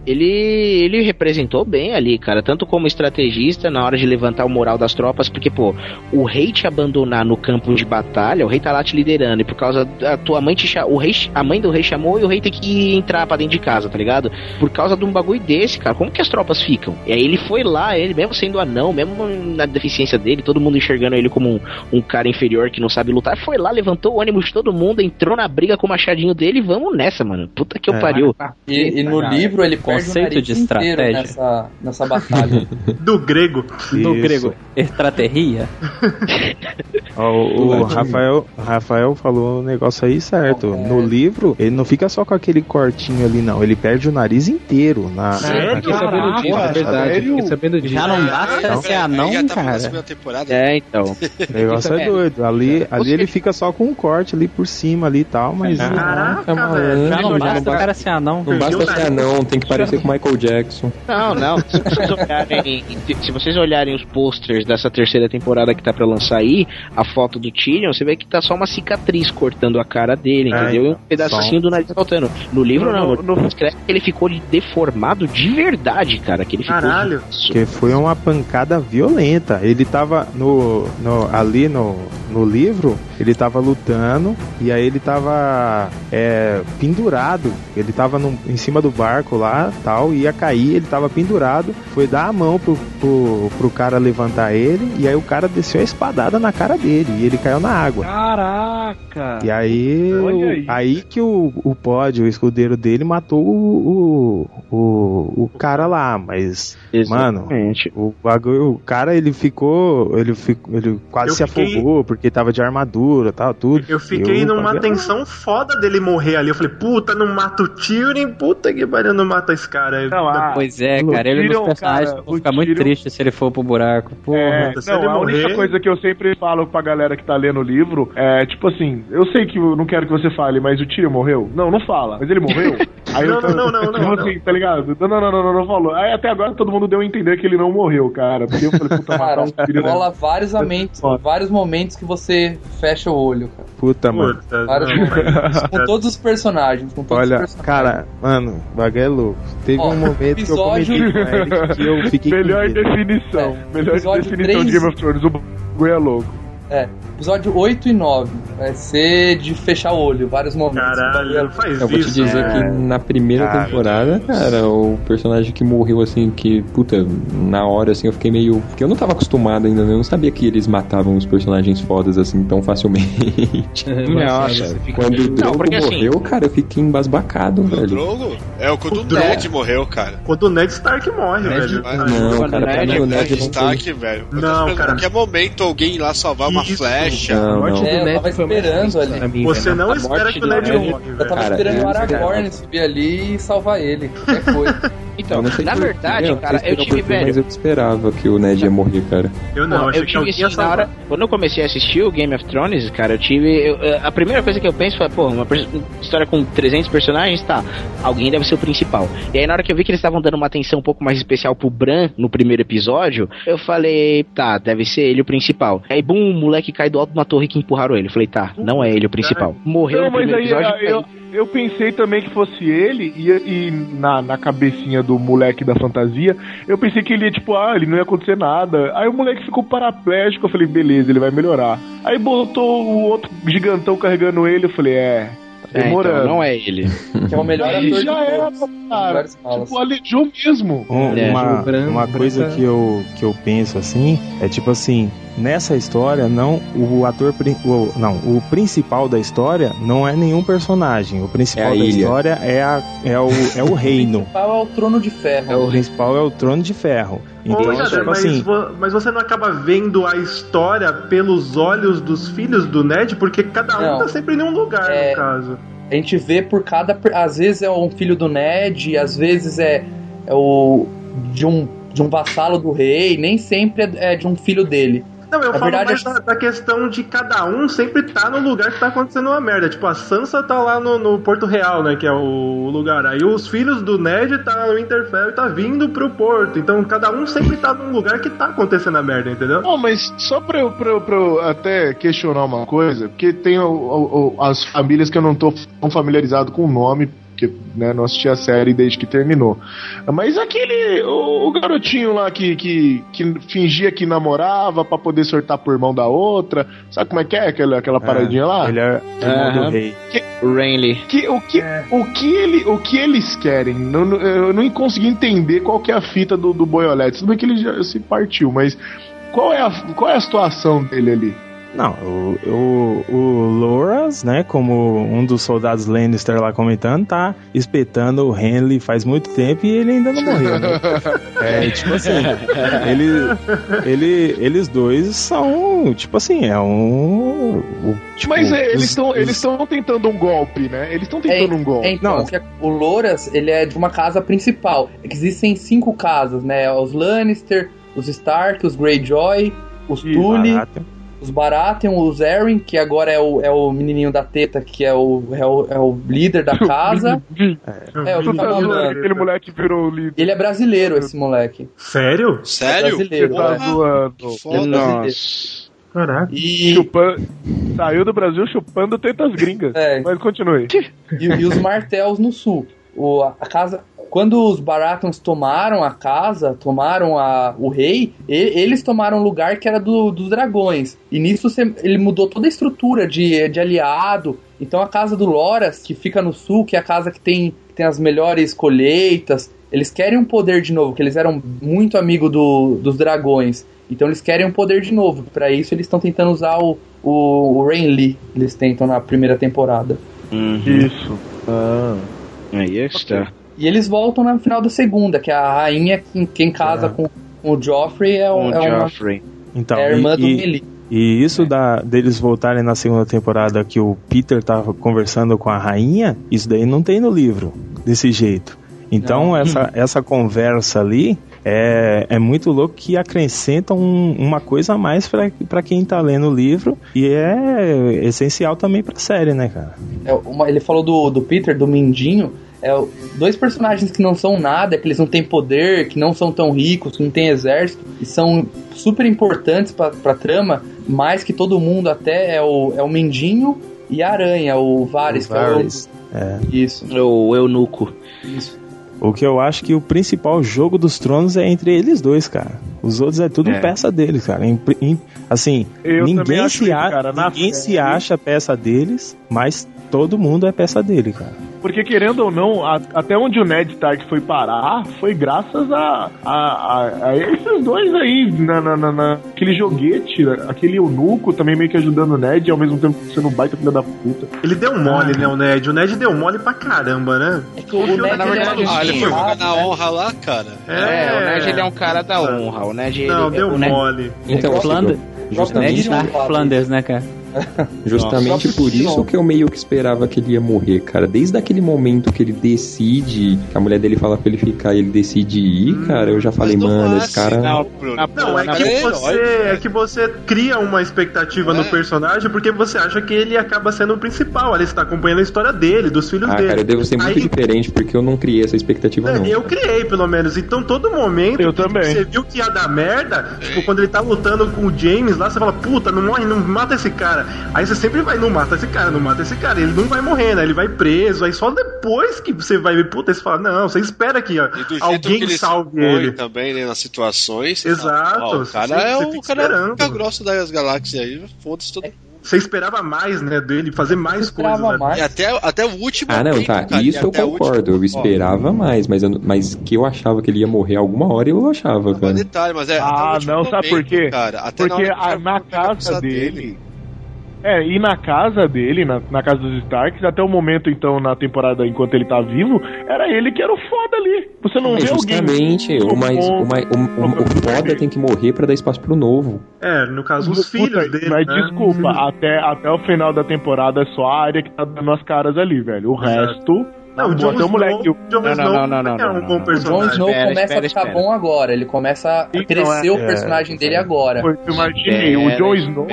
Ele, ele representou bem ali, cara. Tanto como estrategista na hora de levantar o moral das tropas, porque, pô, o rei te abandonar no campo de batalha, o rei tá lá te liderando, e por causa da tua mãe te o rei, a mãe do rei chamou e o rei tem que entrar pra dentro de casa, tá ligado? Por causa de um bagulho desse, cara, como que as tropas ficam? E aí ele foi lá, ele mesmo sendo anão, mesmo na deficiência dele, todo mundo enxergando ele como um, um cara inferior que não sabe lutar, foi lá, levantou o ânimo de todo mundo, entrou na briga com o machadinho dele e vamos nessa, mano. Puta que eu É. pariu. E, e no Cara, livro ele perde o conceito de estratégia. nessa, nessa batalha. Do grego. Do Isso. grego, estratégia. Ó, o, o Rafael, Rafael falou um negócio aí certo. É. No livro, ele não fica só com aquele cortinho ali, não. Ele perde o nariz inteiro. Na, Sério? Fiquei sabendo disso, é verdade. Fiquei sabendo disso. Já não basta Não, ser anão, já tá cara. temporada. É, então. O negócio é É. doido. Ali, ali ele fica só com um corte ali por cima ali e tal, mas. Caraca, maluco. velho. Já não Não basta o cara ser anão. Não basta ser anão, tem que parecer com o Michael Jackson. Não, não. Se vocês olharem, se vocês olharem os posters dessa terceira temporada que tá pra lançar aí, a foto do Tyrion, você vê que tá só uma cicatriz cortando a cara dele, É, entendeu? E um pedacinho do nariz faltando. No livro, não. No- No, no- que ele ficou deformado de verdade, cara. Que ele ficou. Caralho. Porque foi uma pancada violenta. Ele tava no, no- ali no, no livro, ele tava lutando e aí ele tava é, pendurado. Ele tava no- em cima do barco lá, tal, ia cair, ele tava pendurado. Foi dar a mão pro, pro, pro cara levantar ele e aí o cara desceu a espadada na cara dele e ele caiu na água. Caraca! E aí, aí. aí que o, o pod, o escudeiro dele, matou o, o, o, o cara lá, mas, mano, o bagulho, o cara ele ficou, ele ficou, ele quase Eu se fiquei- afogou porque tava de armadura, tal, tudo. Eu fiquei E o numa tensão foda dele morrer ali. Eu falei, puta, não mata o Tyrion, puta que pariu, não mata cara. Pois é, cara, ele é um que eu vou ficar muito triste se ele for pro buraco. Porra. É, não, a única coisa que eu sempre falo pra galera que tá lendo o livro é, tipo assim, eu sei que eu não quero que você fale, mas o Tyrion morreu? Não, não fala, mas ele morreu? Aí eu Não, não, não, não, tipo não, assim, tá ligado? Não, não, não, não, não, não falou. Aí até agora todo mundo deu a entender que ele não morreu, cara. Porque eu falei, puta, matar Cara, um filho rola da- vários momentos, vários momentos que você fecha o olho, cara. Puta, mano. Vários momentos. Com todos os personagens, com todos Olha, os personagens. cara, mano, o bagulho é louco. Teve Ó, um momento que eu episódio- comentei com ele que eu fiquei Melhor definição. Melhor episódio definição de três- Game of Thrones. O bagulho é louco. É, episódio 8 e 9 vai ser de fechar o olho, vários momentos. Caralho, faz Eu vou te dizer É. que na primeira Cara, temporada, cara, o personagem que morreu assim, que, puta, na hora assim eu fiquei meio. Porque eu não tava acostumado ainda, né? eu não sabia que eles matavam os personagens fodas assim tão facilmente. Nossa, Quando o Não, Drogo porque assim- morreu, cara, eu fiquei embasbacado, velho. Drogo? É, o quando o Drogo. Ned morreu, cara. Quando o Ned Stark morre, velho. Não, cara, pra mim o Ned não. Stark, velho. Eu Não, cara. A qualquer momento alguém lá salvar uma Isso. flecha. Não, não. É, eu tava esperando ali. Você não espera que o Ned morre, Eu tava Cara, esperando o Aragorn subir ali e salvar ele. Qualquer coisa. Então, Eu na verdade, não sei cara, eu tive, velho. Mas eu esperava que o Ned ia morrer, cara. Eu não, Pô, eu que tive isso na hora. Quando eu comecei a assistir o Game of Thrones, cara, eu tive. eu- eu- a primeira coisa que eu penso foi, pô, uma história com 300 personagens, tá. Alguém deve ser o principal. E aí, na hora que eu vi que eles estavam dando uma atenção um pouco mais especial pro Bran no primeiro episódio, eu falei, tá, deve ser ele o principal. Aí, bum, o moleque cai do alto de uma torre que empurraram ele. Eu falei, tá, não é ele o principal. Morreu Não, no mas primeiro aí episódio. eu, eu pensei também que fosse ele, e, e na, na cabecinha do moleque da fantasia, eu pensei que ele ia, tipo, ah, ele não ia acontecer nada. Aí o moleque ficou paraplégico, eu falei, beleza, ele vai melhorar. Aí botou o outro gigantão carregando ele, eu falei, é, tá É, demorando. então, não é ele. Que é o melhor ator já era, cara. Tipo, aleijou mesmo. Um- É. uma uma coisa tá- que eu, que eu penso assim é tipo assim nessa história não o ator o, não o principal da história não é nenhum personagem o principal É da ilha. história é, a, é o é o reino O principal é o trono de ferro. o principal é o trono de ferro então tipo mas, assim mas você não acaba vendo a história pelos olhos dos filhos do Ned? Porque cada um Não. tá sempre em um lugar, É. no caso. A gente vê por cada. Às vezes é um filho do Ned, às vezes é, é o. de um, de um vassalo do rei, nem sempre é, é de um filho dele. Não, eu Na falo verdade, mais acho- da, da questão de cada um sempre tá no lugar que tá acontecendo uma merda. Tipo, a Sansa tá lá no, no Porto Real, né? Que é o lugar. Aí os filhos do Ned tá no Winterfell e tá vindo pro Porto. Então cada um sempre tá num lugar que tá acontecendo a merda, entendeu? Não, mas só pra eu, pra, eu- pra eu até questionar uma coisa, porque tem o- o- o- as famílias que eu não tô tão familiarizado com o nome, porque né, não assisti a série desde que terminou. Mas aquele. O, o garotinho lá que, que, que fingia que namorava pra poder sortar por mão da outra. Sabe como é que é aquela, aquela paradinha lá? ele é irmão do Aham. rei O Renly. Que, o, que, o, que ele, o que eles querem? Não- não- eu não consegui entender qual que é a fita do, do Boiolete. Tudo bem que ele já se partiu, mas qual é a, qual é a situação dele ali? Não, o, o, o Loras, né, como um dos soldados Lannister lá comentando, tá espetando o Henley faz muito tempo e ele ainda não morreu, né? É, tipo assim, ele, ele, eles dois são, tipo assim, é um... o- tipo, Mas é, eles estão eles estão tentando um golpe, né? Eles estão tentando um golpe. É, então, que o Louras, ele é de uma casa principal. É que existem cinco casas, né? Os Lannister, os Stark, os Greyjoy, os Tully, Baratheon. Os Baratheon, os Arryn, que agora é o, é o menininho da teta, que é o, é o, é o líder da casa. é, o que tá. Aquele moleque virou líder. Ele é brasileiro, esse moleque. Sério? Sério? brasileiro, Você tá é. zoando. É Foda. brasileiro. Caraca. E, Chupando, saiu do Brasil chupando tetas gringas. É. Mas continue. e, e os Martels no sul. O, a casa. Quando os Baratheons tomaram a casa, tomaram a, o rei, e- eles tomaram o lugar que era do- dos dragões. E nisso você- ele mudou toda a estrutura de, de aliado. Então a casa do Loras, que fica no sul, que é a casa que tem, que tem as melhores colheitas, eles querem um poder de novo, que eles eram muito amigos do, dos dragões. Então eles querem um poder de novo. Pra isso eles estão tentando usar o, o, o Renly, eles tentam na primeira temporada. Isso. Ah. Aí está. E eles voltam no final da segunda, que a rainha quem, quem casa com, com o Joffrey é, o- é uma, Joffrey. Então, é a irmã e, do e- Melee. E isso da, deles voltarem na segunda temporada que o Peter tava conversando com a rainha, isso daí não tem no livro, desse jeito. Então essa, essa conversa ali é, é muito louco que acrescenta um- uma coisa a mais pra pra quem tá lendo o livro e é essencial também pra série, né, cara? É uma- ele falou do, do Peter, do Mindinho. É, dois personagens que não são nada, que eles não têm poder, que não são tão ricos, que não têm exército, e são super importantes pra, pra trama, mais que todo mundo até é o, é o Mindinho e a Aranha, o Varys. O que é o- Varys, é. Isso. O eunuco. Isso. O que eu acho que o principal jogo dos tronos é entre eles dois, cara. Os outros é tudo É. peça deles, cara. Im- im- Assim, Eu ninguém, acho se, isso, a- cara. Ninguém se acha peça deles, mas todo mundo é peça dele, cara. Porque querendo ou não, a- até onde o Ned Stark foi parar foi graças a, a, a- a esses dois aí, na, na, na- na- aquele joguete, aquele eunuco também meio que ajudando o Ned, ao mesmo tempo sendo um baita filho da puta. Ele deu mole, né, o Ned? O Ned deu mole pra caramba, né? o Ned, na verdade, Ah, ele foi jogar na honra lá, cara. É, o Ned ele é um cara da honra. O Ned Não, ele, deu o Ned, mole. Então, Flanders. justamente, Ned Stark Flanders, né, cara? justamente Nossa. por isso que eu meio que esperava que ele ia morrer, cara. Desde aquele momento que ele decide, que a mulher dele fala pra ele ficar e ele decide ir, cara, eu já falei, mano, esse cara. Não, na- Não, é que, é você, é que você cria uma expectativa É. no personagem porque você acha que ele acaba sendo o principal. Ali você tá acompanhando a história dele, dos filhos Ah, dele. cara, eu devo ser muito Aí- diferente porque eu não criei essa expectativa, não. Eu criei, pelo menos. Então, todo momento Eu que também. você viu que ia dar merda, tipo, quando ele tá lutando com o James lá, você fala, puta, não morre, não mata esse cara. Aí você sempre vai, não mata esse cara, não mata esse cara. Ele não vai morrer, né? Ele vai preso. Aí só depois que você vai ver, puta, você fala, não, você espera que jeito que alguém ele salve ele. também, né, nas situações. Exato, ó, o cara você- é você o fica cara é o grosso das galáxias aí, foda-se todo mundo. Você esperava mais, né, dele, fazer mais coisas. esperava né? mais. Até, até o último. Ah, não, tempo, tá. cara, e Isso eu o concordo. Eu esperava mais, mas, eu, mas que eu achava que ele ia morrer alguma hora, eu achava, cara. detalhe, mas é. o Ah, não, sabe por quê? Cara, até Porque na, a- na casa a dele. É, e na casa dele, na, na casa dos Starks, até o momento, então, na temporada enquanto ele tá vivo, era ele que era o foda ali. Você não É, vê alguém. justamente, o, mais, o, mais, o, o, o foda tem que morrer pra dar espaço pro novo. É, no caso, os Puta, filhos dele. Mas né? desculpa, até, até o final da temporada é só a área que tá dando as caras ali, velho. O resto. Não, o Jon o moleque. Snow, Jon Não, não, Snow não, não, não, é um bom não. O Jon personagem. Snow Espera, começa espera, a ficar espera. bom agora. Ele começa a Então, crescer é- o personagem dele agora. Eu imaginei, o Jon Snow,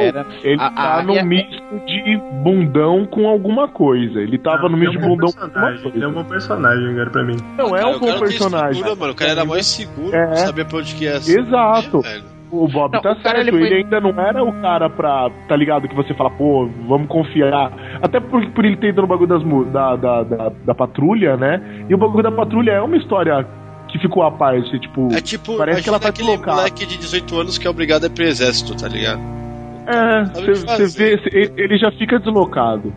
ele A- tá no misto de bundão com alguma coisa. Ele tava no é misto um de bundão com alguma personagem. coisa. Ele é um bom personagem, cara, pra mim. Não é Cara, um o bom personagem. O cara era mais seguro, É. sabia pra onde que ia Exato. O Bob Não, tá o cara, certo, ele ele, foi- ainda não era o cara pra, tá ligado, que você fala, pô, vamos confiar. Até por, por ele ter ido no bagulho das, mu- da, da, da, da patrulha, né? E o bagulho da patrulha é uma história que ficou à parte, tipo, É tipo, parece que ela tá aquele moleque de 18 anos que é obrigado a ir pro exército, tá ligado? É, você vê, cê- ele já fica deslocado.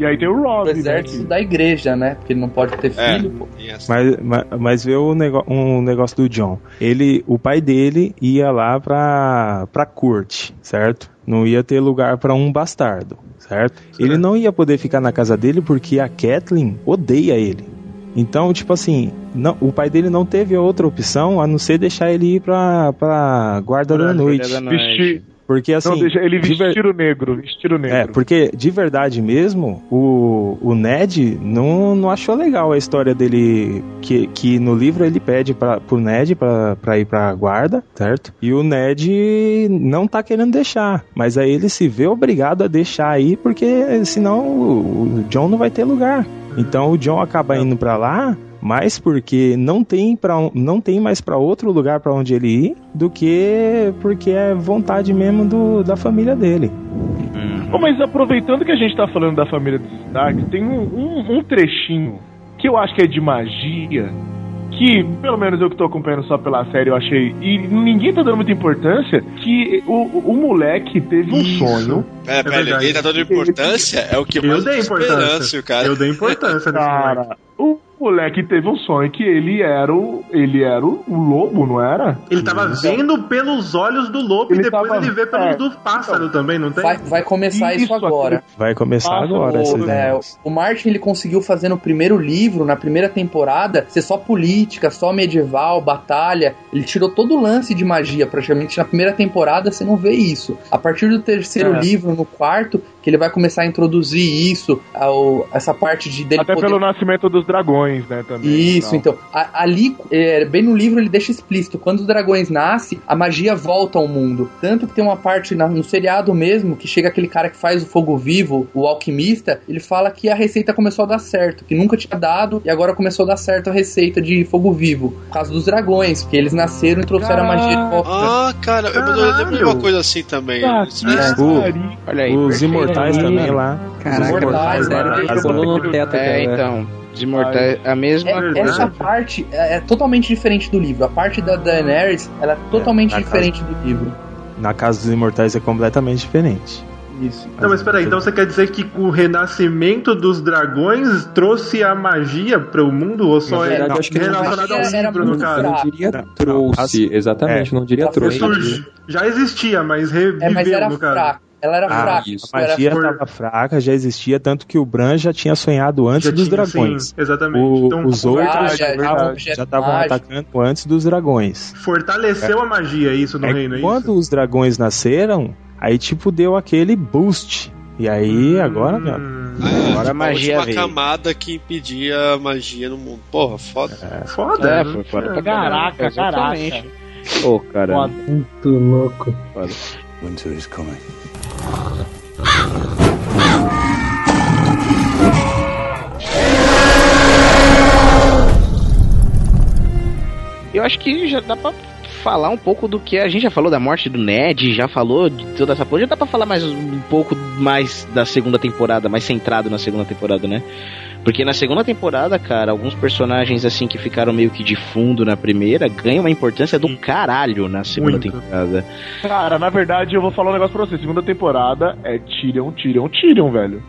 E aí tem o O Rob, né? exército que- da igreja, né? Porque ele não pode ter É. filho, pô. Essa- Mas, mas, mas vê o nego, um negócio do John. Ele, o pai dele ia lá pra, pra corte, certo? Não ia ter lugar pra um bastardo, certo? Ele não ia poder ficar na casa dele porque a Kathleen odeia ele. Então, tipo assim, não, o pai dele não teve outra opção a não ser deixar ele ir pra, pra guarda da noite. da noite. Vestir, Porque assim. não, deixa ele de ver- negro, vestir o negro. É, porque de verdade mesmo, o, o Ned não, não achou legal a história dele. Que, que no livro ele pede pra, pro Ned pra, pra ir pra guarda, certo? E o Ned não tá querendo deixar. Mas aí ele se vê obrigado a deixar aí, porque senão o, o John não vai ter lugar. Então o John acaba indo pra lá. Mas porque não tem para não tem mais pra outro lugar pra onde ele ir do que porque é vontade mesmo do, da família dele. Ô, mas aproveitando que a gente tá falando da família dos Stark, tem um, um- um trechinho que eu acho que é de magia, que, pelo menos eu que tô acompanhando só pela série, eu achei, e ninguém tá dando muita importância, que o, o, moleque teve um sonho. Pera, pera, verdade. ninguém tá dando importância? É o que Eu mais dei importância. cara. Eu dei importância nesse Cara, moleque. o moleque teve um sonho que ele era o. Ele era o, o lobo, não era? Ele tava vendo pelos olhos do lobo Ele e depois tava- ele vê pelos é. do pássaro também, não tem? Vai, vai começar isso, Isso, agora. Vai começar agora essa O, ideia. é, o Martin ele conseguiu fazer no primeiro livro, na primeira temporada, ser só política, só medieval, batalha. Ele tirou todo o lance de magia, praticamente na primeira temporada você não vê isso. A partir do terceiro É. livro, no quarto, que ele vai começar a introduzir isso, ao- essa parte de dele Até poder pelo nascimento dos dragões, né? Também. isso, então. a- ali, é, bem no livro, ele deixa explícito. Quando os dragões nascem, a magia volta ao mundo. Tanto que tem uma parte na- no seriado mesmo, que chega aquele cara que faz o fogo vivo, o alquimista, ele fala que a receita começou a dar certo, que nunca tinha dado, e agora começou a dar certo a receita de fogo vivo. Por causa dos dragões, porque eles nasceram e trouxeram a magia de volta. Ah, cara, eu, eu lembro de uma coisa assim também. Ah, que O- pariu. Olha aí. Os imortais Aí. também lá. Caraca, Os Imortais, né? que pulou no teto É, aquela- então. Os imortais, a mesma É- essa parte é, é totalmente diferente do livro. A parte da Daenerys, ela é totalmente na diferente do livro. Na casa dos imortais é completamente diferente. Isso. Não, mas peraí, então você quer dizer que o renascimento dos dragões trouxe a magia para o mundo? Ou só é verdade, acho que não- relacionado ao livro, no caso? Não fraco. diria Não, trouxe, exatamente, não diria trouxe. Já existia, mas reviveu, É, mas era no caso. fraca. Ela era Ah, fraca. isso. A magia por- estava fraca, já existia, tanto que o Bran já tinha sonhado antes Já dos tinha, dragões. sim, exatamente. O- então, os Ah, outros já- já estavam atacando antes dos dragões. fortaleceu a magia, isso no É reino, é quando isso? os dragões nasceram, aí tipo deu aquele boost. E aí, agora, meu, Hum, Ah, Agora a magia última veio. camada que impedia a magia no mundo. Porra, foda. Foda, É, né? foi foda pra Caraca, Exatamente. caraca. Ô, cara. Foda. Muito louco. Winter is coming. Eu acho que já dá pra falar um pouco do que a gente já falou da morte do Ned, já falou de toda essa coisa. Já dá pra falar mais um pouco mais da segunda temporada, mais centrado na segunda temporada, né? Porque na segunda temporada, cara, alguns personagens assim que ficaram meio que de fundo na primeira ganham uma importância do caralho na segunda Muito. temporada. Cara, na verdade, eu vou falar um negócio pra você. Segunda temporada é Tyrion, Tyrion, Tyrion, velho.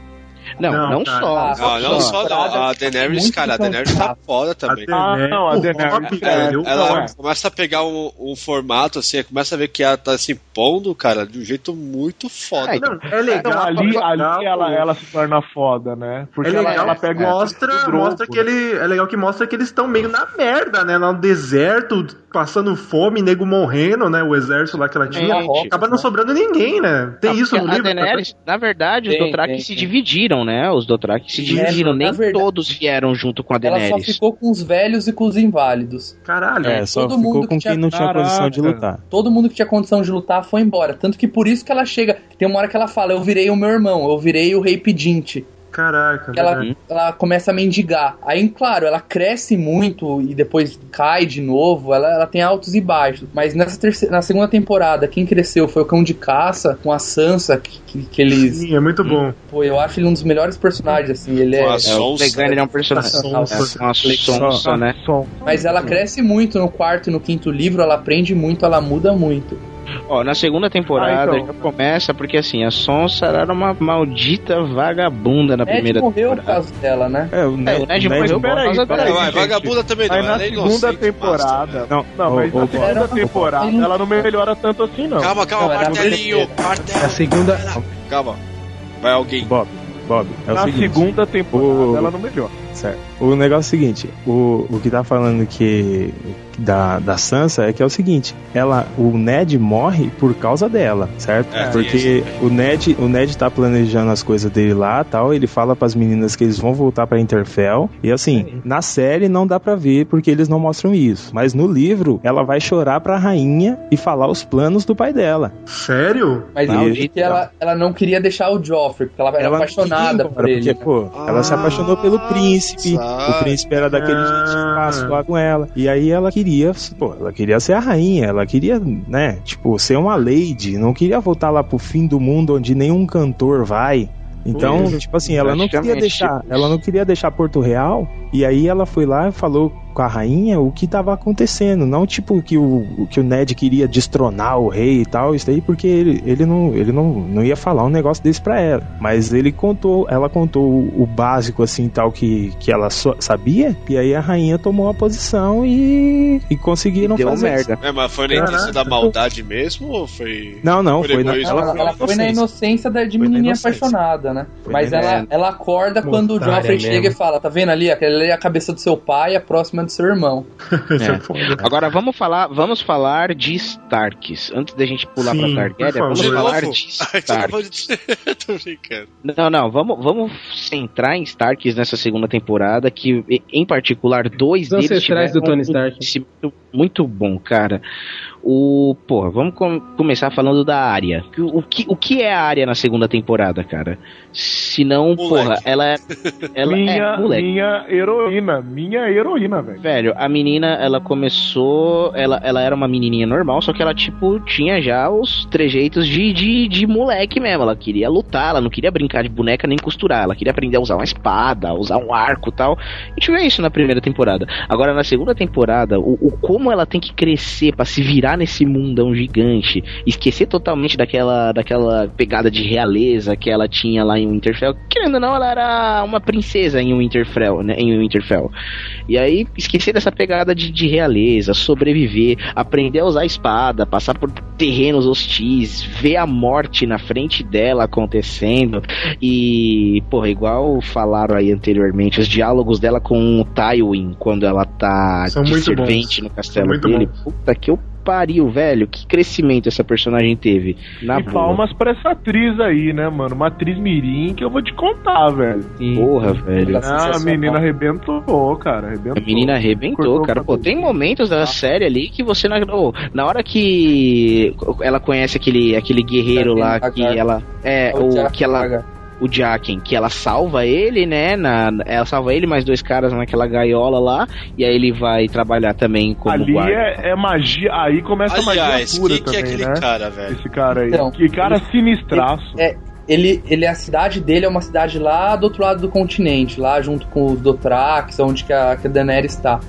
Não, Não, não, cara. só. Ah, Não, não só não. A Daenerys, muito cara, a Daenerys tá foda também. Ah, não, a o Daenerys, é, Ela Não, é. começa a pegar um, um formato assim, começa a ver que ela tá se impondo, cara, de um jeito muito foda. É, Não, é legal. Então, ali, ali ela, ela se torna foda, né? Porque É ela, legal, ela pega o mostra, do Drogo, mostra que ele. É legal que mostra que eles estão meio na merda, né? No deserto, passando fome, nego morrendo, né? O exército lá que ela tinha. Gente. Acaba não sobrando ninguém, né? Tem Não, isso no livro. A Daenerys, na verdade, os Dothraki se dividiram, né? Os Dothraki se É, dividiram. na Nem verdade- todos vieram junto com a Ela só Daenerys. ficou com os velhos e com os inválidos. Caralho. é, só todo ficou mundo com que tinha- quem não tinha condição de Caraca. lutar. Todo mundo que tinha condição de lutar foi embora. Tanto que por isso que ela chega. Tem uma hora que ela fala: Eu virei o meu irmão, eu virei o rei pedinte. Caraca, Ela, verdade. ela começa a mendigar. Aí, claro, ela cresce muito e depois cai de novo. Ela, ela tem altos e baixos. Mas nessa terceira, na segunda temporada, quem cresceu foi o cão de caça com a Sansa, que, que, que eles. Sim, é muito bom. Pô, eu acho ele um dos melhores personagens, assim. Ele é. É, o. Legane ele é um personagem. Sonsa. É, uma sonsa, né? Som. Mas ela cresce muito no quarto e no quinto livro, ela aprende muito, ela muda muito. Ó, na segunda temporada Ah, então. já começa porque assim, a Sonsa era uma maldita vagabunda na Ned primeira morreu por temporada. causa dela, né? É, o Ned, o Ned o morreu Ned- por causa dela. Vai, vagabunda também não, Aí na é segunda temporada. Não, Não, mas na segunda temporada ela não melhora tanto assim, não. Calma, calma, martelinho. A segunda. Calma. Vai alguém. Bob, Bob, é o na seguinte. segunda temporada o- ela não melhora. Certo. O negócio é o seguinte, o, o que tá falando que da, da Sansa é que é o seguinte, ela, o Ned morre por causa dela, certo? É, Porque o Ned, o Ned tá planejando as coisas dele lá, tal, ele fala pras meninas que eles vão voltar pra Interfell, e assim, na série não dá pra ver porque eles não mostram isso, mas no livro ela vai chorar pra rainha e falar os planos do pai dela. Sério? Mas Não, é ela, ela não queria deixar o Joffrey, porque ela era Ela apaixonada queria por ele. Porque, pô, ela se apaixonou pelo príncipe. Ah, O príncipe era daquele Ah. jeito fácil lá com ela. E aí ela queria, pô, ela queria ser a rainha. Ela queria, né, tipo, ser uma lady. Não queria voltar lá pro fim do mundo onde nenhum cantor vai. Então, Isso. tipo assim, ela não queria deixar, ela não queria deixar Porto Real. E aí ela foi lá e falou com a rainha o que tava acontecendo. Não tipo que o, que o Ned queria destronar o rei e tal, isso daí, porque ele, ele, não, ele não, não ia falar um negócio desse pra ela. Mas ele contou, ela contou o, o básico assim tal que, que ela so, sabia, e aí a rainha tomou a posição e, e conseguiram Deu fazer merda. isso. É, mas foi na intenção da maldade mesmo ou foi. Não, não, por foi na-? Ela, ela foi na inocência da, de menininha apaixonada, né? Foi Mas ela, ela acorda quando o Joffrey mesmo. chega e fala: Tá vendo ali? Aquela ali é a cabeça do seu pai, a próxima é do seu irmão. É. Agora vamos falar, vamos falar de Starks. Antes da gente pular Sim, pra Targaryen, vamos De falar novo? de Starks. Tô brincando. Não, não, vamos, vamos centrar em Starks nessa segunda temporada, que em particular dois Os deles tiveram do Tony um Stark. muito bom, cara. O, porra, vamos com- começar falando da área. O que, o que é a área na segunda temporada, cara? Se não, porra, ela, ela minha, é moleque. minha heroína, minha heroína, velho. Velho, a menina, ela começou. Ela, ela era uma menininha normal, só que ela, tipo, tinha já os trejeitos de, de, de moleque mesmo. Ela queria lutar, ela não queria brincar de boneca nem costurar. Ela queria aprender a usar uma espada, usar um arco e tal. A gente vê isso na primeira temporada. Agora, na segunda temporada, o, o como ela tem que crescer pra se virar nesse mundão gigante, esquecer totalmente daquela, daquela pegada de realeza que ela tinha lá em Winterfell. Querendo ou não, ela era uma princesa em Winterfell, né? Em Winterfell. E aí, esquecer dessa pegada de, de realeza, sobreviver, aprender a usar a espada, passar por terrenos hostis, ver a morte na frente dela acontecendo. E, porra, igual falaram aí anteriormente, os diálogos dela com o Tywin, quando ela tá São de servente bons. no castelo dele. bons. Puta que eu pariu, velho. Que crescimento essa personagem teve. Na e boa. palmas pra essa atriz aí, né, mano? Uma atriz mirim que eu vou te contar, velho. Porra, velho. Ah, a menina arrebentou, cara. Arrebentou. A menina arrebentou, Cortou cara. Pô, tem momentos da série ali que você não. ô, na hora que ela conhece aquele, aquele guerreiro lá que ela. É, O o Jaqen que ela. O Jaqen, que ela salva ele, né? Na, ela salva ele mais dois caras naquela gaiola lá. E aí ele vai trabalhar também como Ali guarda. é, é magia. Aí começa a Aliás, magia pura quem que é também, aquele né? cara, velho? Esse cara aí. Então, que cara ele- sinistraço. É, ele, ele, a cidade dele é uma cidade lá do outro lado do continente, lá junto com os Dothrax, onde que a, que a Daenerys está.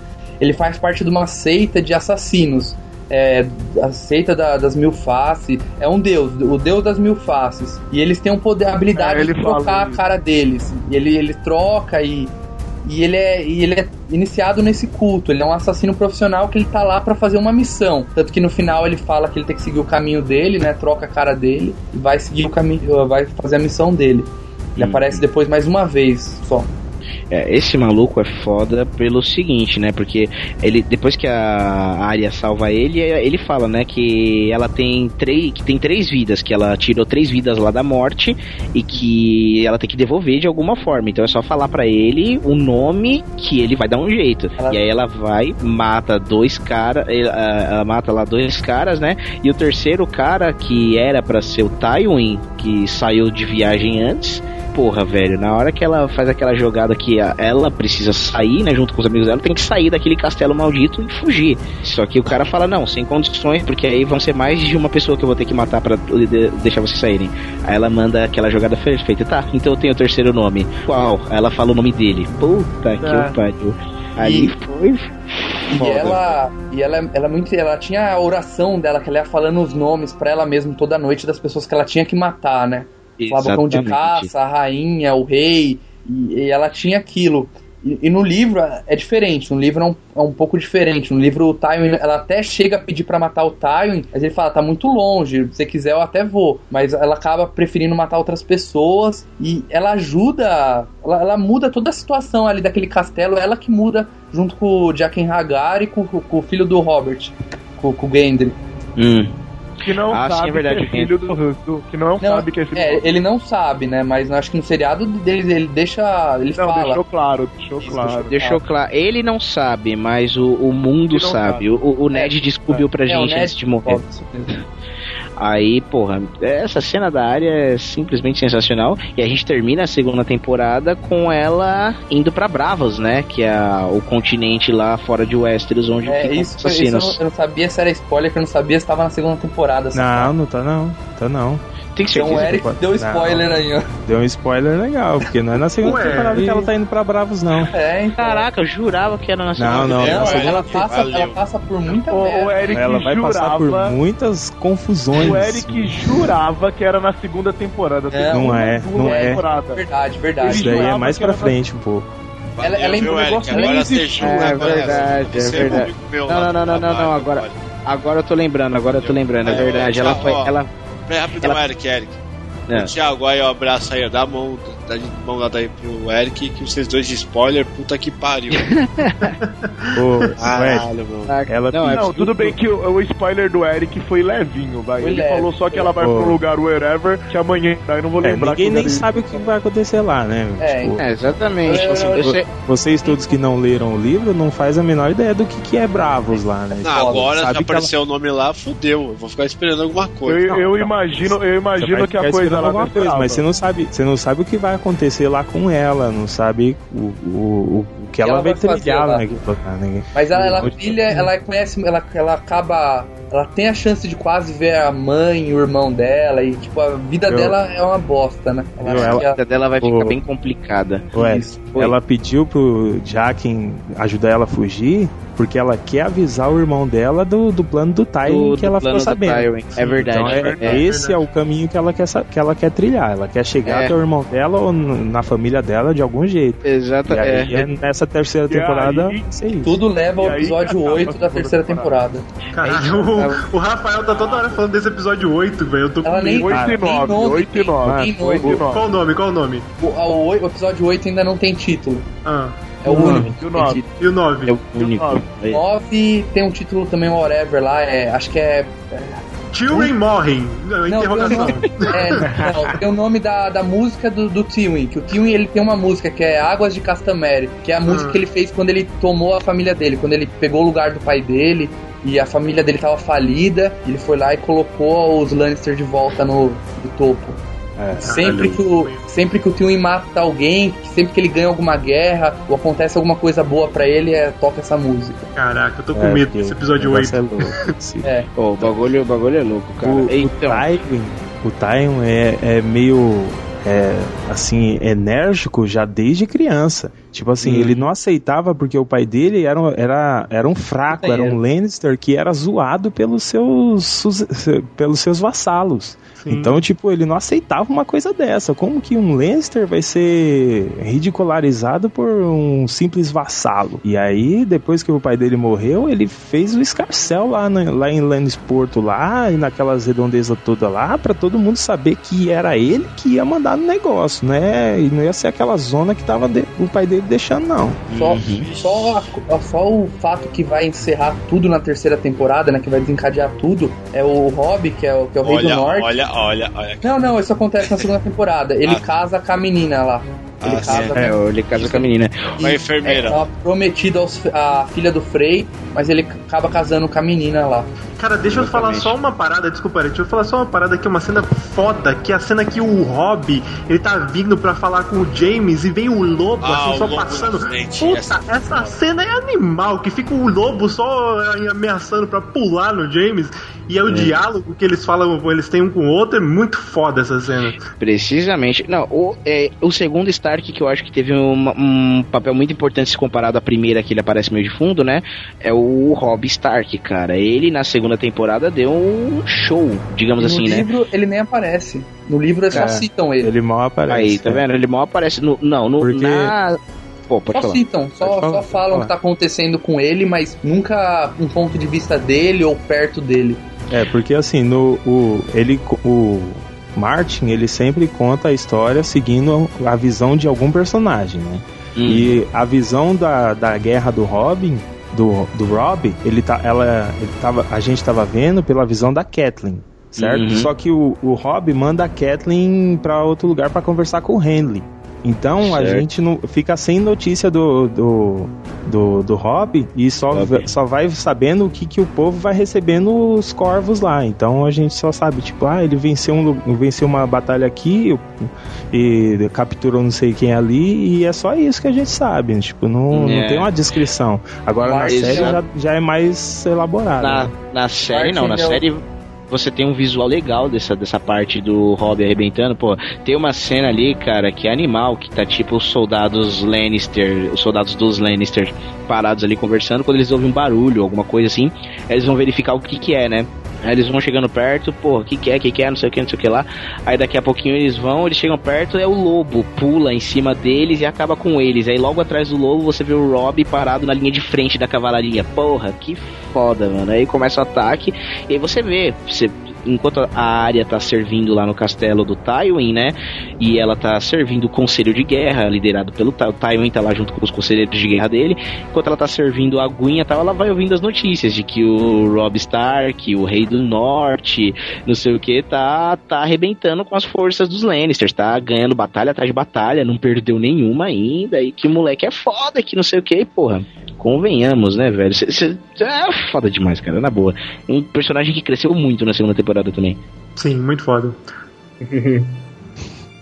Ele faz parte de uma seita de assassinos. É, a seita da- das mil faces. É um deus, o deus das mil faces. E eles têm um poder, a habilidade É, ele de trocar a cara deles. E ele, ele troca e. E ele, é, e ele é iniciado nesse culto. Ele é um assassino profissional que ele tá lá pra fazer uma missão. Tanto que no final ele fala que ele tem que seguir o caminho dele, né? Troca a cara dele e vai seguir o caminho, vai fazer a missão dele. Ele aparece depois mais uma vez só. É, esse maluco é foda pelo seguinte, né? Porque ele depois que a área salva ele, ele fala, né, que ela tem três, que tem três vidas, que ela tirou três vidas lá da morte e que ela tem que devolver de alguma forma. Então é só falar pra ele o nome que ele vai dar um jeito. E aí ela vai, mata dois caras, ela mata lá dois caras, né? E o terceiro cara que era pra ser o Tywin, que saiu de viagem antes, porra, velho, na hora que ela faz aquela jogada que ela precisa sair, né, junto com os amigos dela, tem que sair daquele castelo maldito e fugir. Só que o cara fala, não, sem condições, porque aí vão ser mais de uma pessoa que eu vou ter que matar pra de- deixar vocês saírem. Aí ela manda aquela jogada feita, tá, então eu tenho o terceiro nome. Qual? Aí ela fala o nome dele. Puta que o pariu. Ali E- foi. E foda. ela, e ela, ela é muito, ela tinha a oração dela que ela ia falando os nomes pra ela mesma toda noite das pessoas que ela tinha que matar, né? Falava o cão de caça, a rainha, o rei, e, e ela tinha aquilo. E, e no livro é diferente, no livro é um, é um pouco diferente. No livro o Tywin, ela até chega a pedir pra matar o Tywin, mas ele fala, tá muito longe, se você quiser eu até vou. Mas ela acaba preferindo matar outras pessoas e ela ajuda, ela, ela muda toda a situação ali daquele castelo, ela que muda junto com o Jaqen Hagar e com, com o filho do Robert, com, com o Gendry. Hum. Que não Ah, sim, sabe é verdade, que é filho do, do- Que não, sabe que é filho É, do ele não sabe, né? Mas acho que no seriado deles ele deixa. Ele Não, fala. deixou claro, deixou claro. Deixou claro, ele não sabe, mas o, o mundo não sabe. sabe. O, o Ned descobriu pra É, o gente Ned antes de morrer. Aí, porra, essa cena da área é simplesmente sensacional. E a gente termina a segunda temporada com ela indo pra Bravos, né? Que é o continente lá fora de Westeros, onde É, ficam isso, os foi- isso eu, assassinos. não, eu não sabia se era spoiler, que eu não sabia se estava na segunda temporada. Não, não tá não. Tá não. Tem Então o Eric deu spoiler Não. aí, ó. Deu um spoiler legal, porque não é na segunda Ué, temporada e- que ela tá indo pra Bravos, não. É, então. Caraca, eu jurava que era na segunda. não, Ela, na segunda ela, passa, ela passa por muita O, merda. o Eric Ela vai passar por jurava. muitas confusões. O Eric jurava que era na segunda temporada. É, Não é, não é. temporada. Verdade, verdade. Isso daí é jurava mais que pra na- frente um pouco. Ela, ela Viu, é um Eric? negócio Agora nem você É agora, verdade, é verdade. Não, não, não, do não, não, não, agora. Agora eu tô lembrando, agora eu tô lembrando, é verdade. Ela tchau, foi. Ela. Peraí, rapidão, Ela- Eric, Eric. É. O Thiago, aí, ó, abraço aí, ó, dá a mão, dá mão lá daí pro Eric, que vocês dois de spoiler, puta que pariu. Ô, Caralho, Ed, mano. ela Não, é- Não, tudo bem que o, o spoiler do Eric foi levinho, vai. Foi Ele leve, falou só que ela vai pra um lugar wherever, que amanhã, daí eu não vou É, lembrar ninguém que nem sabe o que vai acontecer lá, né? É, Tipo, É, exatamente. Eu- Assim, eu- você- vocês todos que não leram o livro não faz a menor ideia do que, que é Bravos lá, né? Não, agora Sabe já que ela- apareceu o nome lá, fudeu. Eu vou ficar esperando alguma coisa. Eu, eu Não, imagino, eu imagino que a coisa lá alguma coisa, mas você não sabe, você não sabe o que vai acontecer lá com ela, não sabe o, o, o, que ela, ela vai trilhar lá. né? que- né? Mas ela, ela trilha, ela conhece, ela, ela acaba. Ela tem a chance de quase ver a mãe e o irmão dela, e tipo, a vida Eu- dela é uma bosta, né? Ela Eu- ela- que a- A vida dela vai ficar O- bem complicada. Ué, Isso, foi. ela pediu pro Jaquen ajudar ela a fugir porque ela quer avisar o irmão dela do, do plano do Tywin Do- que do ela ficou do sabendo. Tywin. É verdade. Então, é- é. esse é o caminho que ela quer, que ela quer trilhar. Ela quer chegar É. até o irmão dela ou na família dela de algum jeito. Exato, E aí, é. é nessa terceira E aí- temporada, ser isso. Tudo leva ao aí episódio acaba 8 a da terceira temporada. Caralho, o, o Rafael tá toda hora falando desse episódio 8, velho. Eu tô com Ela nem- medo. 8 e tem 9, nome, 8 e 9. tem nome. 8 e 9. Qual o nome? Qual o nome? O, o o episódio 8 ainda não tem título. Ah, É o E o único. E o tem nove? título. e o 9? É o único. nove. É. 9 tem um título também, whatever lá, é, acho que é. Não, Não, tem o interrogação. é, não, tem o nome da, da música do, do Tywin, que o Tywin ele tem uma música que é Águas de Castamere, que é a música Hum. que ele fez quando ele tomou a família dele, quando ele pegou o lugar do pai dele e a família dele tava falida, ele foi lá e colocou os Lannister de volta no, no topo. É. Sempre que, o, sempre que o Tywin mata alguém, sempre que ele ganha alguma guerra ou acontece alguma coisa boa pra ele, é, toca essa música. Caraca, eu tô com É, medo desse episódio o 8. negócio é louco. É. Pô, o bagulho, o bagulho é louco, cara. O, o então, Tywin, o Tywin é, é meio é, assim enérgico já desde criança. Tipo assim, Hum. ele não aceitava porque o pai dele era, um- era, era um fraco, era um Lannister que era zoado pelos seus pelos seus vassalos. Então, tipo, ele não aceitava uma coisa dessa. Como que um Lannister vai ser ridicularizado por um simples vassalo? E aí, depois que o pai dele morreu, ele fez o escarcel lá, na- lá em Lannisporto, lá, e naquelas redondezas todas lá, pra todo mundo saber que era ele que ia mandar no negócio, né? E não ia ser aquela zona que tava de- o pai dele deixando, não. Só, Uhum. só, a- só o fato que vai encerrar tudo na terceira temporada, né? Que vai desencadear tudo, é o Robb, que é o, que é o rei do Olha, norte. olha, olha, olha. Não, não, isso acontece na segunda temporada. Ele Ah. casa com a menina lá. Ele Ah, casa sim. com é, ele casa com a menina. Com a enfermeira. É, tava prometido aos, a filha do Frey, mas ele acaba casando com a menina lá. Cara, deixa eu falar só uma parada, desculpa, deixa eu falar só uma parada que é uma cena foda, que é a cena que o Rob, ele tá vindo pra falar com o James e vem o lobo, Ah, assim, o só lobo passando. Puta, essa- essa, cena é animal, que fica o lobo só ameaçando pra pular no James, e é o diálogo que eles falam, eles têm um com o outro, é muito foda essa cena. Precisamente. Não, o, é, o segundo Stark que eu acho que teve uma- um papel muito importante se comparado à primeira que ele aparece meio de fundo, né? É o Robb Stark, cara. Ele na segunda temporada deu um show, digamos no assim, né? livro ele nem aparece. No livro eles É. só citam ele. Ele mal aparece. Aí, tá né? vendo? Ele mal aparece no. Não, no. Porque- Na. Pô, pode Só falar. citam, só, Pode falar, só falam o que tá acontecendo com ele, mas nunca um ponto de vista dele ou perto dele. É, porque assim, no o ele o Martin, ele sempre conta a história seguindo a visão de algum personagem, né? Hum. E a visão da, da guerra do Robin, do, do Rob, ele tá ela ele tava a gente tava vendo pela visão da Kathleen, certo? Uhum. Só que o, o Rob manda a Kathleen para outro lugar para conversar com o Henley. Então a Certo. gente não fica sem notícia do do, do, do Rob e só, só vai sabendo o que, que o povo vai recebendo os corvos lá. Então a gente só sabe, tipo, ah, ele venceu, um, venceu uma batalha aqui e capturou não sei quem ali, e é só isso que a gente sabe. Tipo, não, É. não tem uma descrição. Agora na Mas série já- já, já é mais elaborado. Na, né? na série, não, na série. Você tem um visual legal dessa, dessa parte do Rob arrebentando. Pô, tem uma cena ali, cara, que é animal, que tá tipo os soldados Lannister, os soldados dos Lannister parados ali conversando. Quando eles ouvem um barulho, alguma coisa assim, eles vão verificar o que que é, né? Aí eles vão chegando perto, o que que é, que que é, não sei o que, não sei o que lá. Aí daqui a pouquinho eles vão, eles chegam perto, é o lobo, pula em cima deles e acaba com eles. Aí logo atrás do lobo você vê o Rob parado na linha de frente da cavalaria. Porra, que foda, mano. Aí começa o ataque, e aí você vê, você enquanto a área tá servindo lá no castelo do Tywin, né? E ela tá servindo o conselho de guerra, liderado pelo Ty- o Tywin, tá lá junto com os conselheiros de guerra dele. Enquanto ela tá servindo a aguinha tal, ela vai ouvindo as notícias de que o Robb Stark, o Rei do Norte, não sei o que, tá, tá arrebentando com as forças dos Lannisters, tá ganhando batalha atrás de batalha, não perdeu nenhuma ainda, e que o moleque é foda, que não sei o que, porra. Convenhamos, né, velho? Cê, cê- é foda demais, cara, na boa. Um personagem que cresceu muito na segunda temporada também. Sim, muito foda.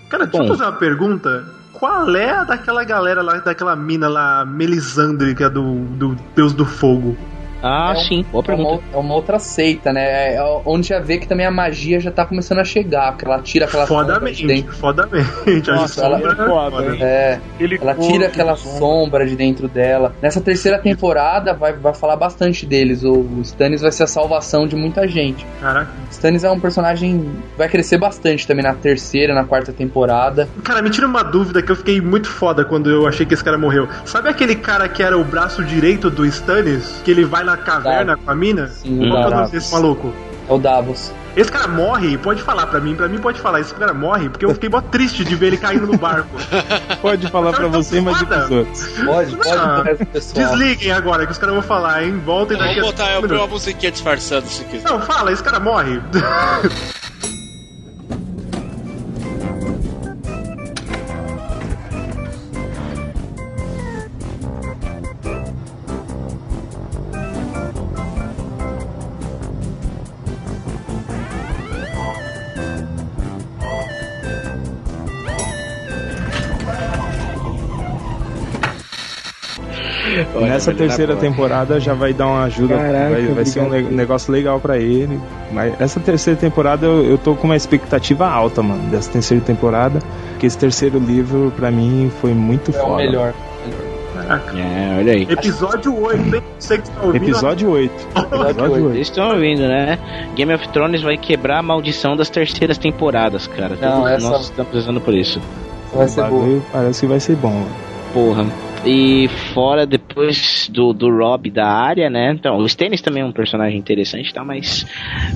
Cara, deixa eu fazer uma pergunta. Qual é a daquela galera lá, daquela mina lá, Melisandre, que é do, do Deus do Fogo? Ah, É um- sim, boa É uma, pergunta. é uma outra seita, né? É onde já vê que também a magia já tá começando a chegar, porque ela tira aquela sombra de Fodamente, dentro. fodamente. Nossa, ela, sombra é foda. é, ela tira aquela sombra de dentro dela. Nessa terceira temporada vai, vai falar bastante deles. O, o Stannis vai ser a salvação de muita gente. Caraca. Stannis é um personagem vai crescer bastante também na terceira, na quarta temporada. Cara, me tira uma dúvida que eu fiquei muito foda quando eu achei que esse cara morreu. Sabe aquele cara que era o braço direito do Stannis? Que ele vai na caverna com a mina? Sim, Qual que é o nome Davos. desse maluco? É o Davos. Esse cara morre, pode falar pra mim, pra mim pode falar, esse cara morre, porque eu fiquei mó triste de ver ele caindo no barco. Pode falar pra você, mas e pros outros. Pode, pode Ah, pessoal. Desliguem agora, que os caras vão falar, hein? Voltem daqui Vamos a botar eu uma minutos. musiquinha disfarçando se quiser. Não, fala, esse cara morre. Velho, terceira temporada já vai dar uma ajuda, Caraca, vai, vai ser um negócio legal pra ele. Mas essa terceira temporada eu, eu tô com uma expectativa alta, mano, dessa terceira temporada. Porque esse terceiro livro, pra mim, foi muito É foda. o melhor. É, olha aí. Episódio 8, hein? Você que tá ouvindo. Episódio 8. Episódio 8. Vocês estão ouvindo, né? Game of Thrones vai quebrar a maldição das terceiras temporadas, cara. Não, Todos essa- nós estamos usando por isso. Vai ser bagulho Parece que vai ser bom. Porra. E fora depois do, do Rob da área, né? Então, o Stannis também é um personagem interessante, tá? Mas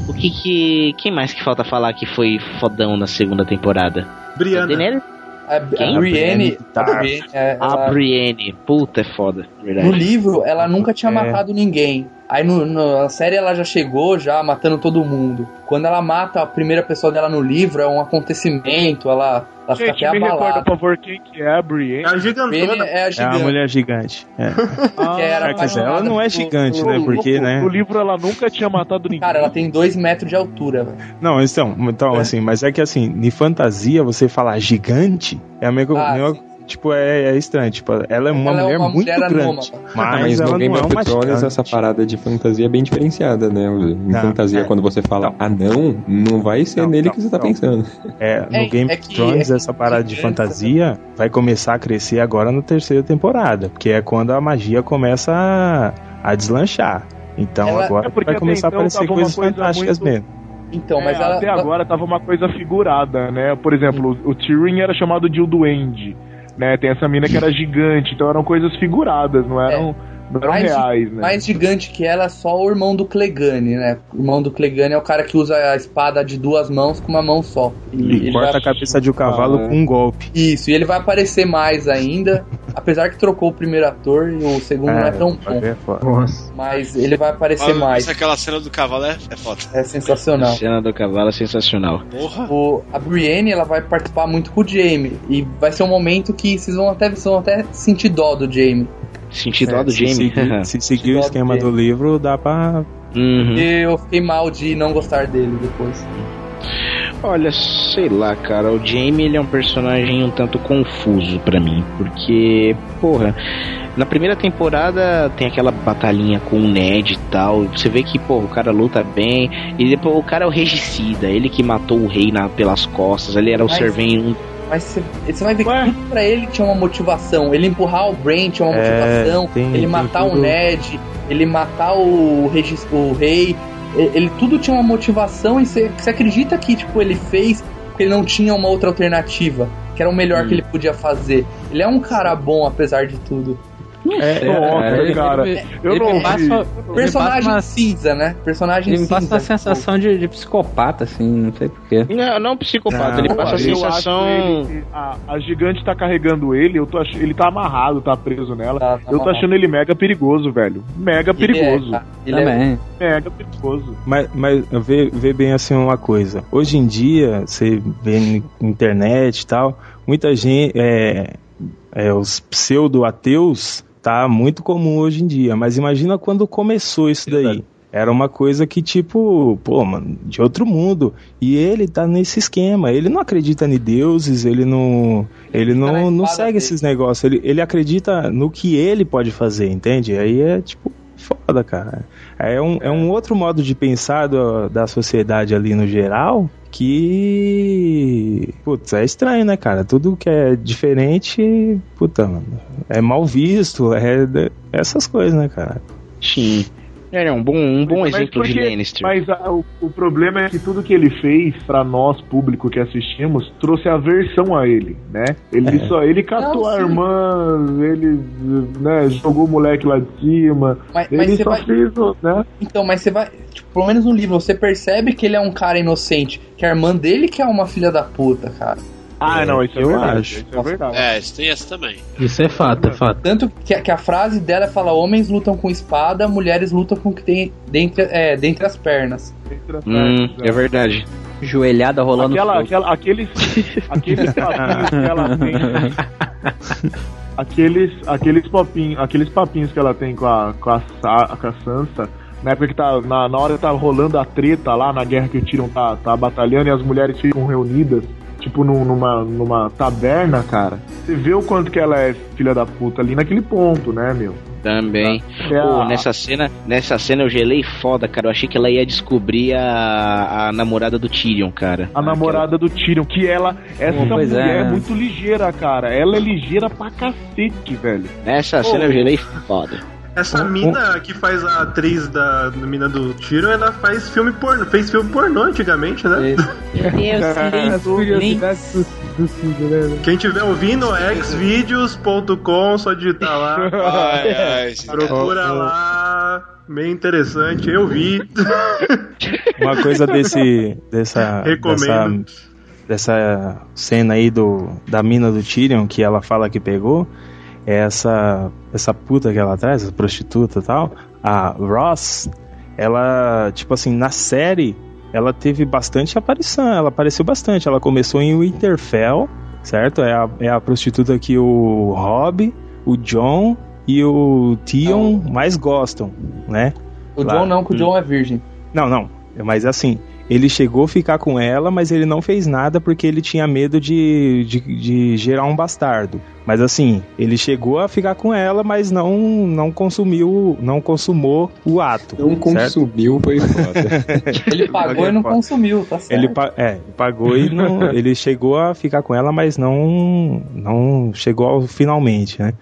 o que que. Quem mais que falta falar que foi fodão na segunda temporada? Brianna. A, a Quem? Brienne, a Tá. Brienne, é, A ela- Brienne. Puta, é foda. Verdade. no livro ela nunca tinha É. matado ninguém. Aí no, no- na série ela já chegou já matando todo mundo. Quando ela mata a primeira pessoa dela no livro é um acontecimento, ela, ela fica Gente, até me recorda, abalada. por favor, quem que é a Brienne? É a gigantona. É a É a gigante. mulher gigante. É. que era É, quer dizer, ela não é gigante, né? Porque, né? No livro ela nunca tinha matado ninguém. Cara, ela tem dois metros de altura, velho. Não, então, então assim, mas é que assim, em fantasia você falar gigante é a mesma, Ah, mesma-. Tipo, é, é estranho. Tipo, ela é uma Ela é mulher uma muito mulher grande. anômala. Mas, Ah, mas no Game é of uma Thrones essa parada de fantasia é bem diferenciada, né? Em Não, fantasia, é. quando você fala anão, não vai ser Não, nele não, que você tá não. pensando. É, no É- Game é of que- Thrones, é essa parada de é- fantasia vai começar a crescer agora na terceira temporada. Porque é quando a magia começa a, a deslanchar. Então Ela- agora É vai começar a então aparecer tava uma coisas coisa fantásticas muito- mesmo. Então, mas É, ela, até ela- agora tava uma coisa figurada, né? Por exemplo, o, o Tyrion era chamado de o Duende, né? Tem essa mina que era gigante, então eram coisas figuradas, não eram, não mais, reais, né? mais gigante que ela é só o irmão do Clegane, né? O irmão do Clegane é o cara que usa a espada de duas mãos com uma mão só. E E ele corta vai- a cabeça de um cavalo Ah, é. com um golpe. Isso, e ele vai aparecer mais ainda, apesar que trocou o primeiro ator e o segundo não é tão bom. é. Mas ele vai aparecer Mas mais. essa- aquela cena do cavalo é, é foda. É sensacional. A cena do cavalo é sensacional. Porra. O, a Brienne ela vai participar muito com o Jamie. E vai ser um momento que vocês vão até, vocês vão até sentir dó do Jamie. Sentido É, do se Jamie. seguir, se seguir o do esquema do Jamie. livro, dá pra. Uhum. E eu fiquei mal de não gostar dele depois. Olha, sei lá, cara, o Jamie ele é um personagem um tanto confuso pra mim, porque, porra, na primeira temporada tem aquela batalhinha com o Ned e tal, você vê que, porra, o cara luta bem, e depois o cara é o regicida, ele que matou o rei na, pelas costas, ele era o Mas- servente Mas você, você vai ver que tudo pra ele tinha uma motivação. Ele empurrar o Brain tinha uma É, motivação. tem- ele tem matar o. Ned, ele matar o, regis- o rei. Ele, ele- tudo tinha uma motivação e você, você acredita que tipo, ele fez porque ele não tinha uma outra alternativa. Que era o melhor que ele podia fazer. Ele é um cara bom, apesar de tudo. É, nossa, ele- cara. ele- eu ele não passa- ele Personagem passa uma- cinza, né? Personagem Ele me passa cinza. uma sensação de, de psicopata, assim, não sei porquê. Não, não psicopata, ele Não, passa a eu acho sensação. ele- a, a gigante tá carregando ele, eu tô ach... ele tá amarrado, tá preso nela. tá eu tô amarrado. achando ele mega perigoso, velho. Mega Ele perigoso. é. Ele é- Também. Mega perigoso. Mas, mas vê, vê bem assim uma coisa. Hoje em dia, você vê na internet e tal, muita gente. É, é, os pseudo-ateus tá muito comum hoje em dia. Mas imagina quando começou isso daí. Era uma coisa que, tipo, pô, mano, de outro mundo. E ele tá nesse esquema. Ele não acredita em deuses, ele não. Ele não, não segue esses negócios. Ele, ele acredita no que ele pode fazer, entende? Aí é, tipo, foda, cara. É um, é um outro modo de pensar do- da sociedade ali no geral que. Putz, é estranho, né, cara? Tudo que é diferente, puta, mano, é mal visto, é essas coisas, né, cara? Sim. Ele é um bom, um bom Mas exemplo de porque- Lannister. Mas a- o, o problema é que tudo que ele fez pra nós, público que assistimos, trouxe aversão a ele, né? Ele É. só ele catou Não, a irmã, ele né, jogou o moleque lá de cima. Mas- ele mas só vai- fez, né? Então, mas você vai. Tipo, pelo menos no livro, você percebe que ele é um cara inocente. Que a irmã dele que é uma filha da puta, cara. Ah, não, isso é eu verdade. acho. Isso é verdade. É, isso tem essa também. Isso é fato, é fato. Tanto que, a- que a frase dela fala: homens lutam com espada, mulheres lutam com o que tem dentre, é, dentre as pernas. Hum, é verdade. Joelhada rolando Aquela, aquela, aqueles, aqueles papinhos que ela tem. Aqueles, aqueles, papinhos, aqueles papinhos que ela tem com a, com a, Sa- com a Sansa. Na época que tá. Na, na hora que tá rolando a treta lá, na guerra que o Tyrion tá, tá batalhando e as mulheres ficam reunidas, tipo num- numa, numa taberna, cara. Você vê o quanto que ela é filha da puta ali naquele ponto, né, meu? Também. É Pô, a- nessa cena, nessa cena eu gelei foda, cara. Eu achei que ela ia descobrir a, a namorada do Tyrion, cara. A namorada do Tyrion, que ela, essa Pô, mulher é. é. muito ligeira, cara. Ela é ligeira pra cacete, velho. Nessa Pô. cena eu gelei foda. Essa mina que faz a atriz da mina do tiro, ela faz filme pornô, fez filme pornô antigamente, né? Do Cid, né? Quem tiver ouvindo, xvideos.com, só digitar lá. Ai, ai, Procura cara. lá. Meio interessante, eu vi. Uma coisa desse dessa Recomendo. dessa, dessa cena aí do da mina do Tyrion que ela fala que pegou essa essa puta que ela traz, essa prostituta e tal, a Ross, ela tipo assim, na série ela teve bastante aparição, ela apareceu bastante, ela começou em Winterfell, certo? É a, é a prostituta que o Rob, o John e o Theon mais gostam, né? O Lá- John não, que o John é virgem. não, não. Mas assim, ele chegou a ficar com ela, mas ele não fez nada porque ele tinha medo de, de, de gerar um bastardo. Mas assim, ele chegou a ficar com ela, mas não, não consumiu, não consumou o ato. Não consumiu, foi foda. Ele pagou e não consumiu, tá certo. Ele, pa- é, ele pagou e não, ele chegou a ficar com ela, mas não, não chegou ao finalmente, né?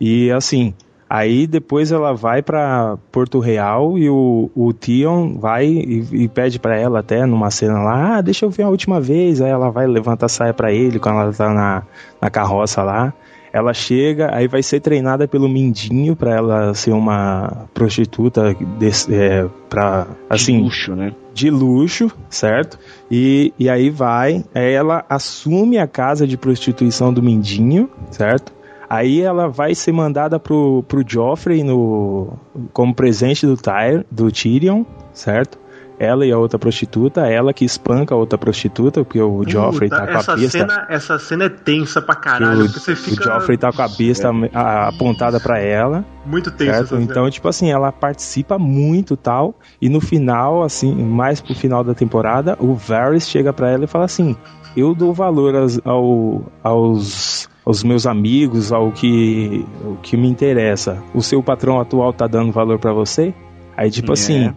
E assim, aí depois ela vai pra Porto Real e o, o Theon vai e, e pede pra ela até numa cena lá, ah, deixa eu ver a última vez. Aí ela vai levantar a saia pra ele quando ela tá na, na carroça lá. Ela chega, aí vai ser treinada pelo Mindinho pra ela ser uma prostituta desse, é, pra, assim, De luxo, né? de luxo, certo? E, e aí vai, aí ela assume a casa de prostituição do Mindinho, certo? Aí ela vai ser mandada pro, pro Joffrey no, como presente do, Tyr, do Tyrion, certo? Ela e a outra prostituta, ela que espanca a outra prostituta, porque o Joffrey tá com a besta. Cena, essa cena é tensa pra que caralho. o, porque você fica o Joffrey tá com a besta a- apontada pra ela. muito tenso certo? essa cena. Então, tipo assim, ela participa muito tal. E no final, assim, mais pro final da temporada, o Varys chega pra ela e fala assim: Eu dou valor aos, ao- aos, aos meus amigos, ao que, o que me interessa. O seu patrão atual tá dando valor pra você? Aí, tipo É. assim.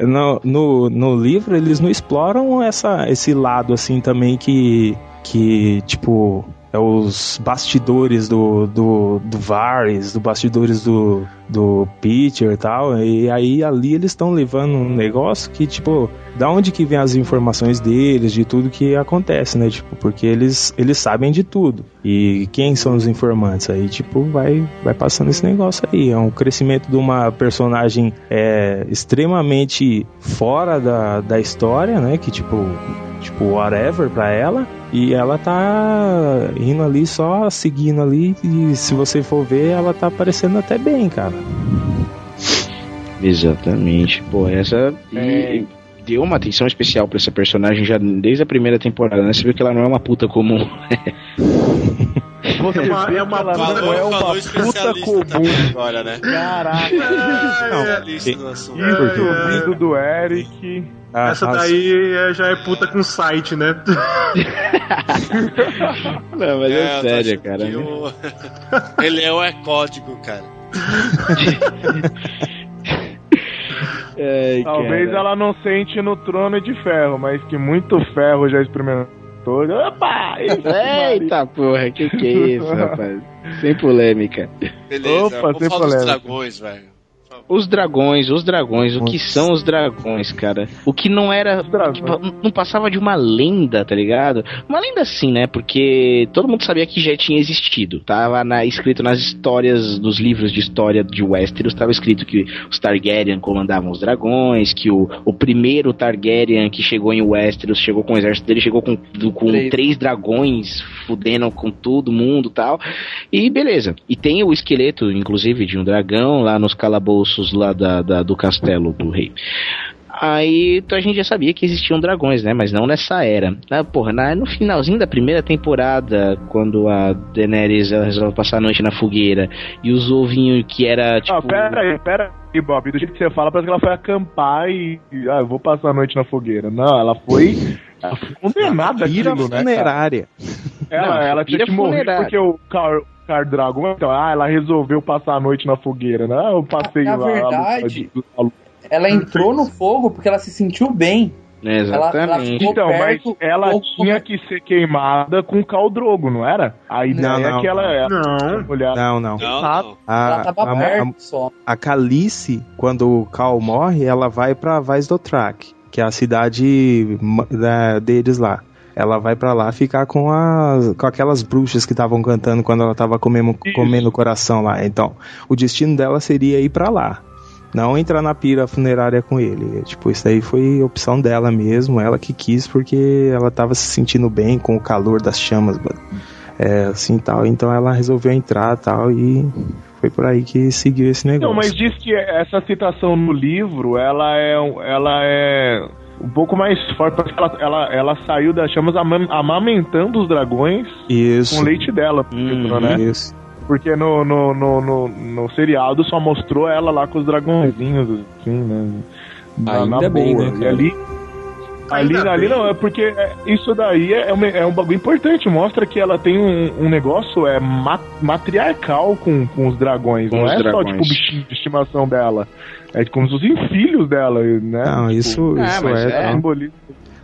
No, no, no livro eles não exploram essa, esse lado assim também que, que tipo é os bastidores do, do, do Varys, do bastidores do, do Peter e tal. E aí ali eles estão levando um negócio que, tipo, da onde que vem as informações deles, de tudo que acontece, né? Tipo, porque eles, eles sabem de tudo. E quem são os informantes? Aí, tipo, vai, vai passando esse negócio aí. É um crescimento de uma personagem é, extremamente fora da, da história, né? Que, tipo, tipo, whatever pra ela. E ela tá indo ali só seguindo ali. E se você for ver, ela tá aparecendo até bem, cara. Exatamente. Pô, essa. E É. deu uma atenção especial pra essa personagem já desde a primeira temporada, né? Você viu que ela não é uma puta comum. Você É uma- vê é uma que ela puta- não é falou uma puta comum. agora, né? Caraca. No assunto. Isso, o vídeo do Eric. Ah, Essa as- daí é- já é puta com site, né? Não, mas é, tô sério, cara. o- Ele é, é código, cara. Ai, Talvez cara. ela não sente no trono de ferro, mas que muito ferro já experimentou. Opa! Eita porra, que que é isso, rapaz? Sem polêmica. Beleza, Opa, vamos sem falar dos polêmica. dragões, velho. Os dragões, os dragões, o que são os dragões, cara? O que não era. tipo, não passava de uma lenda, tá ligado? Uma lenda assim, né? Porque todo mundo sabia que já tinha existido. Tava na- escrito nas histórias, dos livros de história de Westeros, tava escrito que os Targaryen comandavam os dragões, que o, o primeiro Targaryen que chegou em Westeros chegou com o exército dele, chegou com, com Três. três dragões, fudendo com todo mundo e tal. E beleza. E tem o esqueleto, inclusive, de um dragão lá nos calabouços lá da, da- do castelo do rei. Aí então a gente já sabia que existiam dragões, né? Mas não nessa era. Ah, porra, na- no finalzinho da primeira temporada, quando a Daenerys ela resolve passar a noite na fogueira e os ovinhos que era tipo. Ah, pera aí, pera aí, Bob. Do jeito que você fala, parece que ela foi acampar e. e, Ah, eu vou passar a noite na fogueira. Não, ela foi. Ela foi condenada aquilo, né? funerária. Ela, Não, ela tinha que morrer porque o Car, Car Dragon. Então, ah, ela resolveu passar a noite na fogueira, né? Eu passei Na lá. a verdade, a Ela entrou no fogo porque ela se sentiu bem. Exatamente. Ela- ela Então, mas ela pouco- tinha que ser queimada com Caldrogo, não era? A ideia Não, não. é que ela era Não. mulher. Não, não. Não, não. A, Ela tava a- perto a- só. a Calice, quando o Cal morre, ela vai pra Vaz do Track, que é a cidade da- deles lá. Ela vai pra lá ficar com, as, com aquelas bruxas que estavam cantando quando ela tava comendo, comendo o coração lá. Então, o destino dela seria ir pra lá. Não entrar na pira funerária com ele. Tipo, isso aí foi opção dela mesmo, ela que quis, porque ela tava se sentindo bem com o calor das chamas, mano. É, assim tal. Então ela resolveu entrar tal e foi por aí que seguiu esse negócio. Não, mas diz que essa citação no livro, ela é, um- ela é um pouco mais forte, porque ela, ela, ela saiu das chamas ama- amamentando os dragões Isso. com o leite dela, livro, né? Isso. Porque no, no, no, no, no seriado só mostrou ela lá com os dragõezinhos, assim, né? Na, Ainda na bem, boa. né, E cara? ali, ali, Ainda ali bem. não, é porque é, isso daí é, um, é um bagulho importante. Mostra que ela tem um, um negócio é ma- matriarcal com, com os dragões. Com não os é só dragões. tipo o bichinho de estimação dela. É como se fossem filhos dela, né? Não, Tipo, isso, Ah, isso é. é. tá? simbolismo.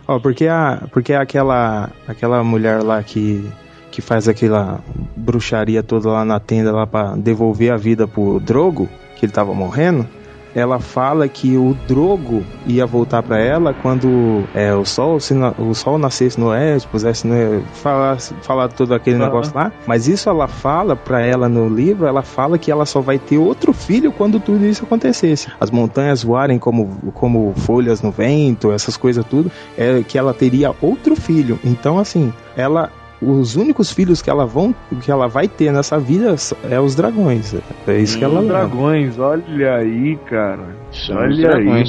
Ó, porque a, porque aquela, aquela mulher lá que, que faz aquela bruxaria toda lá na tenda lá para devolver a vida pro Drogo, que ele tava morrendo, ela fala que o Drogo ia voltar para ela quando é, o sol se o sol nascesse no oeste, pusesse no falar, falar todo aquele Aham. negócio lá. Mas isso ela fala para ela no livro, ela fala que ela só vai ter outro filho quando tudo isso acontecesse. As montanhas voarem como, como folhas no vento, essas coisas tudo, é que ela teria outro filho. Então assim, ela os únicos filhos que ela vão que ela vai ter nessa vida é os dragões. É isso que ela Os dragões, olha aí, cara. São Olha aí.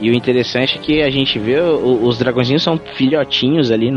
E o interessante é que a gente vê o- os dragõezinhos são filhotinhos ali,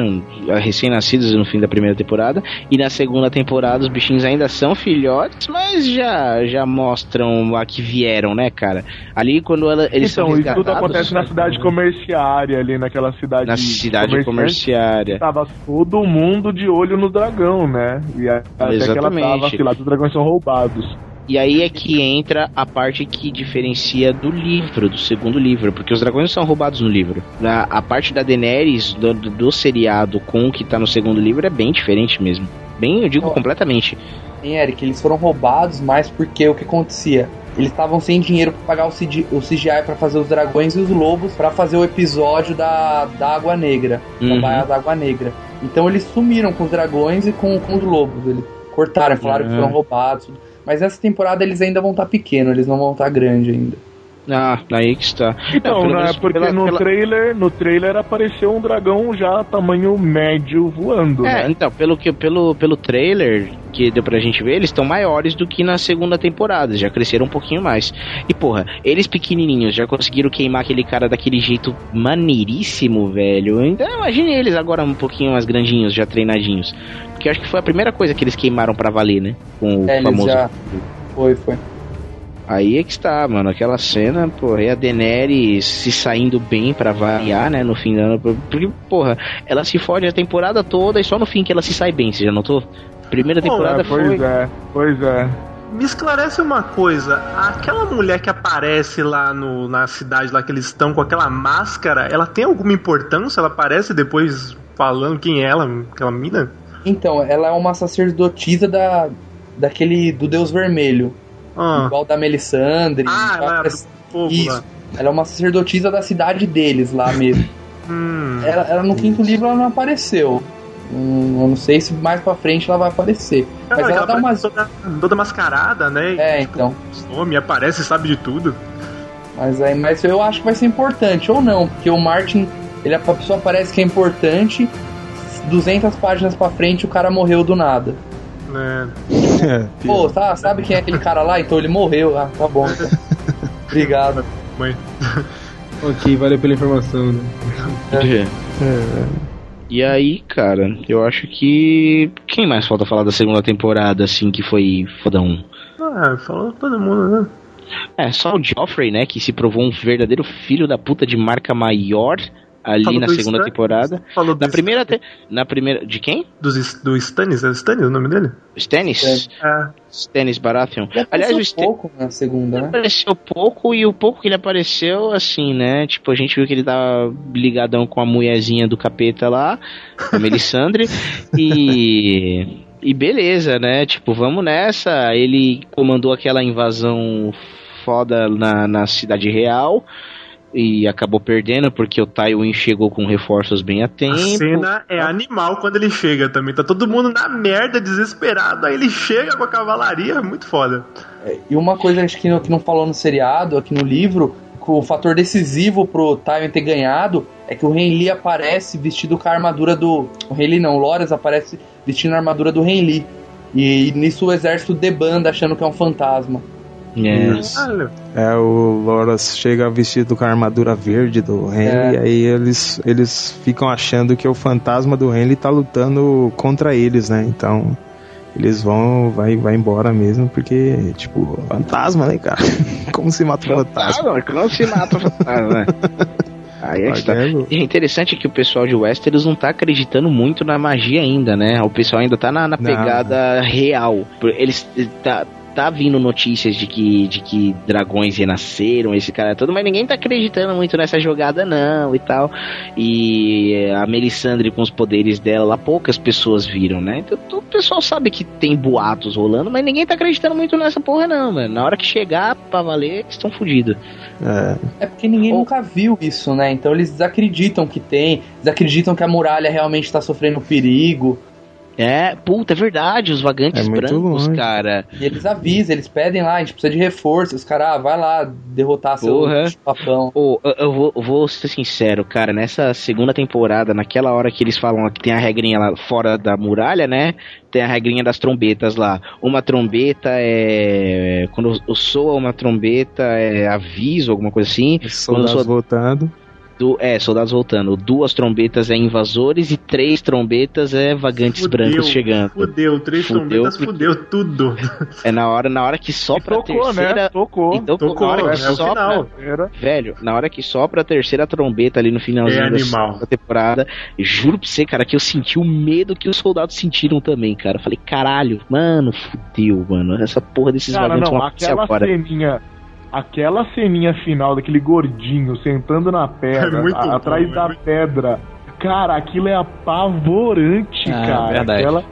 recém-nascidos no fim da primeira temporada. E na segunda temporada os bichinhos ainda são filhotes, mas já, já mostram a que vieram, né, cara? Ali quando ela- eles então, são isso tudo resgatados- acontece na cidade comerciária, ali naquela cidade. Na cidade comerciária. Tava todo mundo de olho no dragão, né? E a- até que ela tava, sei lá, os dragões são roubados. E aí é que entra a parte que diferencia do livro, do segundo livro, porque os dragões são roubados no livro. A, a parte da Daenerys do, do- do seriado com o que tá no segundo livro é bem diferente mesmo. Bem, eu digo completamente. Hein, Eric, eles foram roubados, mas porque o que acontecia? Eles estavam sem dinheiro para pagar o, CG o CGI para fazer os dragões e os lobos para fazer o episódio da, da Água Negra, Uhum. da Baía da Água Negra. Então eles sumiram com os dragões e com, com os lobos. Eles cortaram, falaram que Ah. foram roubados. tudo. Mas nessa temporada eles ainda vão estar pequenos, eles não vão estar grandes ainda. Ah, aí que está. Então, Não, pelo né, porque pela- no pela- trailer, no trailer apareceu um dragão já tamanho médio voando, É, né? então, pelo, que, pelo, pelo trailer que deu pra gente ver, eles estão maiores do que na segunda temporada, já cresceram um pouquinho mais. E porra, eles pequenininhos já conseguiram queimar aquele cara daquele jeito maneiríssimo, velho. Então imagine eles agora um pouquinho mais grandinhos, já treinadinhos. Porque eu acho que foi a primeira coisa que eles queimaram pra valer, né? Com o É, eles famoso. já. Foi, foi. Aí é que está, mano. Aquela cena, porra, e a Daenerys se saindo bem pra variar, né? No fim do ano. Porque, porra, ela se fode a temporada toda e só no fim que ela se sai bem, você já notou? Primeira temporada É, pois foi. é, pois é. Me esclarece uma coisa, aquela mulher que aparece lá no, na cidade lá que eles estão com aquela máscara, ela tem alguma importância? Ela aparece depois falando quem é ela, aquela mina? Então, ela é uma sacerdotisa da, daquele do Deus Vermelho. Ah. Igual da Melisandre. Ah, ela é Isso. Ela é uma sacerdotisa da cidade deles lá mesmo. Hum. ela, ela no quinto livro ela não apareceu. Hum, eu não sei se mais pra frente ela vai aparecer. Mas Ela, ela dá umas. toda, toda mascarada, né? É, então. Some, aparece, sabe de tudo. Mas, aí, mas eu acho que vai ser importante, ou não, porque o Martin, ele, a pessoa parece que é importante, 200 páginas pra frente o cara morreu do nada. É. Pô, tá, sabe quem é aquele cara lá? Então ele morreu. Ah, tá bom. Obrigado. Mãe. Ok, valeu pela informação. Né? É. E aí, cara, eu acho que. Quem mais falta falar da segunda temporada, assim, que foi fodão? Ah, falou todo mundo, né? É, só o Joffrey, né, que se provou um verdadeiro filho da puta de marca maior ali Falou na do segunda Stan- temporada. Falou Na primeira, te... na primeira, de quem? Dos, do Stannis, é Stannis o nome dele? Stannis? É. Stannis Baratheon. Ele Aliás, o apareceu Stan... pouco na segunda, Ele né? apareceu pouco e o pouco que ele apareceu, assim, né? Tipo, a gente viu que ele tava ligadão com a mulherzinha do capeta lá, a Melisandre, e. E beleza, né? Tipo, vamos nessa. Ele comandou aquela invasão foda na, na cidade real. E acabou perdendo porque o Tywin chegou com reforços bem a tempo. A cena é animal quando ele chega também. Tá todo mundo na merda, desesperado. Aí ele chega com a cavalaria, é muito foda. E uma coisa acho que não, que não falou no seriado, aqui no livro, que o fator decisivo pro Tywin ter ganhado é que o Renly aparece vestido com a armadura do. O Renly não, o Loras aparece vestindo a armadura do Renly. E, e nisso o exército debanda achando que é um fantasma. É, o Loras chega vestido com a armadura verde do Henry, É. aí eles, eles ficam achando que o fantasma do Henry tá lutando contra eles, né? Então eles vão, vai, vai embora mesmo, porque, tipo, fantasma, né, cara? Como se mata o fantasma? Não se mata o fantasma, né? Aí é tá. E é interessante que o pessoal de Westeros não tá acreditando muito na magia ainda, né? O pessoal ainda tá na, na Não. pegada real. Eles tá, tá vindo notícias de que, de que dragões renasceram, esse cara todo, mas ninguém tá acreditando muito nessa jogada não e tal. E a Melisandre com os poderes dela lá, poucas pessoas viram, né? Então o pessoal sabe que tem boatos rolando, mas ninguém tá acreditando muito nessa porra não, mano. Na hora que chegar pra valer, eles estão fodidos. É. É porque ninguém nunca viu isso, né? Então eles desacreditam que tem, desacreditam que a muralha realmente tá sofrendo perigo. É, puta, é verdade, os vagantes É brancos, longe. cara. E eles avisam, eles pedem lá, a gente precisa de reforço. Os caras, ah, vai lá derrotar Porra. seu papão. Ô, eu, eu vou, eu vou ser sincero, cara, nessa segunda temporada, naquela hora que eles falam que tem a regrinha lá fora da muralha, né? Tem a regrinha das trombetas lá. Uma trombeta é. Quando o- soa uma trombeta é aviso, alguma coisa assim. Quando Soldados soa- voltando. Du- é, soldados voltando. Duas trombetas é invasores e três trombetas é vagantes brancos chegando. Fudeu, três Fudeu, trombetas, porque- fudeu tudo. É na hora, na hora que sopra tocou, a terceira. né? Tocou. Então, Tocou, na hora que é o sopra, final. Velho, na hora que sopra a terceira trombeta ali no finalzinho É da temporada, juro pra você, cara, que eu senti o medo que os soldados sentiram também, cara. Eu falei, caralho, mano, fudeu, mano. Essa porra desses Cara, vagantes não, vão acontecer aquela agora. ceninha. Aquela ceninha final daquele gordinho sentando na pedra, É a- bom, atrás é da muito- pedra. Cara, aquilo é apavorante, Ah, cara. verdade. Aquela,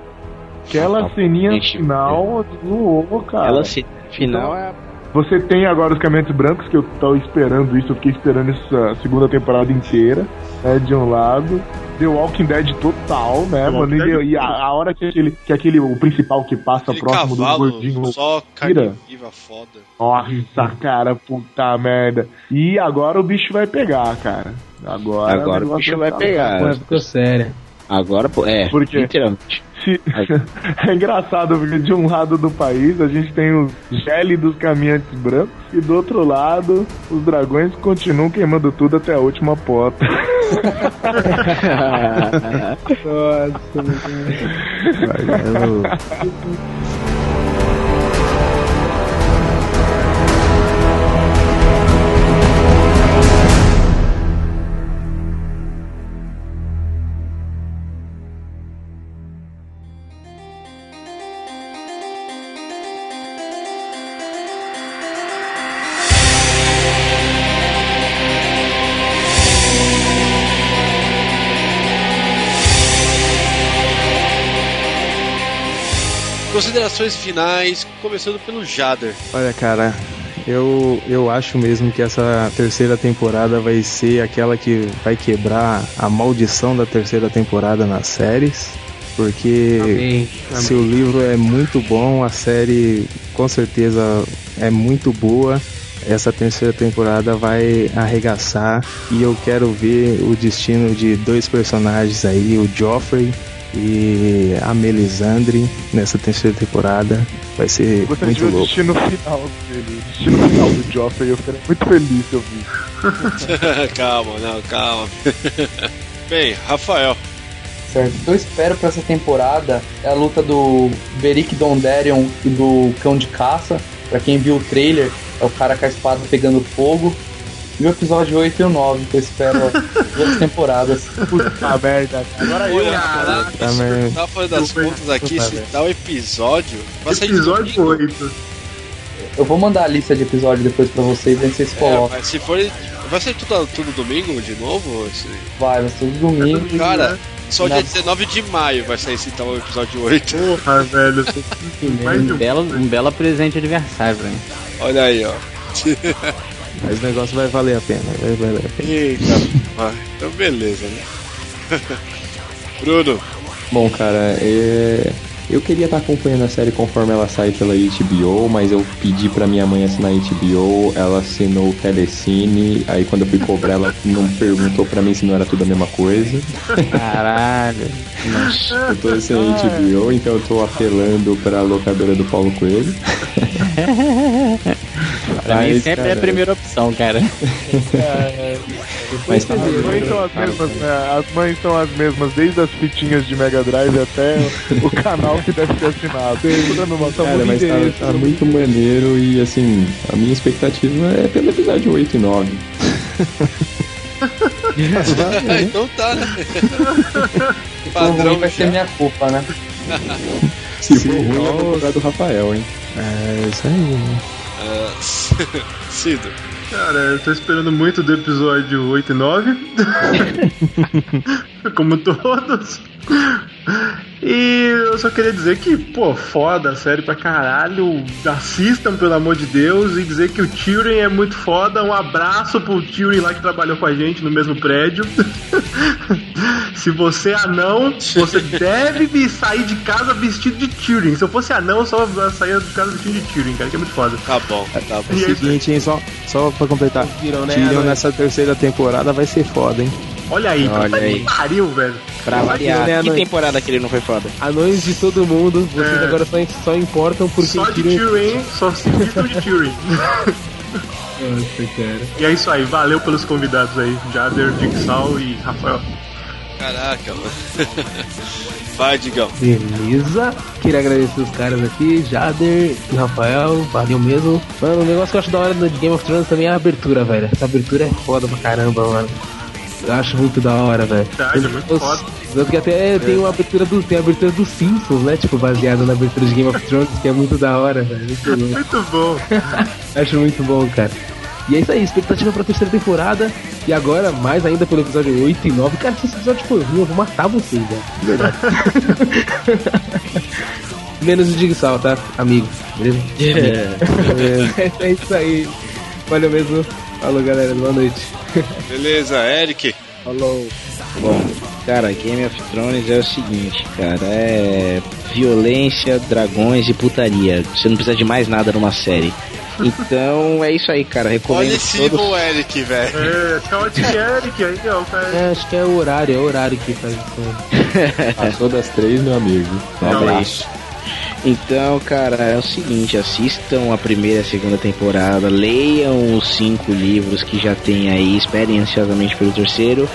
aquela ceninha final zoou, cara. Aquela cena final Então, é. Você tem agora os caminhantes brancos, que eu tô esperando isso, eu fiquei esperando essa segunda temporada inteira, né, de um lado. The Walking Dead total, né, The mano? E, Dead e a, a hora que aquele, que aquele, o principal que passa Aquele próximo do cavalo, gordinho só tira. foda. Nossa, cara, puta merda. E agora o bicho vai pegar, cara. Agora, Agora o bicho vai pegar. Mas ficou séria. Agora, pô, é, Por quê? literalmente. Se- É engraçado, porque de um lado do país a gente tem os gélidos caminhantes brancos e do outro lado os dragões continuam queimando tudo até a última pota. Considerações finais, começando pelo Jader. Olha, cara, eu, eu acho mesmo que essa terceira temporada vai ser aquela que vai quebrar a maldição da terceira temporada nas séries. Porque Amém. se o livro é muito bom, a série com certeza é muito boa. Essa terceira temporada vai arregaçar e eu quero ver o destino de dois personagens aí, o Joffrey e a Melisandre nessa terceira temporada. Vai ser Gostaria de muito ver o louco. destino final dele. O destino final do Joffrey. Eu ficaria muito feliz se eu vi. calma, não, calma. Bem, Rafael. Certo. O que eu espero pra essa temporada é a luta do Beric Dondarrion e do Cão de Caça. Pra quem viu o trailer, é o cara com a espada pegando fogo. E o episódio 8 e o 9, que eu espero duas temporadas. Puta merda. Agora eu. Olha, Tá, se tava falando das contas aqui, Puta, se velho. dá o episódio. Vai sair Episódio domingo. 8. Eu vou mandar a lista de episódios depois pra vocês, aí vocês É, colocam. mas se for. Vai sair tudo, tudo domingo de novo? Esse- Vai, vai ser tudo domingo. Cara, só Na- dia 19 de maio vai sair esse então o episódio 8. Porra, velho. Um um. belo, um belo presente de aniversário pra mim. Olha aí, ó. Mas o negócio vai valer a pena. Vai valer a pena. Eita, vai. Então beleza, né? Bruno. Bom, cara, é... eu queria estar acompanhando a série conforme ela sai pela HBO, mas eu pedi pra minha mãe assinar a HBO, ela assinou o Telecine, aí quando eu fui cobrar ela não perguntou pra mim se não era tudo a mesma coisa. Caralho. Eu tô sem HBO, então eu tô apelando pra locadora do Paulo Coelho. Pra mim sempre é a cara, primeira opção, cara. Mas tá As mães são as mesmas, né? As mães são as mesmas, desde as fitinhas de Mega Drive até o canal que deve ser assinado. Cara, mas tá, tá muito maneiro e assim, a minha expectativa é pelo episódio 8 e 9. então tá, né? O Padrão vai ser minha culpa, né? Se for ruim, eu vou comprar do Rafael, hein? É isso aí, né? Ah, Cido. Cara, eu tô esperando muito do episódio 8 e 9. Como todos. E eu só queria dizer que, pô, foda a série pra caralho. Assistam, pelo amor de Deus. E dizer que o Tyrion é muito foda. Um abraço pro Tyrion lá que trabalhou com a gente no mesmo prédio. Se você é anão, você deve sair de casa vestido de Tyrion. Se eu fosse anão, eu só saía de casa vestido de Tyrion, cara, que é muito foda. Tá bom, tá bom. É o seguinte, hein, só, só pra completar. Viram, né, Tyrion nessa terceira temporada vai ser foda, hein? Olha aí, Olha aí. pariu, velho. Pra variar, né, que Anões? temporada que ele não foi foda? Anões de todo mundo, vocês É. agora só, só importam porque Só de Tyrion, só se de Tyrion. Nossa, cara. E é isso aí, valeu pelos convidados aí, Jader, Jigsaw e Rafael. Caraca, mano. Vai, Digão. Beleza. Queria agradecer os caras aqui, Jader e Rafael, valeu mesmo. Mano, o negócio que eu acho da hora do Game of Thrones também é a abertura, velho. Essa abertura é foda pra caramba, mano. Eu acho muito da hora, velho. Verdade, é muito foda. Tanto que até tem uma abertura do, tem a abertura dos Simpsons, né? Tipo, baseada na abertura de Game of Thrones, que é muito da hora, velho. Muito. Muito bom. Acho muito bom, cara. E é isso aí, expectativa pra terceira temporada. E agora, mais ainda pelo episódio 8 e 9. Cara, se esse episódio for ruim, eu vou matar vocês, velho. De verdade. Menos o Digsal, tá, amigo? Beleza? É. é isso aí. Valeu mesmo. Falou, galera. Boa noite. Beleza, Eric. Falou. Bom, cara, Game of Thrones é o seguinte, cara, é violência, dragões e putaria. Você não precisa de mais nada numa série. Então é isso aí, cara. Recomendo Olha esse todos. o Eric, velho. É, Chaotic Eric aí, ó, cara. É, acho que é o horário, é o horário que faz isso. Passou das três, meu amigo. Um abraço. Então, cara, é o seguinte, assistam a primeira e a segunda temporada, leiam os cinco livros que já tem aí, esperem ansiosamente pelo terceiro.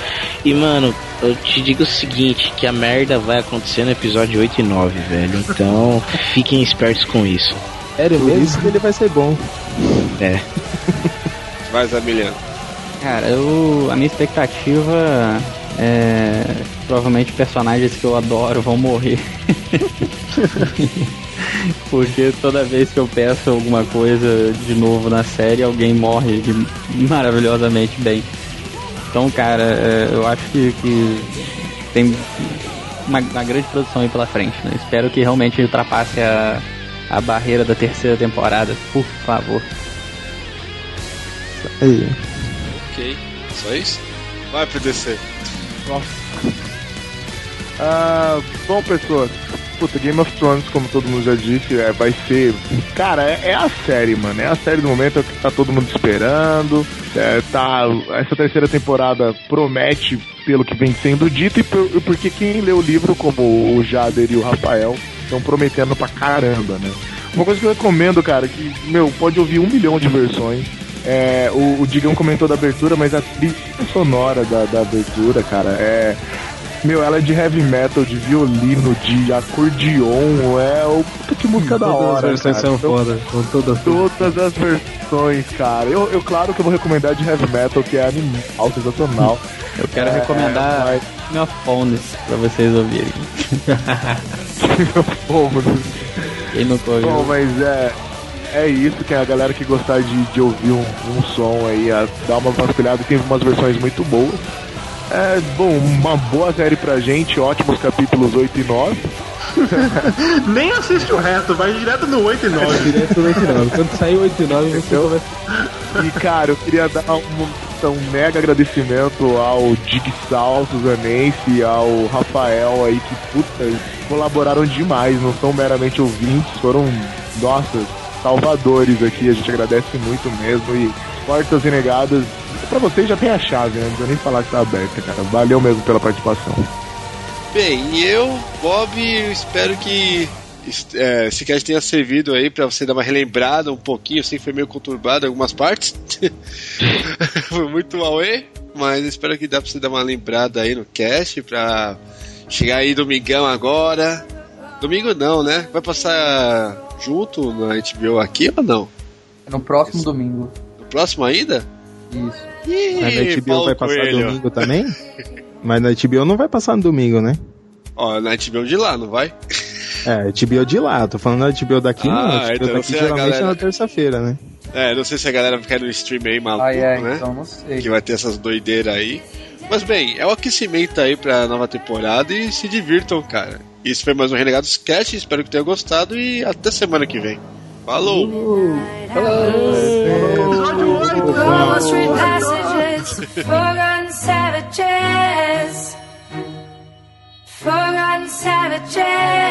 E, mano, eu te digo o seguinte, que a merda vai acontecer no episódio 8 e 9, velho. Então, fiquem espertos com isso. Sério Por isso que ele vai ser bom. É. Vai, Zamiliano. Cara, eu, a minha expectativa é. Provavelmente personagens que eu adoro vão morrer. Porque toda vez que eu peço alguma coisa de novo na série, alguém morre de- maravilhosamente bem. Então, cara, é, eu acho que, que tem uma, uma grande produção aí pela frente. Né? Espero que realmente ultrapasse a, a barreira da terceira temporada, por favor. Aí. Ok, só isso? Vai, PDC. Ah, bom, pessoas. Puta, Game of Thrones, como todo mundo já disse, é, vai ser. Cara, é, é a série, mano. É a série do momento é que tá todo mundo esperando. É, tá, essa terceira temporada promete pelo que vem sendo dito e, por- porque quem lê o livro, como o Jader e o Rafael, estão prometendo pra caramba, né? Uma coisa que eu recomendo, cara, que, meu, pode ouvir um milhão de versões. É, o, o Digão comentou da abertura, mas a trilha sonora da, da abertura, cara, é. Meu, ela é de heavy metal, de violino, de acordeon, é o puta que música da Todas hora. as versões cara. são Então, foda, são todas Todas as versões, cara. Eu, eu claro que eu vou recomendar de heavy metal, que é animal, sensacional. Eu quero É, recomendar mas- meu Phones pra vocês ouvirem. Bom, mano. Quem nunca ouviu? Bom, mas é. É isso, que a galera que gostar de, de ouvir um, um som aí, a, dá uma vasculhada, tem umas versões muito boas. É, bom, uma boa série pra gente, ótimos capítulos 8 e 9. Nem assiste o resto, vai direto no 8 e 9. Direto no 8 e 9. Quando sair 8 e 9, você começa. E cara, eu queria dar um, um mega agradecimento ao Digsal, Suzanense, ao Rafael aí, que puta, colaboraram demais, não são meramente ouvintes, foram, nossa, salvadores aqui, a gente agradece muito mesmo e portas renegadas. Pra vocês já tem a chave, né? Não precisa nem falar que tá aberta, cara. Valeu mesmo pela participação. Bem, e eu, Bob, eu espero que é, esse cast tenha servido aí pra você dar uma relembrada um pouquinho, eu sei que foi meio conturbado em algumas partes. foi muito auê, mas espero que dá pra você dar uma lembrada aí no cast pra chegar aí domingão agora. Domingo não, né? Vai passar junto na HBO aqui ou não? No próximo domingo. No próximo ainda? Isso. Ih, Mas na HBO Paulo vai passar Coelho. domingo também? Mas na HBO não vai passar no domingo, né? Ó, na HBO de lá, não vai? É, HBO de lá, tô falando da HBO daqui, não. Ah, A HBO então daqui é geralmente é galera- na terça-feira, né? É, não sei se a galera quer no stream aí maluco, Ah, é, né? então não sei. Que vai ter essas doideiras aí. Mas bem, é o aquecimento aí pra nova temporada e se divirtam, cara. Isso foi mais um Renegados Sketch, espero que tenham gostado e até semana que vem. Falou! Uh, falou! Falou! Forgotten savages, forgotten savages.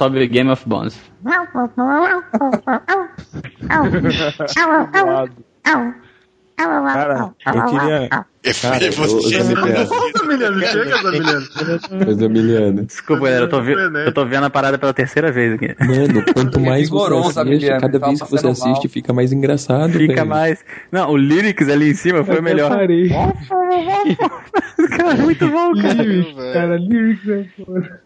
sobe Game of Bones. Cara, eu queria. Cara, eu, você Emiliano, Desculpa, galera, eu tô, vi... eu tô vendo a parada pela terceira vez aqui. Mano, quanto mais você assiste, cada vez que você assiste, fica mais engraçado. Fica velho. mais. Não, o lyrics ali em cima foi eu melhor. Parei. cara, muito bom, cara. Lyrics, cara, lyrics é foda.